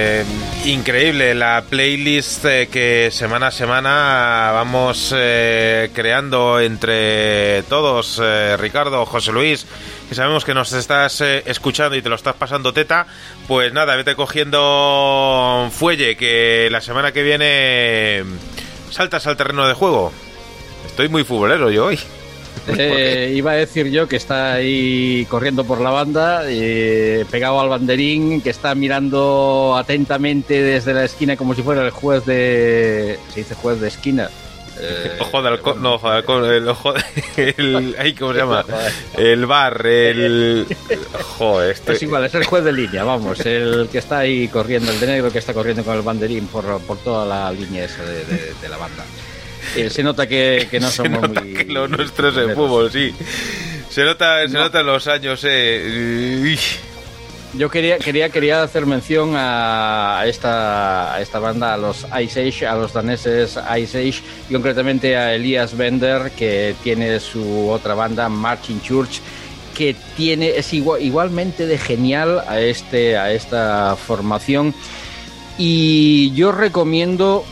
increíble la playlist eh, que semana a semana vamos eh, creando entre todos, eh, Ricardo, José Luis, que sabemos que nos estás escuchando y te lo estás pasando teta, pues nada, vete cogiendo fuelle que la semana que viene saltas al terreno de juego. Estoy muy futbolero yo hoy. Eh, iba a decir yo que está ahí corriendo por la banda, eh, pegado al banderín, que está mirando atentamente desde la esquina como si fuera el juez de. Se dice juez de esquina. Eh, Ojo de halcón, no, ojo de halcón, el ojo de, el, ay, ¿cómo se llama? El bar, el... Joder, este... Es igual, es el juez de línea, vamos, el que está ahí corriendo, el de negro que está corriendo con el banderín por, por toda la línea esa de, de- de la banda. Eh, se nota que, que no Se somos nota muy... que lo nuestro es el fútbol, sí. Se nota, se nota en los años, eh. Uy. Yo quería, quería, quería hacer mención a esta, a esta banda, a los Ice Age, a los daneses Ice Age, y concretamente a Elias Bender, que tiene su otra banda, Marching Church, que tiene, es igual, igualmente de genial a, este, a esta formación. Y yo recomiendo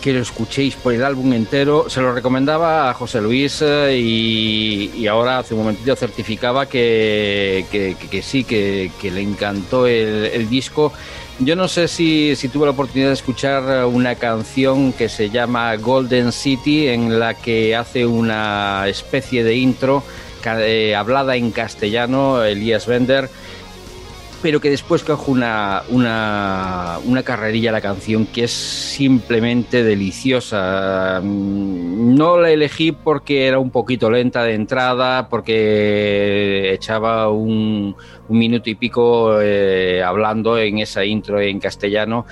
que lo escuchéis por el álbum entero. Se lo recomendaba a José Luis eh, y, y ahora hace un momentito certificaba que, que- que- que sí, que, le encantó el, el disco. Yo no sé si, si tuve la oportunidad de escuchar una canción que se llama Golden City, en la que hace una especie de intro eh, hablada en castellano, Elías Bender pero que después coge una, una, una carrerilla la canción que es simplemente deliciosa. Mm, No la elegí porque era un poquito lenta de entrada, porque echaba un, un minuto y pico eh, hablando en esa intro en castellano,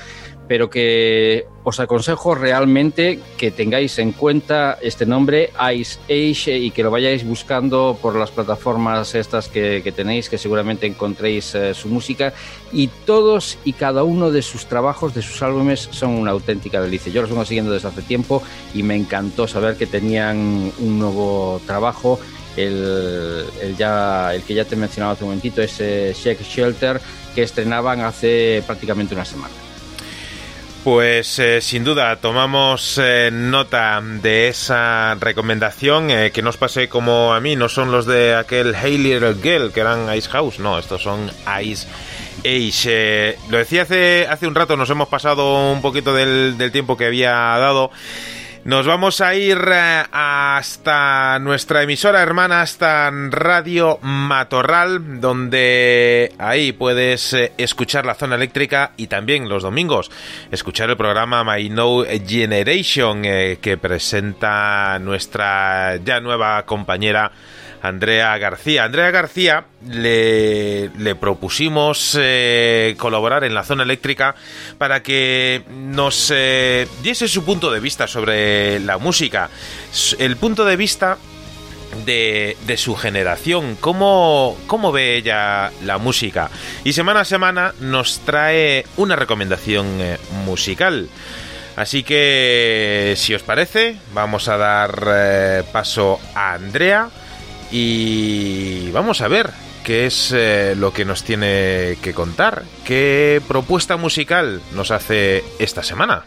pero que os aconsejo realmente que tengáis en cuenta este nombre, Ice Age, y que lo vayáis buscando por las plataformas estas que, tenéis, que seguramente encontréis eh, su música. Y todos y cada uno de sus trabajos, de sus álbumes, son una auténtica delicia. Yo los vengo siguiendo desde hace tiempo y me encantó saber que tenían un nuevo trabajo. El, el ya, el que ya te he mencionado hace un momentito, ese Shake Shelter, que estrenaban hace prácticamente una semana. Pues eh, sin duda tomamos eh, nota de esa recomendación eh, que nos pase como a mí, no son los de aquel Hey Little Girl que eran Ice House, no, estos son Ice Age. Lo decía hace, hace un rato, nos hemos pasado un poquito del, del tiempo que había dado. Nos vamos a ir eh, hasta nuestra emisora hermana, hasta Radio Matorral, donde ahí puedes eh, escuchar la zona eléctrica y también los domingos escuchar el programa My No Generation eh, que presenta nuestra ya nueva compañera Andrea García. Andrea García le, le propusimos eh, colaborar en la zona eléctrica para que nos eh, diese su punto de vista sobre la música. El punto de vista de, de su generación, cómo, cómo ve ella la música. Y semana a semana nos trae una recomendación eh, musical. Así que, si os parece, vamos a dar eh, paso a Andrea y vamos a ver qué es eh, lo que nos tiene que contar, qué propuesta musical nos hace esta semana.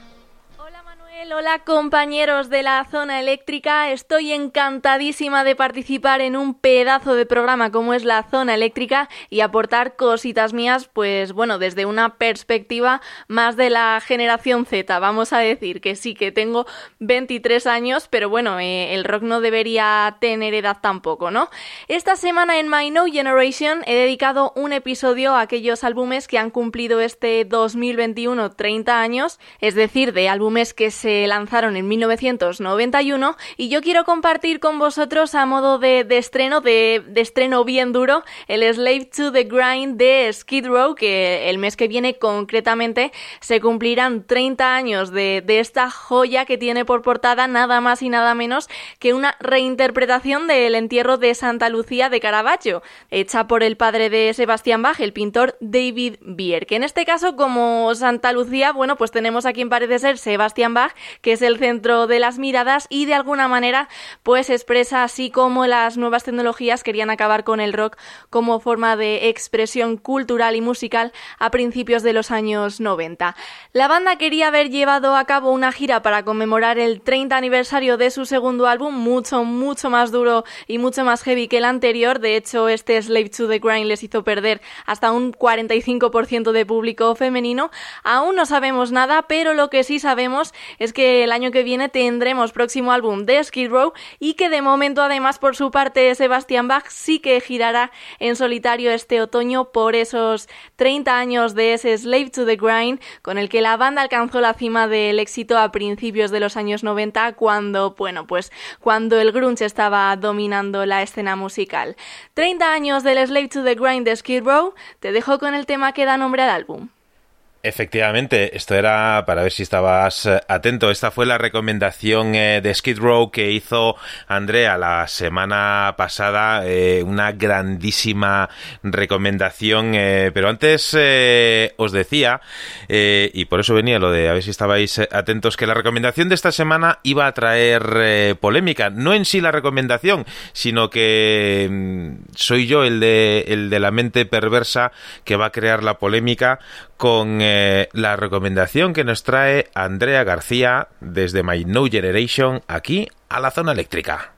Hola compañeros de la zona eléctrica. Estoy encantadísima de participar en un pedazo de programa como es la zona eléctrica y aportar cositas mías, pues bueno, desde una perspectiva más de la generación Z. Vamos a decir que sí que tengo 23 años, pero bueno, eh, el rock no debería tener edad tampoco, ¿no? Esta semana en My No Generation he dedicado un episodio a aquellos álbumes que han cumplido este 2021 30 años, es decir, de álbumes que se lanzaron en 1991 y yo quiero compartir con vosotros a modo de, estreno, de, estreno bien duro, el Slave to the Grind de Skid Row, que el mes que viene concretamente se cumplirán 30 años de, de esta joya que tiene por portada nada más y nada menos que una reinterpretación del entierro de Santa Lucía de Caravaggio, hecha por el padre de Sebastián Bach, el pintor David Bier, que en este caso como Santa Lucía, bueno, pues tenemos a quien parece ser Sebastián Bach, que es el centro de las miradas y de alguna manera pues expresa así como las nuevas tecnologías querían acabar con el rock como forma de expresión cultural y musical a principios de los años 90. La banda quería haber llevado a cabo una gira para conmemorar el 30 aniversario de su segundo álbum, mucho, mucho más duro y mucho más heavy que el anterior. De hecho, este Slave to the Grind les hizo perder hasta un 45% de público femenino. Aún no sabemos nada, pero lo que sí sabemos es que el año que viene tendremos próximo álbum de Skid Row y que de momento además por su parte Sebastian Bach sí que girará en solitario este otoño por esos 30 años de ese Slave to the Grind con el que la banda alcanzó la cima del éxito a principios de los años 90 cuando, bueno, pues cuando el grunge estaba dominando la escena musical. 30 años del Slave to the Grind de Skid Row, te dejo con el tema que da nombre al álbum. Efectivamente, esto era para ver si estabas eh, atento. Esta fue la recomendación eh, de Skid Row que hizo Andrea la semana pasada. Eh, una grandísima recomendación. pero antes os decía, y por eso venía lo de a ver si estabais atentos, que la recomendación de esta semana iba a traer polémica. No en sí la recomendación, sino que mm, soy yo el de, el de la mente perversa que va a crear la polémica con eh, la recomendación que nos trae Andrea García desde My No Generation aquí a la zona eléctrica.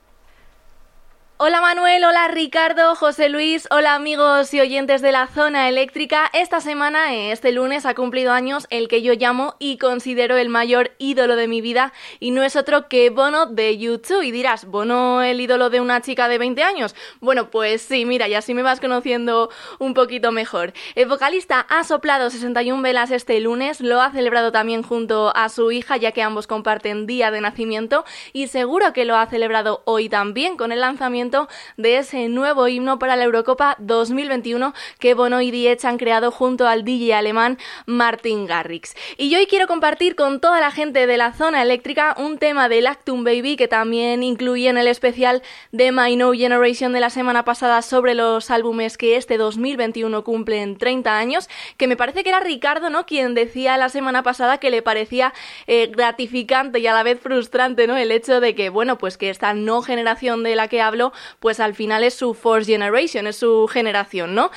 Hola Manuel, hola Ricardo, José Luis, hola amigos y oyentes de la zona eléctrica. Esta semana, este lunes, ha cumplido años el que yo llamo y considero el mayor ídolo de mi vida y no es otro que Bono de YouTube. Y dirás, ¿Bono el ídolo de una chica de 20 años? Bueno, pues sí, mira, y así me vas conociendo un poquito mejor. El vocalista ha soplado 61 velas este lunes, lo ha celebrado también junto a su hija ya que ambos comparten día de nacimiento y seguro que lo ha celebrado hoy también con el lanzamiento de ese nuevo himno para la Eurocopa 2021 que Bono y Diech han creado junto al DJ alemán Martin Garrix. Y hoy quiero compartir con toda la gente de la zona eléctrica un tema de Lactum Baby que también incluí en el especial de My No Generation de la semana pasada sobre los álbumes que este 2021 cumplen 30 años, que me parece que era Ricardo, ¿no? Quien decía la semana pasada que le parecía eh, gratificante y a la vez frustrante, ¿no? El hecho de que, bueno, pues que esta no generación de la que hablo pues al final es su Force Generation, es su generación, ¿no?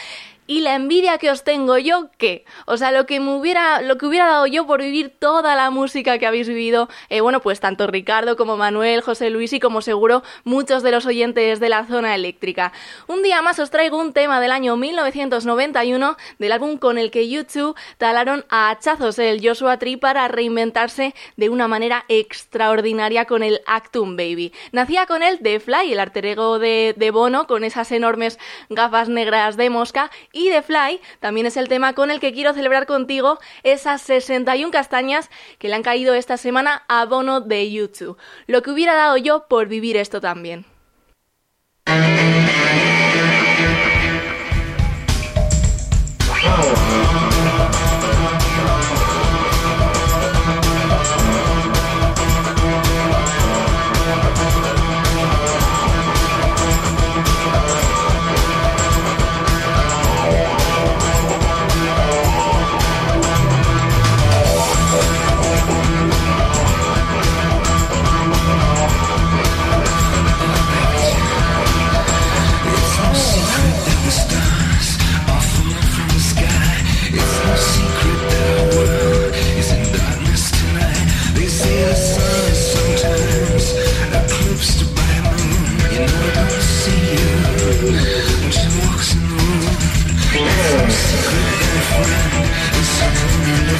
Y la envidia que os tengo yo, ¿qué? O sea, lo que me hubiera, lo que hubiera dado yo por vivir toda la música que habéis vivido, eh, bueno, pues tanto Ricardo como Manuel, José Luis y como seguro muchos de los oyentes de la zona eléctrica. Un día más os traigo un tema del año 1991 del álbum con el que YouTube talaron a hachazos el Joshua Tree para reinventarse de una manera extraordinaria con el Actum Baby. Nacía con él The Fly, el alter ego de, de Bono, con esas enormes gafas negras de mosca y The Fly también es el tema con el que quiero celebrar contigo esas 61 castañas que le han caído esta semana a Bono de YouTube. Lo que hubiera dado yo por vivir esto también.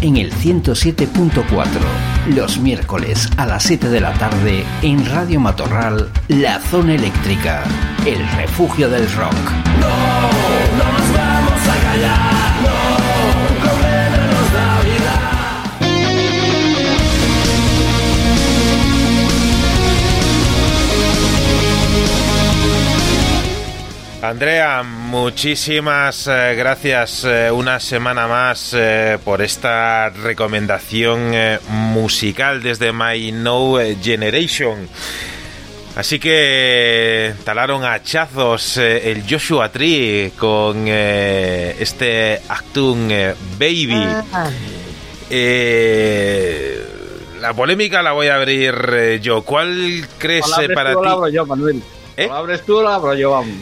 en el 107.4, los miércoles a las 7 de la tarde en Radio Matorral, La Zona Eléctrica, el refugio del rock. No, no nos vamos a callar. Andrea, muchísimas eh, gracias eh, una semana más eh, por esta recomendación eh, musical desde My No Generation. Así que talaron hachazos eh, el Joshua Tree con eh, este Actun eh, Baby. Eh, la polémica la voy a abrir eh, yo. ¿Cuál crees eh, para tú o ti? yo, Manuel. ¿Eh? O la abres tú o la abro yo, vamos.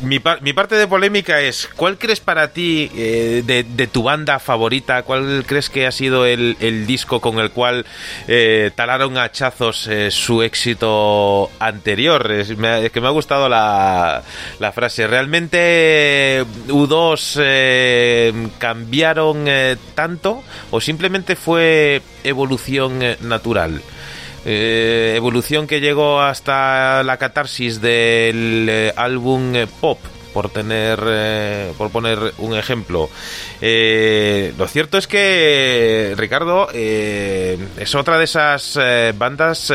Mi, par- mi parte de polémica es, ¿cuál crees para ti eh, de, de tu banda favorita? ¿Cuál crees que ha sido el, el disco con el cual eh, talaron hachazos eh, su éxito anterior? Es, es que me ha gustado la, la frase. ¿Realmente eh, U2 eh, cambiaron tanto o simplemente fue evolución natural? Eh, evolución que llegó hasta la catarsis del eh, álbum eh, pop por tener por poner un ejemplo Eh, lo cierto es que Ricardo eh, es otra de esas bandas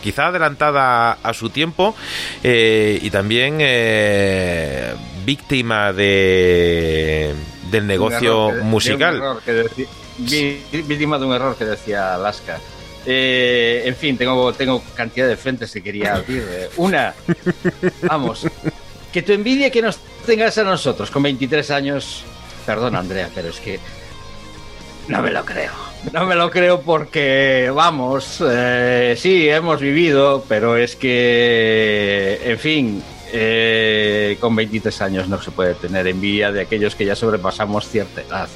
quizá adelantada a su tiempo eh, y también eh, víctima de del negocio musical víctima de un error que decía Alaska. Eh, en fin, tengo, tengo cantidad de frentes que quería abrir. Eh, Una, vamos, que tu envidia que nos tengas a nosotros con 23 años, perdona Andrea, pero es que no me lo creo. No me lo creo porque, vamos, eh, sí, hemos vivido, pero es que, en fin, eh, con 23 años no se puede tener envidia de aquellos que ya sobrepasamos cierta edad.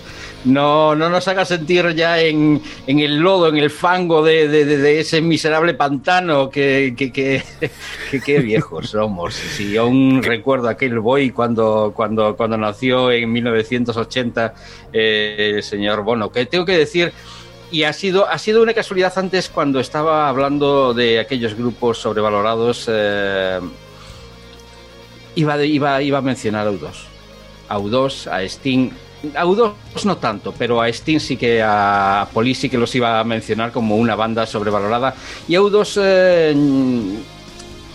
No, no nos haga sentir ya en, el lodo, en el fango de, ese miserable pantano que, que, que, que- viejos somos. Si aún recuerdo aquel boy cuando, cuando, cuando nació en 1980 eh, el señor Bono, que tengo que decir y ha sido, ha sido una casualidad antes cuando estaba hablando de aquellos grupos sobrevalorados. eh, iba, iba, iba a mencionar a U2. A U2, a Sting. A U2 no tanto, pero a Sting sí que a Police sí que los iba a mencionar como una banda sobrevalorada. Y a U2 eh,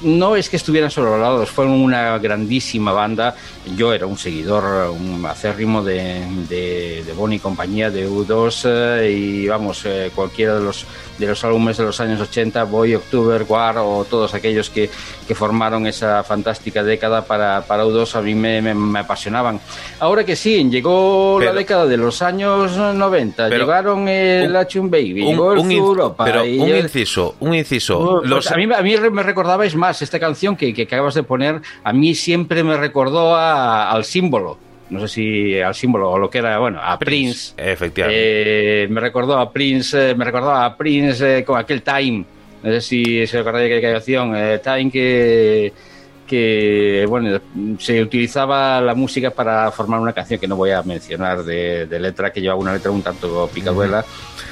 no es que estuvieran sobrevalorados, fueron una grandísima banda. Yo era un seguidor, un acérrimo de, de, de Bonnie y compañía, de U2, eh, y vamos, eh, cualquiera de los, de los álbumes de los años 80, Boy, October, War o todos aquellos que, que formaron esa fantástica década para, para U2 a mí me, me- me apasionaban. Ahora que sí, llegó Pero- la década de los años 90, Pero- llegaron el Achun Baby, un, llegó el un Europa. pero y un inciso, un inciso. pues Los- a, mí, a mí me recordabais más esta canción que, que acabas de poner. A mí siempre me recordó a- al símbolo. No sé si al símbolo o lo que era, bueno, a Prince. Efectivamente. Eh, me recordó a Prince, eh, me recordaba a Prince eh, con aquel Time. No sé si se acordáis de aquella canción, eh, Time que que bueno se utilizaba la música para formar una canción que no voy a mencionar de, de letra que llevaba una letra un tanto picaduela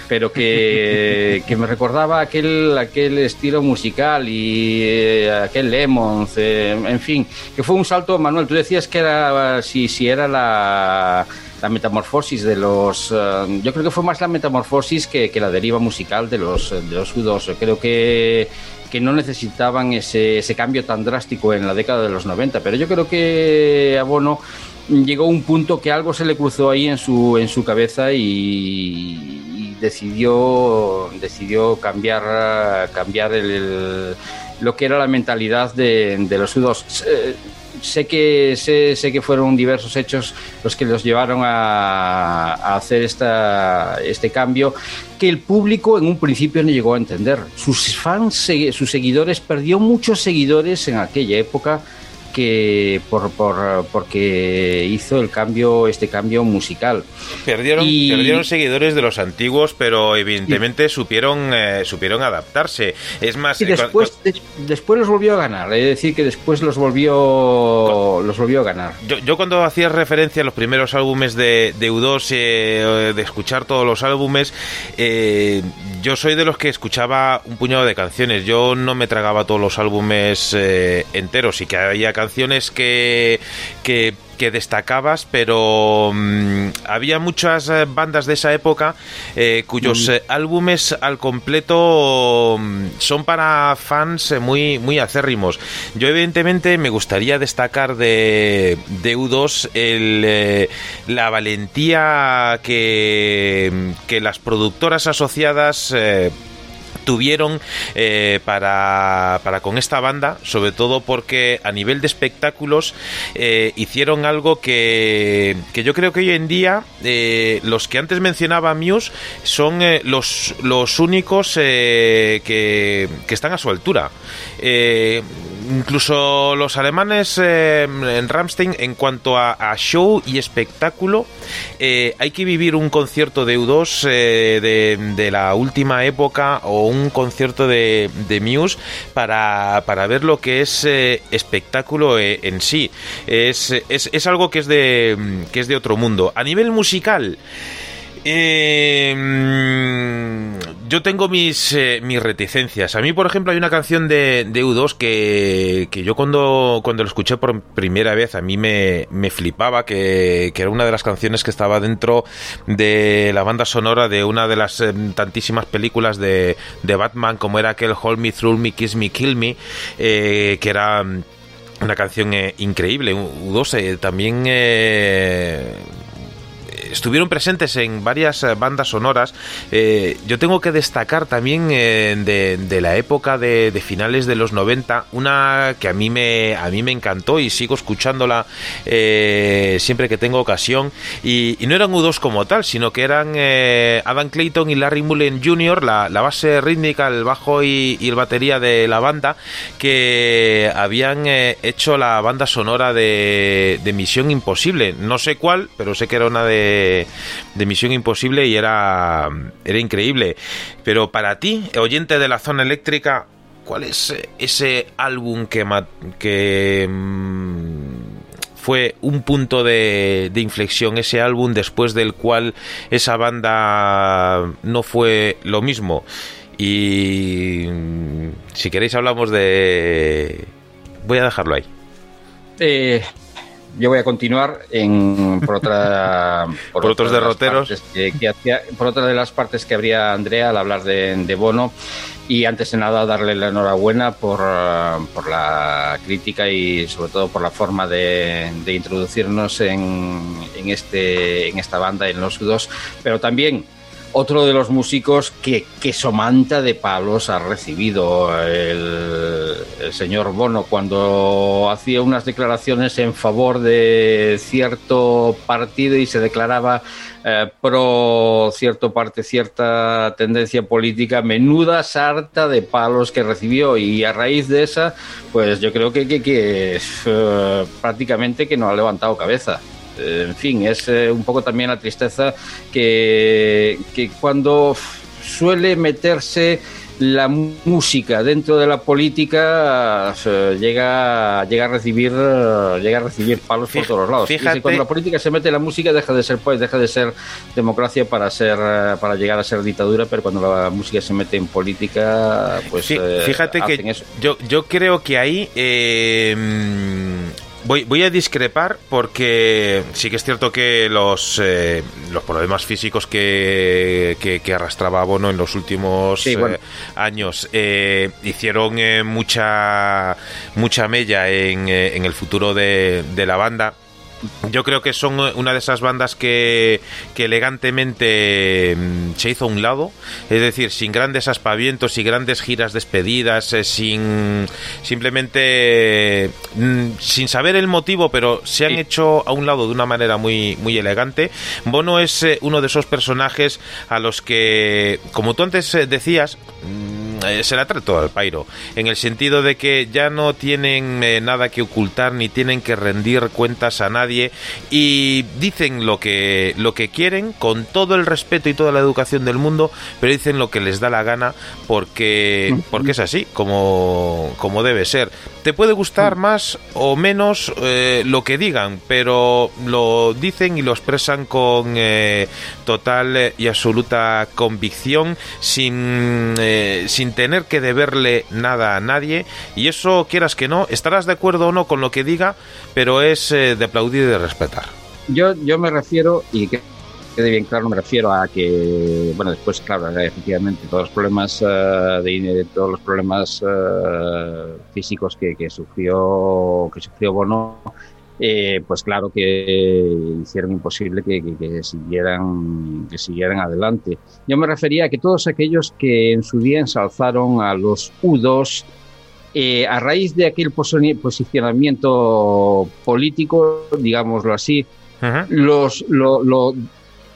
pero que, que me recordaba aquel aquel estilo musical y eh, aquel Lemons eh, en fin que fue un salto Manuel tú decías que era si si era la la metamorfosis de los eh, yo creo que fue más la metamorfosis que, que la deriva musical de los de los U2 creo que que no necesitaban ese, ese cambio tan drástico en la década de los 90, pero yo creo que a Bono llegó un punto que algo se le cruzó ahí en su, en su cabeza y, decidió, decidió cambiar, cambiar el, lo que era la mentalidad de, los U2. Sé- Sé que, sé, sé que fueron diversos hechos los que los llevaron a, a hacer esta, este cambio que el público en un principio no llegó a entender. Sus fans, sus seguidores, perdió muchos seguidores en aquella época porque por, por, porque hizo el cambio este cambio musical. Perdieron, perdieron seguidores de los antiguos, pero evidentemente supieron eh, supieron adaptarse. Es más, y después, después los volvió a ganar, es decir que después los volvió los volvió a ganar. Yo, yo cuando hacía referencia a los primeros álbumes de, de U2, eh, de escuchar todos los álbumes, eh, yo soy de los que escuchaba un puñado de canciones. Yo no me tragaba todos los álbumes eh, enteros y que había canciones que, que que destacabas, pero mm, había muchas eh, bandas de esa época eh, cuyos mm. eh, álbumes al completo mm, son para fans muy, muy acérrimos. Yo evidentemente me gustaría destacar de, de U2 el, la valentía que, que las productoras asociadas tuvieron eh, para, para, con esta banda, sobre todo porque a nivel de espectáculos eh, hicieron algo que, que, yo creo que hoy en día eh, los que antes mencionaba Muse son los, los únicos que, que, están a su altura incluso los alemanes eh, en Ramstein, en cuanto a, show y espectáculo, eh, hay que vivir un concierto de U2 eh, de, la última época o un concierto de, Muse para, para, ver lo que es espectáculo en sí. Es, es, es, algo que es, de, que es de otro mundo. A nivel musical, eh, yo tengo mis, eh, mis reticencias. A mí, por ejemplo, hay una canción de, de U2 que, que, yo cuando, cuando lo escuché por primera vez a mí me, me flipaba, que, que, era una de las canciones que estaba dentro de la banda sonora de una de las eh, tantísimas películas de, de, Batman, como era aquel Hold Me, Through Me, Kiss Me, Kill Me, eh, que era una canción increíble. U2 también estuvieron presentes en varias eh, bandas sonoras. Eh, yo tengo que destacar también eh, de, la época de, finales de los 90, una que a mí me, a mí me encantó y sigo escuchándola siempre que tengo ocasión. Y, no eran U2 como tal, sino que eran Adam Clayton y Larry Mullen Jr., la, base rítmica, el bajo y, el batería de la banda, que habían hecho la banda sonora de Misión Imposible. No sé cuál, pero sé que era una de de, Misión Imposible y era, era increíble. Pero para ti, oyente de la zona eléctrica, ¿cuál es ese álbum que, que mm, fue un punto de, de, inflexión, ese álbum después del cual esa banda no fue lo mismo? Y mm, si queréis hablamos de... Voy a dejarlo ahí. Eh, yo voy a continuar en, por otra por, otros derroteros. que, por otra de las partes que habría Andrea al hablar de, Bono. Y antes de nada darle la enhorabuena por, por, la crítica y sobre todo por la forma de, introducirnos en, en, este en esta banda en los dos pero también otro de los músicos que, que somanta de palos ha recibido el, señor Bono cuando hacía unas declaraciones en favor de cierto partido y se declaraba eh, pro cierto parte, cierta tendencia política, menuda sarta de palos que recibió y a raíz de esa, pues yo creo que, que, eh, prácticamente que no ha levantado cabeza. Eh, en fin, es eh, un poco también la tristeza que, que cuando suele meterse la música dentro de la política eh, llega llega a recibir llega a recibir palos por todos lados. Cuando la política se mete en la música deja de ser pues deja de ser democracia para ser para llegar a ser dictadura pero cuando la música se mete en política pues fíjate que yo yo creo que ahí Voy, a discrepar porque sí que es cierto que los, eh, los problemas físicos que, que, arrastraba Bono en los últimos eh, años eh, hicieron mucha, mucha mella en, en el futuro de, de la banda yo creo que son una de esas bandas que, elegantemente mm, se hizo a un lado, es decir, sin grandes aspavientos y grandes giras despedidas, eh, sin simplemente mm, sin saber el motivo, pero se han hecho a un lado de una manera muy, muy elegante. Bono es eh, uno de esos personajes a los que, como tú antes eh, decías, eh, se la trae todo al pairo, en el sentido de que ya no tienen eh, nada que ocultar ni tienen que rendir cuentas a nadie y dicen lo que, lo que quieren con todo el respeto y toda la educación del mundo, pero dicen lo que les da la gana porque, porque es así, como, como debe ser. Te puede gustar más o menos eh, lo que digan, pero lo dicen y lo expresan con total y absoluta convicción, sin, sin tener que deberle nada a nadie, y eso, quieras que no, estarás de acuerdo o no con lo que diga, pero es de aplaudir y de respetar. Yo, yo me refiero, y que quede bien claro, me refiero a que, bueno, después, claro, efectivamente, todos los problemas, de, todos los problemas físicos que, que, sufrió, que sufrió Bono, eh, pues claro que hicieron imposible que, que, que, siguieran, que siguieran adelante. Yo me refería a que todos aquellos que en su día ensalzaron a los U2, eh, a raíz de aquel posicionamiento político, digámoslo así, uh los, lo, lo,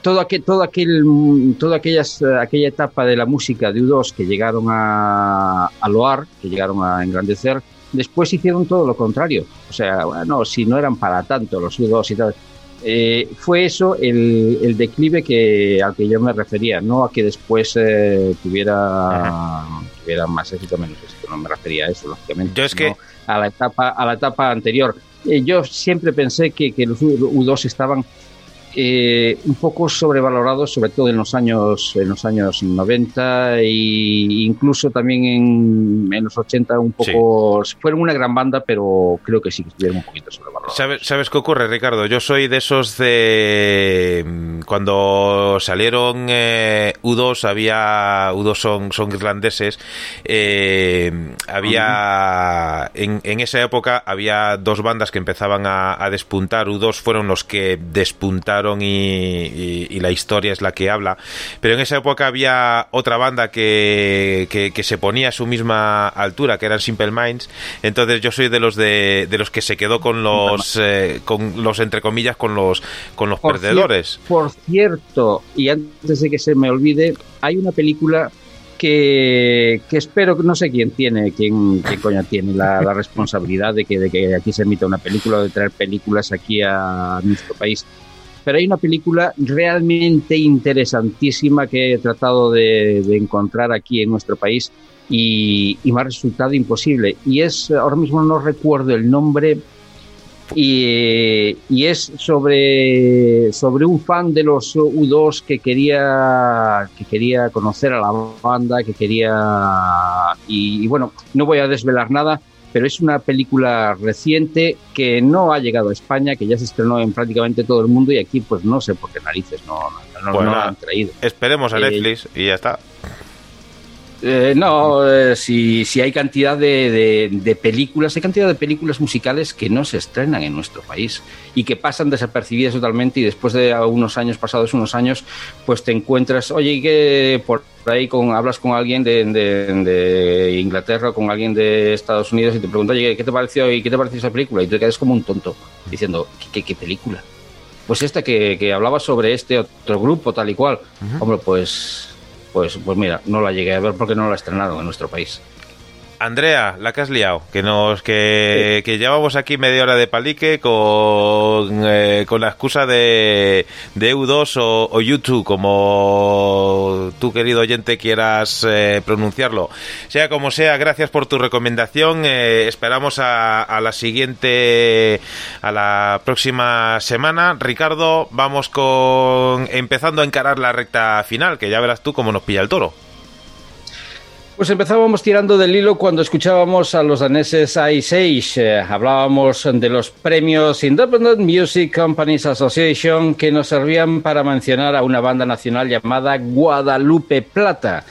todo aquel, todo aquel, toda aquellas, aquella etapa de la música de U2 que llegaron a, a loar, que llegaron a engrandecer, después hicieron todo lo contrario. O sea, bueno, si no eran para tanto los U2 y tal. Eh, fue eso el, el, declive que, al que yo me refería, no a que después eh, tuviera, tuviera, más éxito menos éxito, no me refería a eso, lógicamente, yo es que... a, la etapa, a la etapa anterior. Eh, yo siempre pensé que, que los U2 estaban eh, un poco sobrevalorados, sobre todo en los años en los años 90 e incluso también en, en los 80 un poco sí. fueron una gran banda, pero creo que sí que estuvieron un poquito sobrevalorados. ¿Sabes, ¿Sabes qué ocurre, Ricardo? Yo soy de esos de cuando salieron eh, U2 había U2 son, son irlandeses eh, había uh -huh. en, en, esa época había dos bandas que empezaban a, a despuntar U2 fueron los que despuntaron y, y, y, la historia es la que habla. Pero en esa época había otra banda que, que, que, se ponía a su misma altura, que eran Simple Minds. Entonces yo soy de los de, de los que se quedó con los, eh, con los entre comillas, con los, con los por perdedores. Cier por cierto, y antes de que se me olvide, hay una película que, que, espero que no sé quién tiene, quién, quién coño tiene la, la responsabilidad de que, de que aquí se emita una película, de traer películas aquí a nuestro país pero hay una película realmente interesantísima que he tratado de, de encontrar aquí en nuestro país y, y, me ha resultado imposible. Y es, ahora mismo no recuerdo el nombre, y, y, es sobre, sobre un fan de los U2 que quería, que quería conocer a la banda, que quería... Y, y bueno, no voy a desvelar nada, pero es una película reciente que no ha llegado a España, que ya se estrenó en prácticamente todo el mundo y aquí pues no sé por qué narices no, no, bueno, no la han traído. Esperemos a eh, Netflix y ya está. Eh, no, eh, si, si, hay cantidad de, de, de, películas, hay cantidad de películas musicales que no se estrenan en nuestro país y que pasan desapercibidas totalmente y después de unos años, pasados unos años, pues te encuentras, oye, que por ahí con, hablas con alguien de, de, Inglaterra, con alguien de Estados Unidos y te pregunta, oye, ¿qué te pareció y qué te pareció esa película? Y te quedas como un tonto diciendo, ¿qué, qué, qué película? Pues esta que, que, hablaba sobre este otro grupo, tal y cual. Uh -huh. Hombre, pues pues, pues mira, no la llegué a ver porque no la estrenaron en nuestro país. Andrea, la que has liado, que nos que, sí. que llevamos aquí media hora de palique con, eh, con la excusa de, de EU2 o, o, YouTube, como tú querido oyente quieras eh, pronunciarlo. Sea como sea, gracias por tu recomendación. Eh, esperamos a, a, la siguiente, a la próxima semana. Ricardo, vamos con empezando a encarar la recta final, que ya verás tú cómo nos pilla el toro. Pues empezábamos tirando del hilo cuando escuchábamos a los daneses Ice Age. Eh, hablábamos de los premios Independent Music Companies Association que nos servían para mencionar a una banda nacional llamada Guadalupe Plata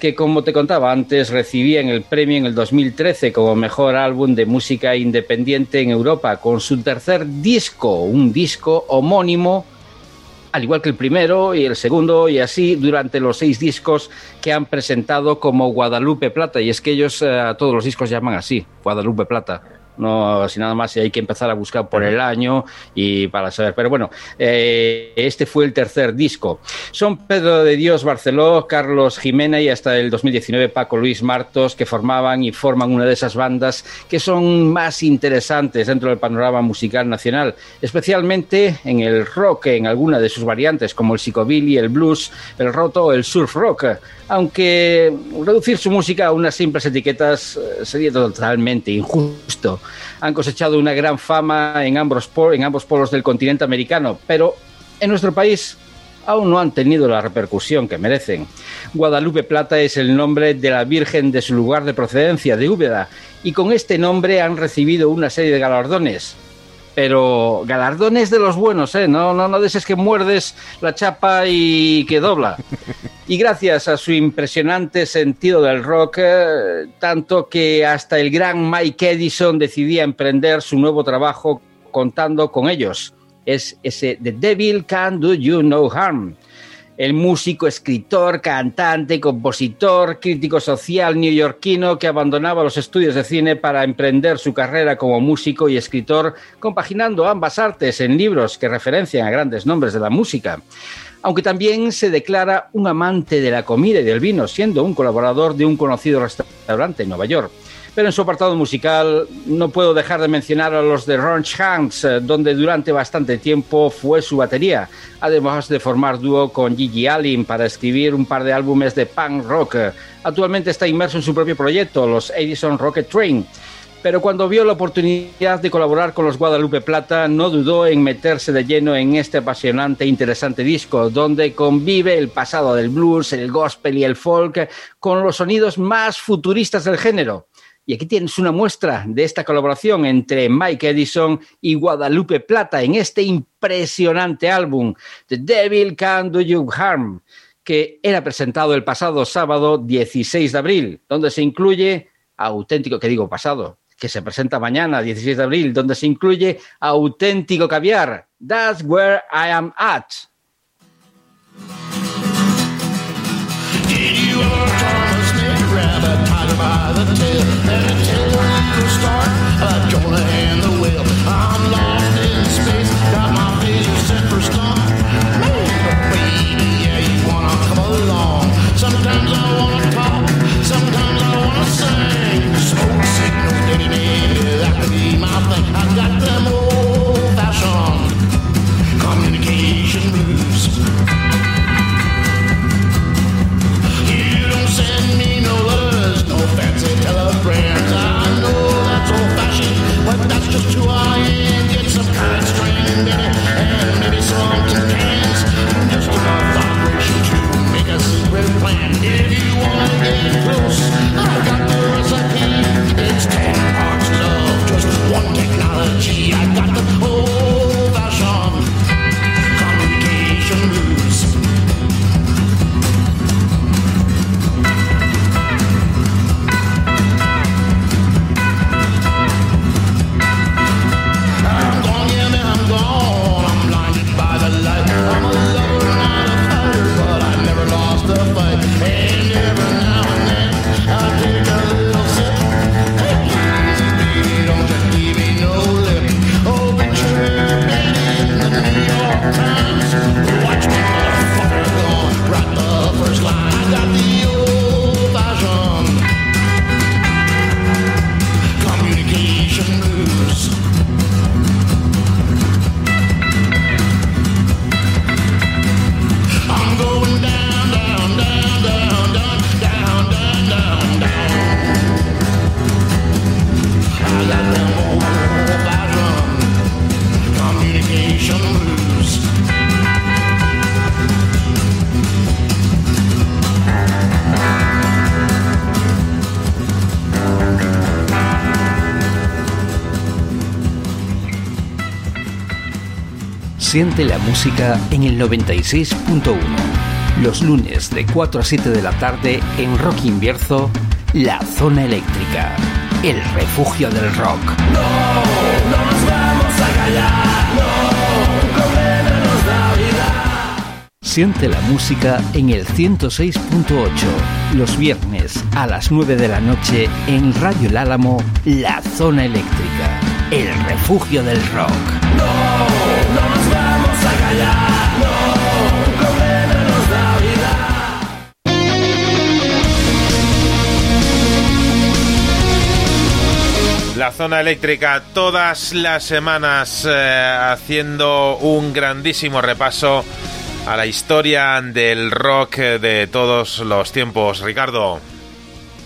que como te contaba antes recibían el premio en el 2013 como mejor álbum de música independiente en Europa con su tercer disco, un disco homónimo al igual que el primero y el segundo, y así durante los seis discos que han presentado como Guadalupe Plata. Y es que ellos a eh, todos los discos llaman así, Guadalupe Plata. No, si nada más hay que empezar a buscar por el año y para saber. Pero bueno, eh, este fue el tercer disco. Son Pedro de Dios Barceló, Carlos Jimena y hasta el 2019 Paco Luis Martos, que formaban y forman una de esas bandas que son más interesantes dentro del panorama musical nacional, especialmente en el rock, en alguna de sus variantes, como el psicobilly, el blues, el roto el surf rock. Aunque reducir su música a unas simples etiquetas eh, sería totalmente injusto han cosechado una gran fama en ambos, en ambos polos del continente americano, pero en nuestro país aún no han tenido la repercusión que merecen. Guadalupe Plata es el nombre de la Virgen de su lugar de procedencia, de Úbeda, y con este nombre han recibido una serie de galardones. Pero galardones de los buenos, ¿eh? No, no, no de esos que muerdes la chapa y que dobla. Y gracias a su impresionante sentido del rock, eh, tanto que hasta el gran Mike Edison decidía emprender su nuevo trabajo contando con ellos. Es ese The Devil Can Do You No Harm. El músico, escritor, cantante, compositor, crítico social neoyorquino que abandonaba los estudios de cine para emprender su carrera como músico y escritor, compaginando ambas artes en libros que referencian a grandes nombres de la música aunque también se declara un amante de la comida y del vino, siendo un colaborador de un conocido restaurante en Nueva York. Pero en su apartado musical no puedo dejar de mencionar a los de Ronch Hanks, eh, donde durante bastante tiempo fue su batería, además de formar dúo con Gigi Allen para escribir un par de álbumes de punk rock. Actualmente está inmerso en su propio proyecto, los Edison Rocket Train pero cuando vio la oportunidad de colaborar con los Guadalupe Plata, no dudó en meterse de lleno en este apasionante e interesante disco, donde convive el pasado del blues, el gospel y el folk con los sonidos más futuristas del género. Y aquí tienes una muestra de esta colaboración entre Mike Edison y Guadalupe Plata en este impresionante álbum, The Devil Can Do You Harm, que era presentado el pasado sábado 16 de abril, donde se incluye auténtico, que digo pasado, que se presenta mañana, 16 de abril, donde se incluye auténtico caviar. That's where I am at. start. Siente la música en el 96.1. Los lunes de 4 a 7 de la tarde en Rock Invierzo, La Zona Eléctrica, el refugio del rock. No, no nos vamos a callar, no, la vida. Siente la música en el 106.8, los viernes a las 9 de la noche en Radio El Álamo, La Zona Eléctrica, el refugio del rock. Zona eléctrica todas las semanas eh, haciendo un grandísimo repaso a la historia del rock de todos los tiempos. Ricardo.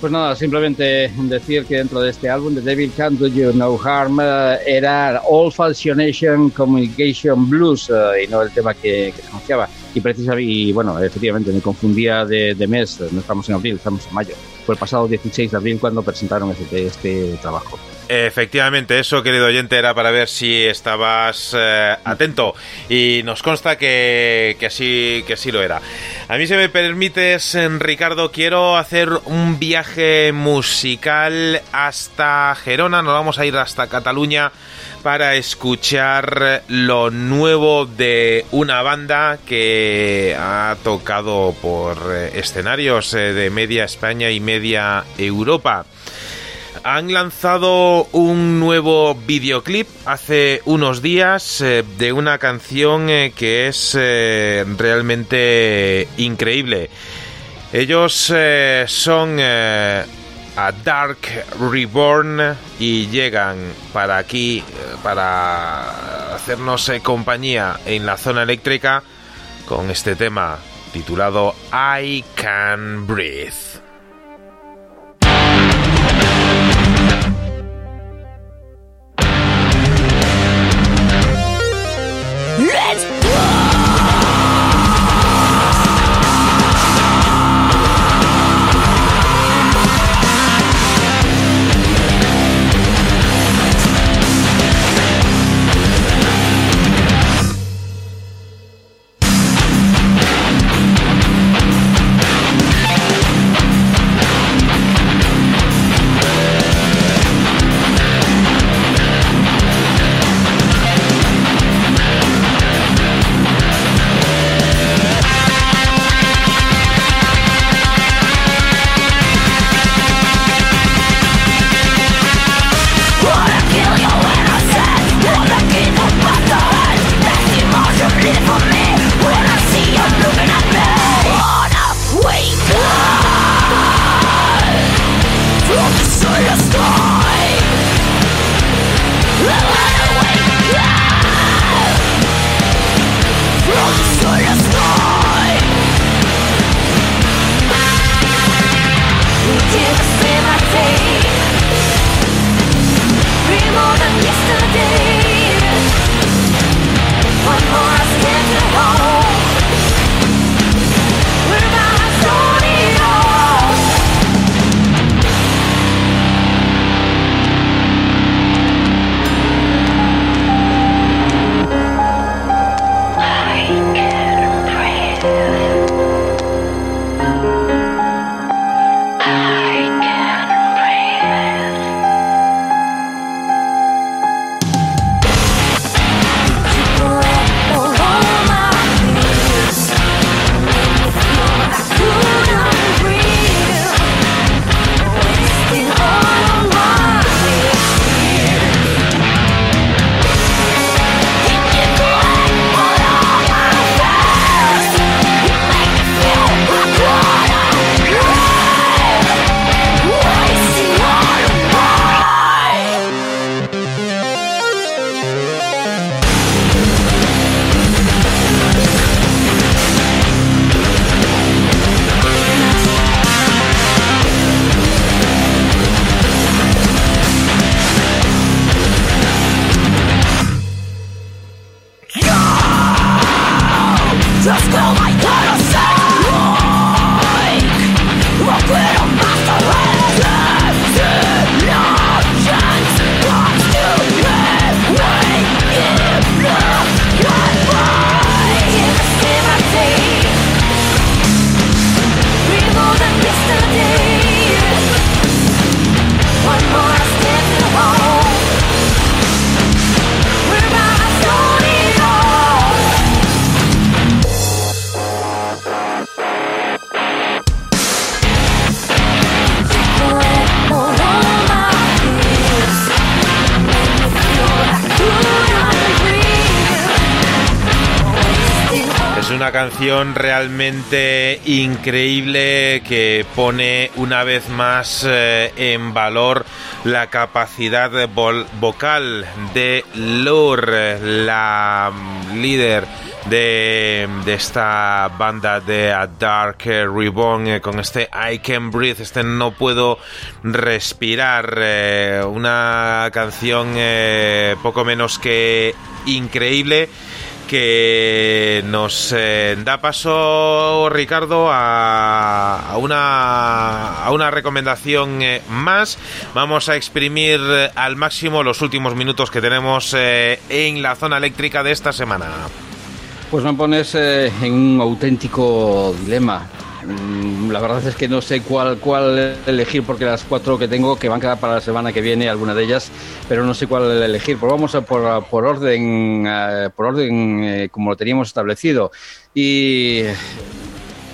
Pues nada, simplemente decir que dentro de este álbum, The Devil Can't Do You No Harm, eh, era All Fascination Communication Blues eh, y no el tema que, que se anunciaba. Y precisamente, y bueno, efectivamente me confundía de, de, mes, no estamos en abril, estamos en mayo. Fue el pasado 16 de abril cuando presentaron este, este trabajo. Efectivamente, eso, querido oyente, era para ver si estabas eh, atento. Y nos consta que, que, así, que así lo era. A mí, si me permites, Ricardo, quiero hacer un viaje musical hasta Gerona. Nos vamos a ir hasta Cataluña para escuchar lo nuevo de una banda que ha tocado por escenarios de media España y media Europa han lanzado un nuevo videoclip hace unos días eh, de una canción eh, que es eh, realmente increíble. Ellos son a Dark Reborn y llegan para aquí, para hacernos compañía en la zona eléctrica con este tema titulado I Can Breathe. Realmente increíble que pone una vez más eh, en valor la capacidad vocal de Lure, la líder de, esta banda de A Dark Reborn eh, con este I Can Breathe, este No Puedo Respirar, eh, una canción poco menos que increíble que nos eh, da paso, Ricardo, a, una, a una recomendación eh, más. Vamos a exprimir eh, al máximo los últimos minutos que tenemos en la zona eléctrica de esta semana. Pues me pones en un auténtico dilema. Mm, la verdad es que no sé cuál, cuál elegir porque las cuatro que tengo que van a quedar para la semana que viene, alguna de ellas, pero no sé cuál elegir. Pues vamos a por, orden, por orden eh, como lo teníamos establecido. Y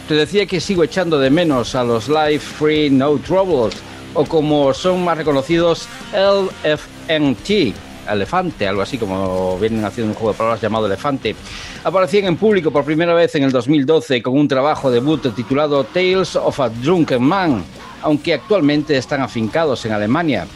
te decía que sigo echando de menos a los Live Free No Troubles o como son más reconocidos LFNT Elefante, algo así como vienen haciendo un juego de palabras llamado Elefante. Aparecían en público por primera vez en el 2012 con un trabajo debut titulado Tales of a Drunken Man, aunque actualmente están afincados en Alemania.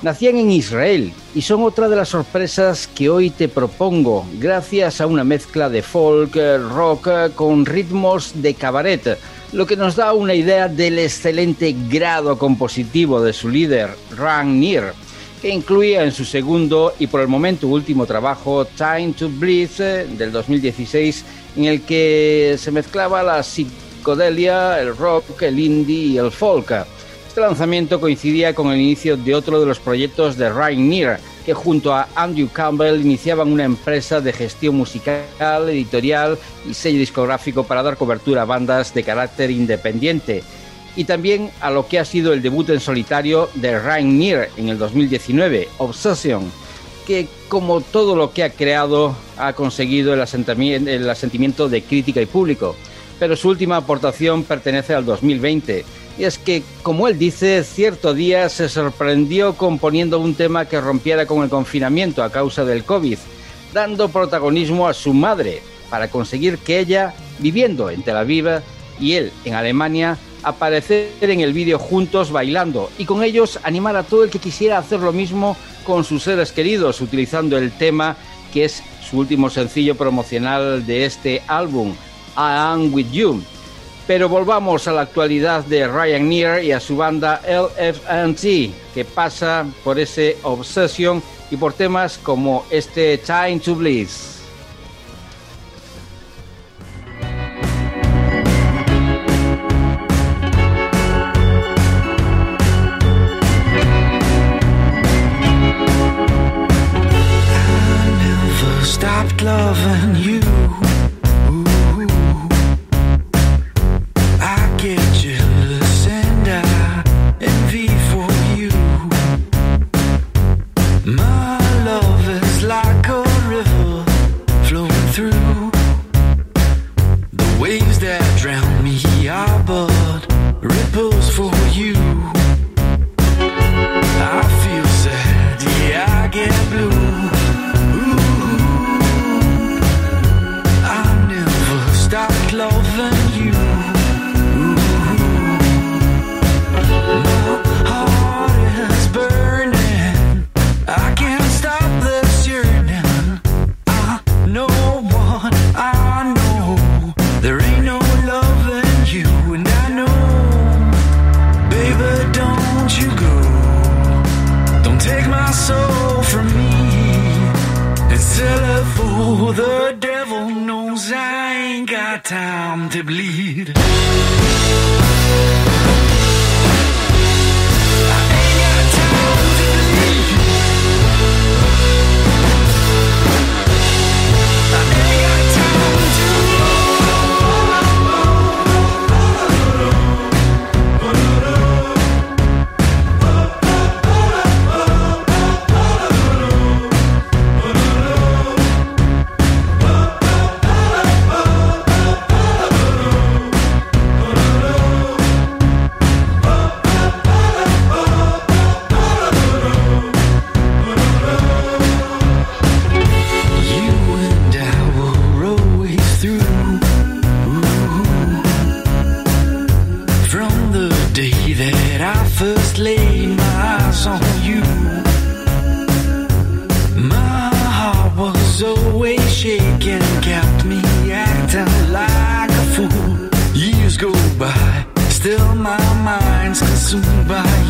Nacían en Israel y son otra de las sorpresas que hoy te propongo, gracias a una mezcla de folk, rock con ritmos de cabaret, lo que nos da una idea del excelente grado compositivo de su líder, Ran Nir que incluía en su segundo y por el momento último trabajo Time to Breathe eh, del 2016, en el que se mezclaba la psicodelia, el rock, el indie y el folk. Este lanzamiento coincidía con el inicio de otro de los proyectos de Ryan Near, que junto a Andrew Campbell iniciaban una empresa de gestión musical, editorial y sello discográfico para dar cobertura a bandas de carácter independiente y también a lo que ha sido el debut en solitario de Ryan Near en el 2019, Obsession, que como todo lo que ha creado ha conseguido el el asentimiento de crítica y público, pero su última aportación pertenece al 2020. Y es que, como él dice, cierto día se sorprendió componiendo un tema que rompiera con el confinamiento a causa del COVID, dando protagonismo a su madre, para conseguir que ella, viviendo en Tel Aviv y él en Alemania, aparecer en el vídeo juntos bailando y con ellos animar a todo el que quisiera hacer lo mismo con sus seres queridos utilizando el tema que es su último sencillo promocional de este álbum, I Am With You. Pero volvamos a la actualidad de Ryan Near y a su banda LFNT, que pasa por ese Obsession y por temas como este Time to Bliss. Loving you mind's consumed by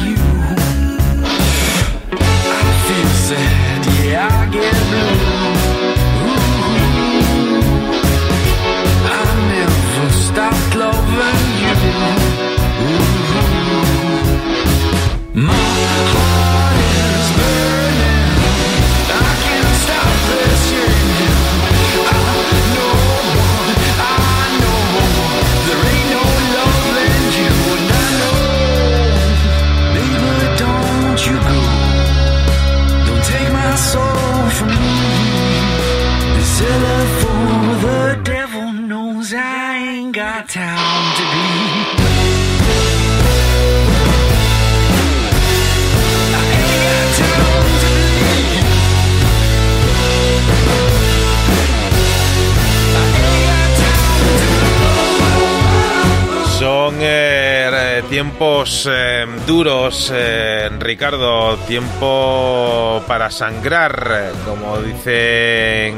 tiempos eh, duros, eh, Ricardo, tiempo para sangrar, como dicen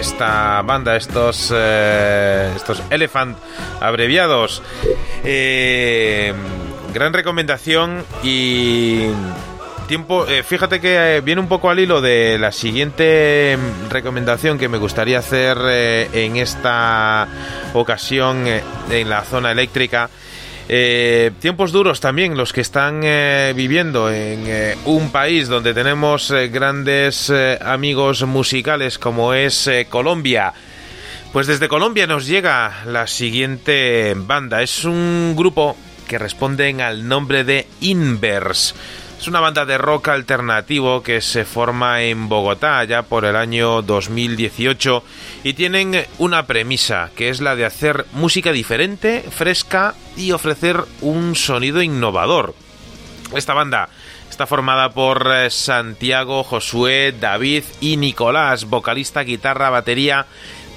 esta banda, estos, eh, estos Elephant abreviados. Gran recomendación y tiempo. fíjate que viene un poco al hilo de la siguiente recomendación que me gustaría hacer en esta ocasión en la zona eléctrica. Eh, tiempos duros también los que están eh, viviendo en eh, un país donde tenemos grandes amigos musicales como es Colombia. Pues desde Colombia nos llega la siguiente banda. Es un grupo que responden al nombre de Inverse. Es una banda de rock alternativo que se forma en Bogotá ya por el año 2018 y tienen una premisa que es la de hacer música diferente, fresca y ofrecer un sonido innovador. Esta banda está formada por eh, Santiago, Josué, David y Nicolás, vocalista, guitarra, batería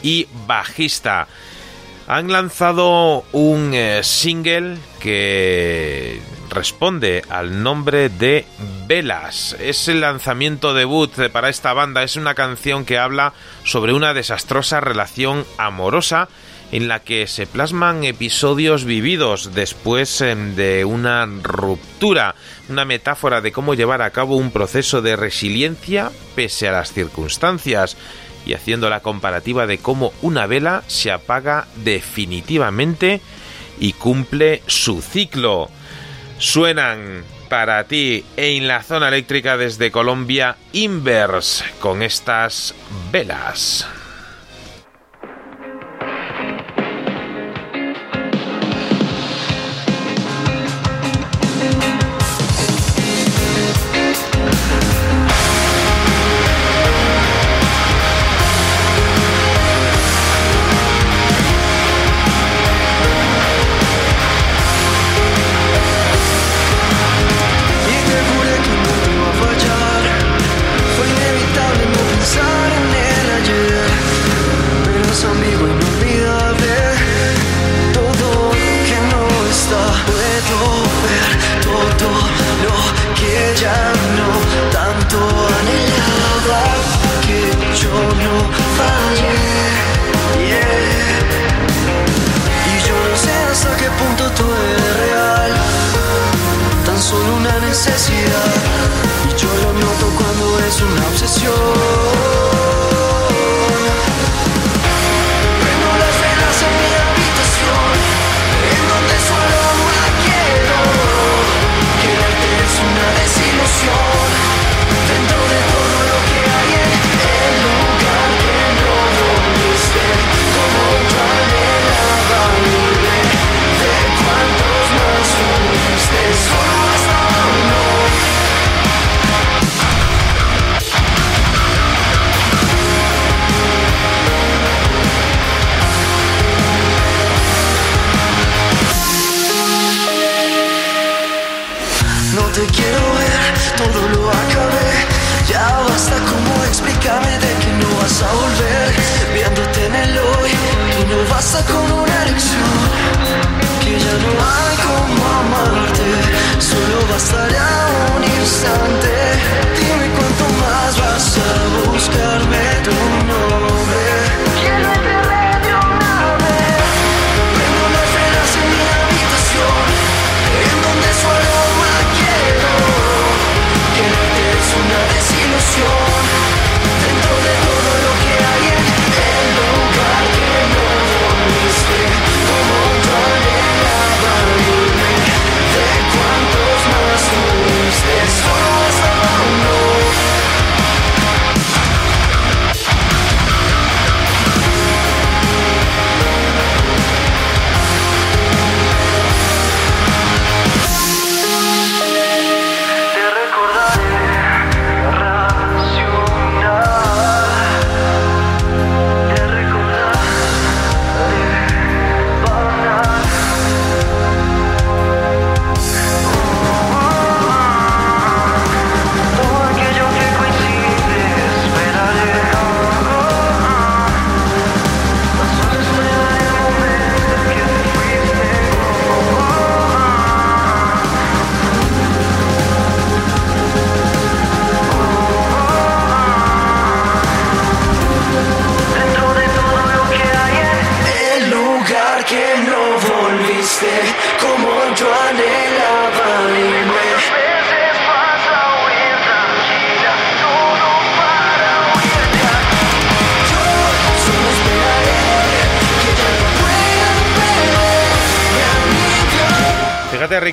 y bajista. Han lanzado un eh, single que responde al nombre de Velas. Es el lanzamiento debut para esta banda. Es una canción que habla sobre una desastrosa relación amorosa en la que se plasman episodios vividos después em, de una ruptura, una metáfora de cómo llevar a cabo un proceso de resiliencia pese a las circunstancias y haciendo la comparativa de cómo una vela se apaga definitivamente y cumple su ciclo. Suenan para ti en la zona eléctrica desde Colombia Inverse con estas velas. A volver. Viéndote en el hoy, que no basta con una elección. Que ya no hay como amarte. bastaría un instante. Dime cuánto más vas a buscarme tu nombre.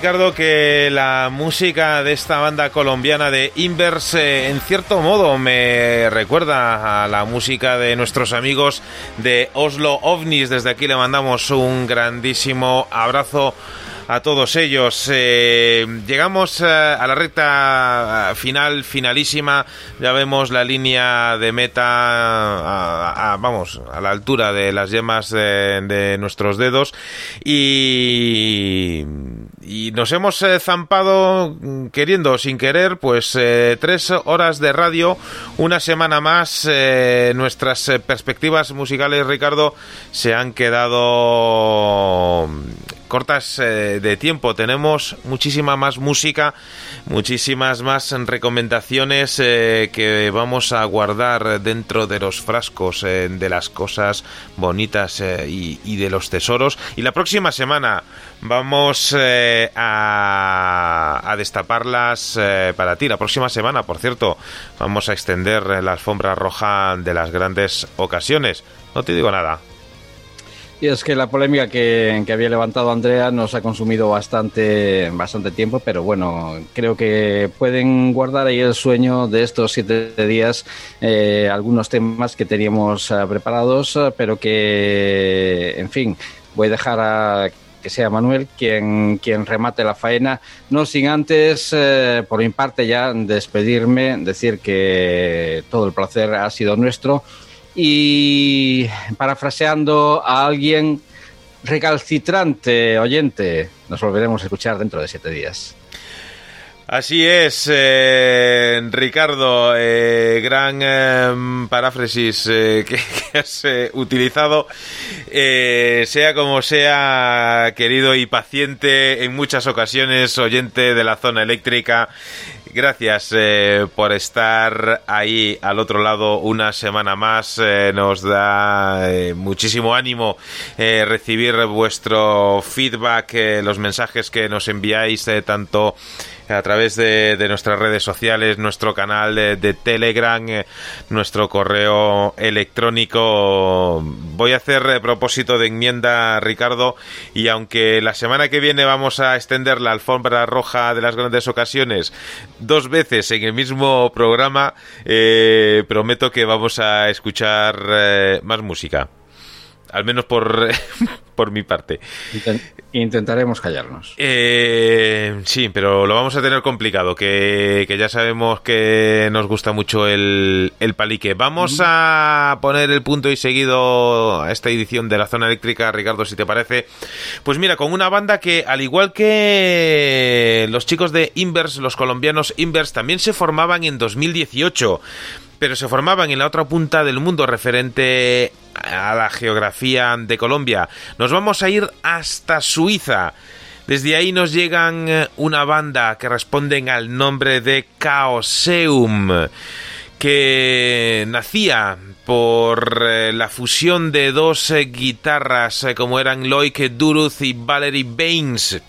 Ricardo que la música de esta banda colombiana de Inverse en cierto modo me recuerda a la música de nuestros amigos de Oslo OVNIs. Desde aquí le mandamos un grandísimo abrazo a todos ellos. Eh, llegamos eh, a la recta final, finalísima. Ya vemos la línea de meta, a- a- vamos, a la altura de las yemas de, de nuestros dedos. Y, y nos hemos eh, zampado, mm, queriendo sin querer, pues eh, tres horas de radio, una semana más. eh, nuestras eh, perspectivas musicales, Ricardo, se han quedado cortas eh, de tiempo. Tenemos muchísima más música, muchísimas más recomendaciones eh, que vamos a guardar dentro de los frascos eh, de las cosas bonitas y, de los tesoros. Y la próxima semana vamos a, destaparlas para ti. La próxima semana, por cierto, vamos a extender la alfombra roja de las grandes ocasiones. No te digo nada. Y es que la polémica que, que había levantado Andrea nos ha consumido bastante, bastante tiempo, pero bueno, creo que pueden guardar ahí el sueño de estos siete días, eh, algunos temas que teníamos eh, preparados, eh, pero que, en fin, voy a dejar a que sea Manuel quien, quien remate la faena, no sin antes, eh, por mi parte ya, despedirme, decir que todo el placer ha sido nuestro y parafraseando a alguien recalcitrante oyente, nos volveremos a escuchar dentro de siete días. Así es, eh, Ricardo, eh, gran eh, paráfrasis que, has utilizado. Sea como sea, querido y paciente, en muchas ocasiones, oyente de la zona eléctrica, Gracias eh, por estar ahí al otro lado una semana más. Eh, nos da eh, muchísimo ánimo recibir vuestro feedback, los mensajes que nos enviáis tanto a través de, nuestras redes sociales, nuestro canal de, Telegram, eh, nuestro correo electrónico. Voy a hacer eh, propósito de enmienda, Ricardo, y aunque la semana que viene vamos a extender la alfombra roja de las grandes ocasiones dos veces en el mismo programa, eh, prometo que vamos a escuchar más música. Al menos por, por mi parte. Intent intentaremos callarnos. Eh, sí, pero lo vamos a tener complicado, que, que ya sabemos que nos gusta mucho el, el palique. Vamos mm. a poner el punto y seguido a esta edición de la zona eléctrica, Ricardo, si te parece. Pues mira, con una banda que, al igual que los chicos de Inverse, los colombianos Inverse, también se formaban en 2018 pero se formaban en la otra punta del mundo referente a la geografía de Colombia. Nos vamos a ir hasta Suiza. Desde ahí nos llegan eh, una banda que responden al nombre de Chaoseum, que nacía por eh, la fusión de dos eh, guitarras como eran Loic Duruth y Valerie Baines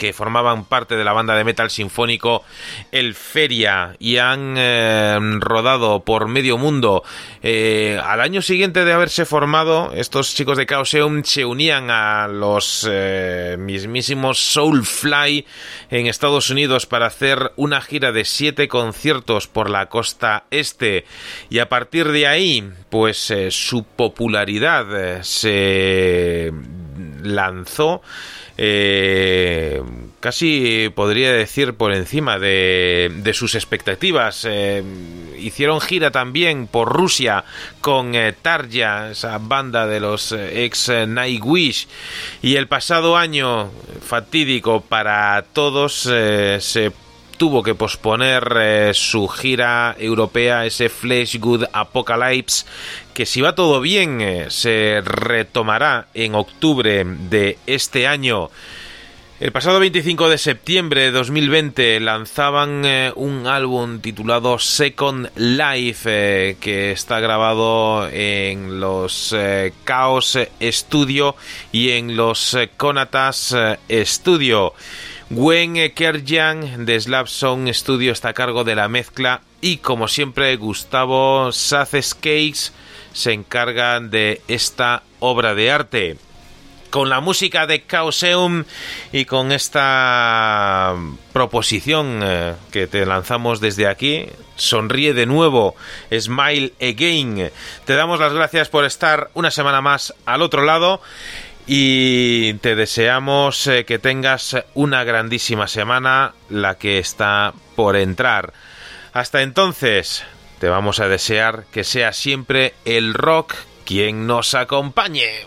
que formaban parte de la banda de metal sinfónico El Feria y han eh, rodado por medio mundo. Eh, al año siguiente de haberse formado, estos chicos de Chaoseum se unían a los eh, mismísimos Soulfly en Estados Unidos para hacer una gira de siete conciertos por la costa este y a partir de ahí, pues su popularidad se lanzó eh, casi podría decir por encima de, sus expectativas. Eh, hicieron gira también por Rusia con eh, Tarja, esa banda de los ex Nightwish. Y el pasado año, fatídico para todos, se tuvo que posponer su gira europea, ese Flesh Good Apocalypse, que si va todo bien eh, se retomará en octubre de este año. El pasado 25 de septiembre de 2020 lanzaban eh, un álbum titulado Second Life eh, que está grabado en los Chaos Studio y en los Conatas Studio. Gwen Kerjan de Slap Song Studio está a cargo de la mezcla y como siempre Gustavo Cakes se encargan de esta obra de arte. Con la música de Chaoseum y con esta proposición eh, que te lanzamos desde aquí, sonríe de nuevo, smile again. Te damos las gracias por estar una semana más al otro lado y te deseamos eh, que tengas una grandísima semana, la que está por entrar. Hasta entonces, te vamos a desear que sea siempre el rock quien nos acompañe.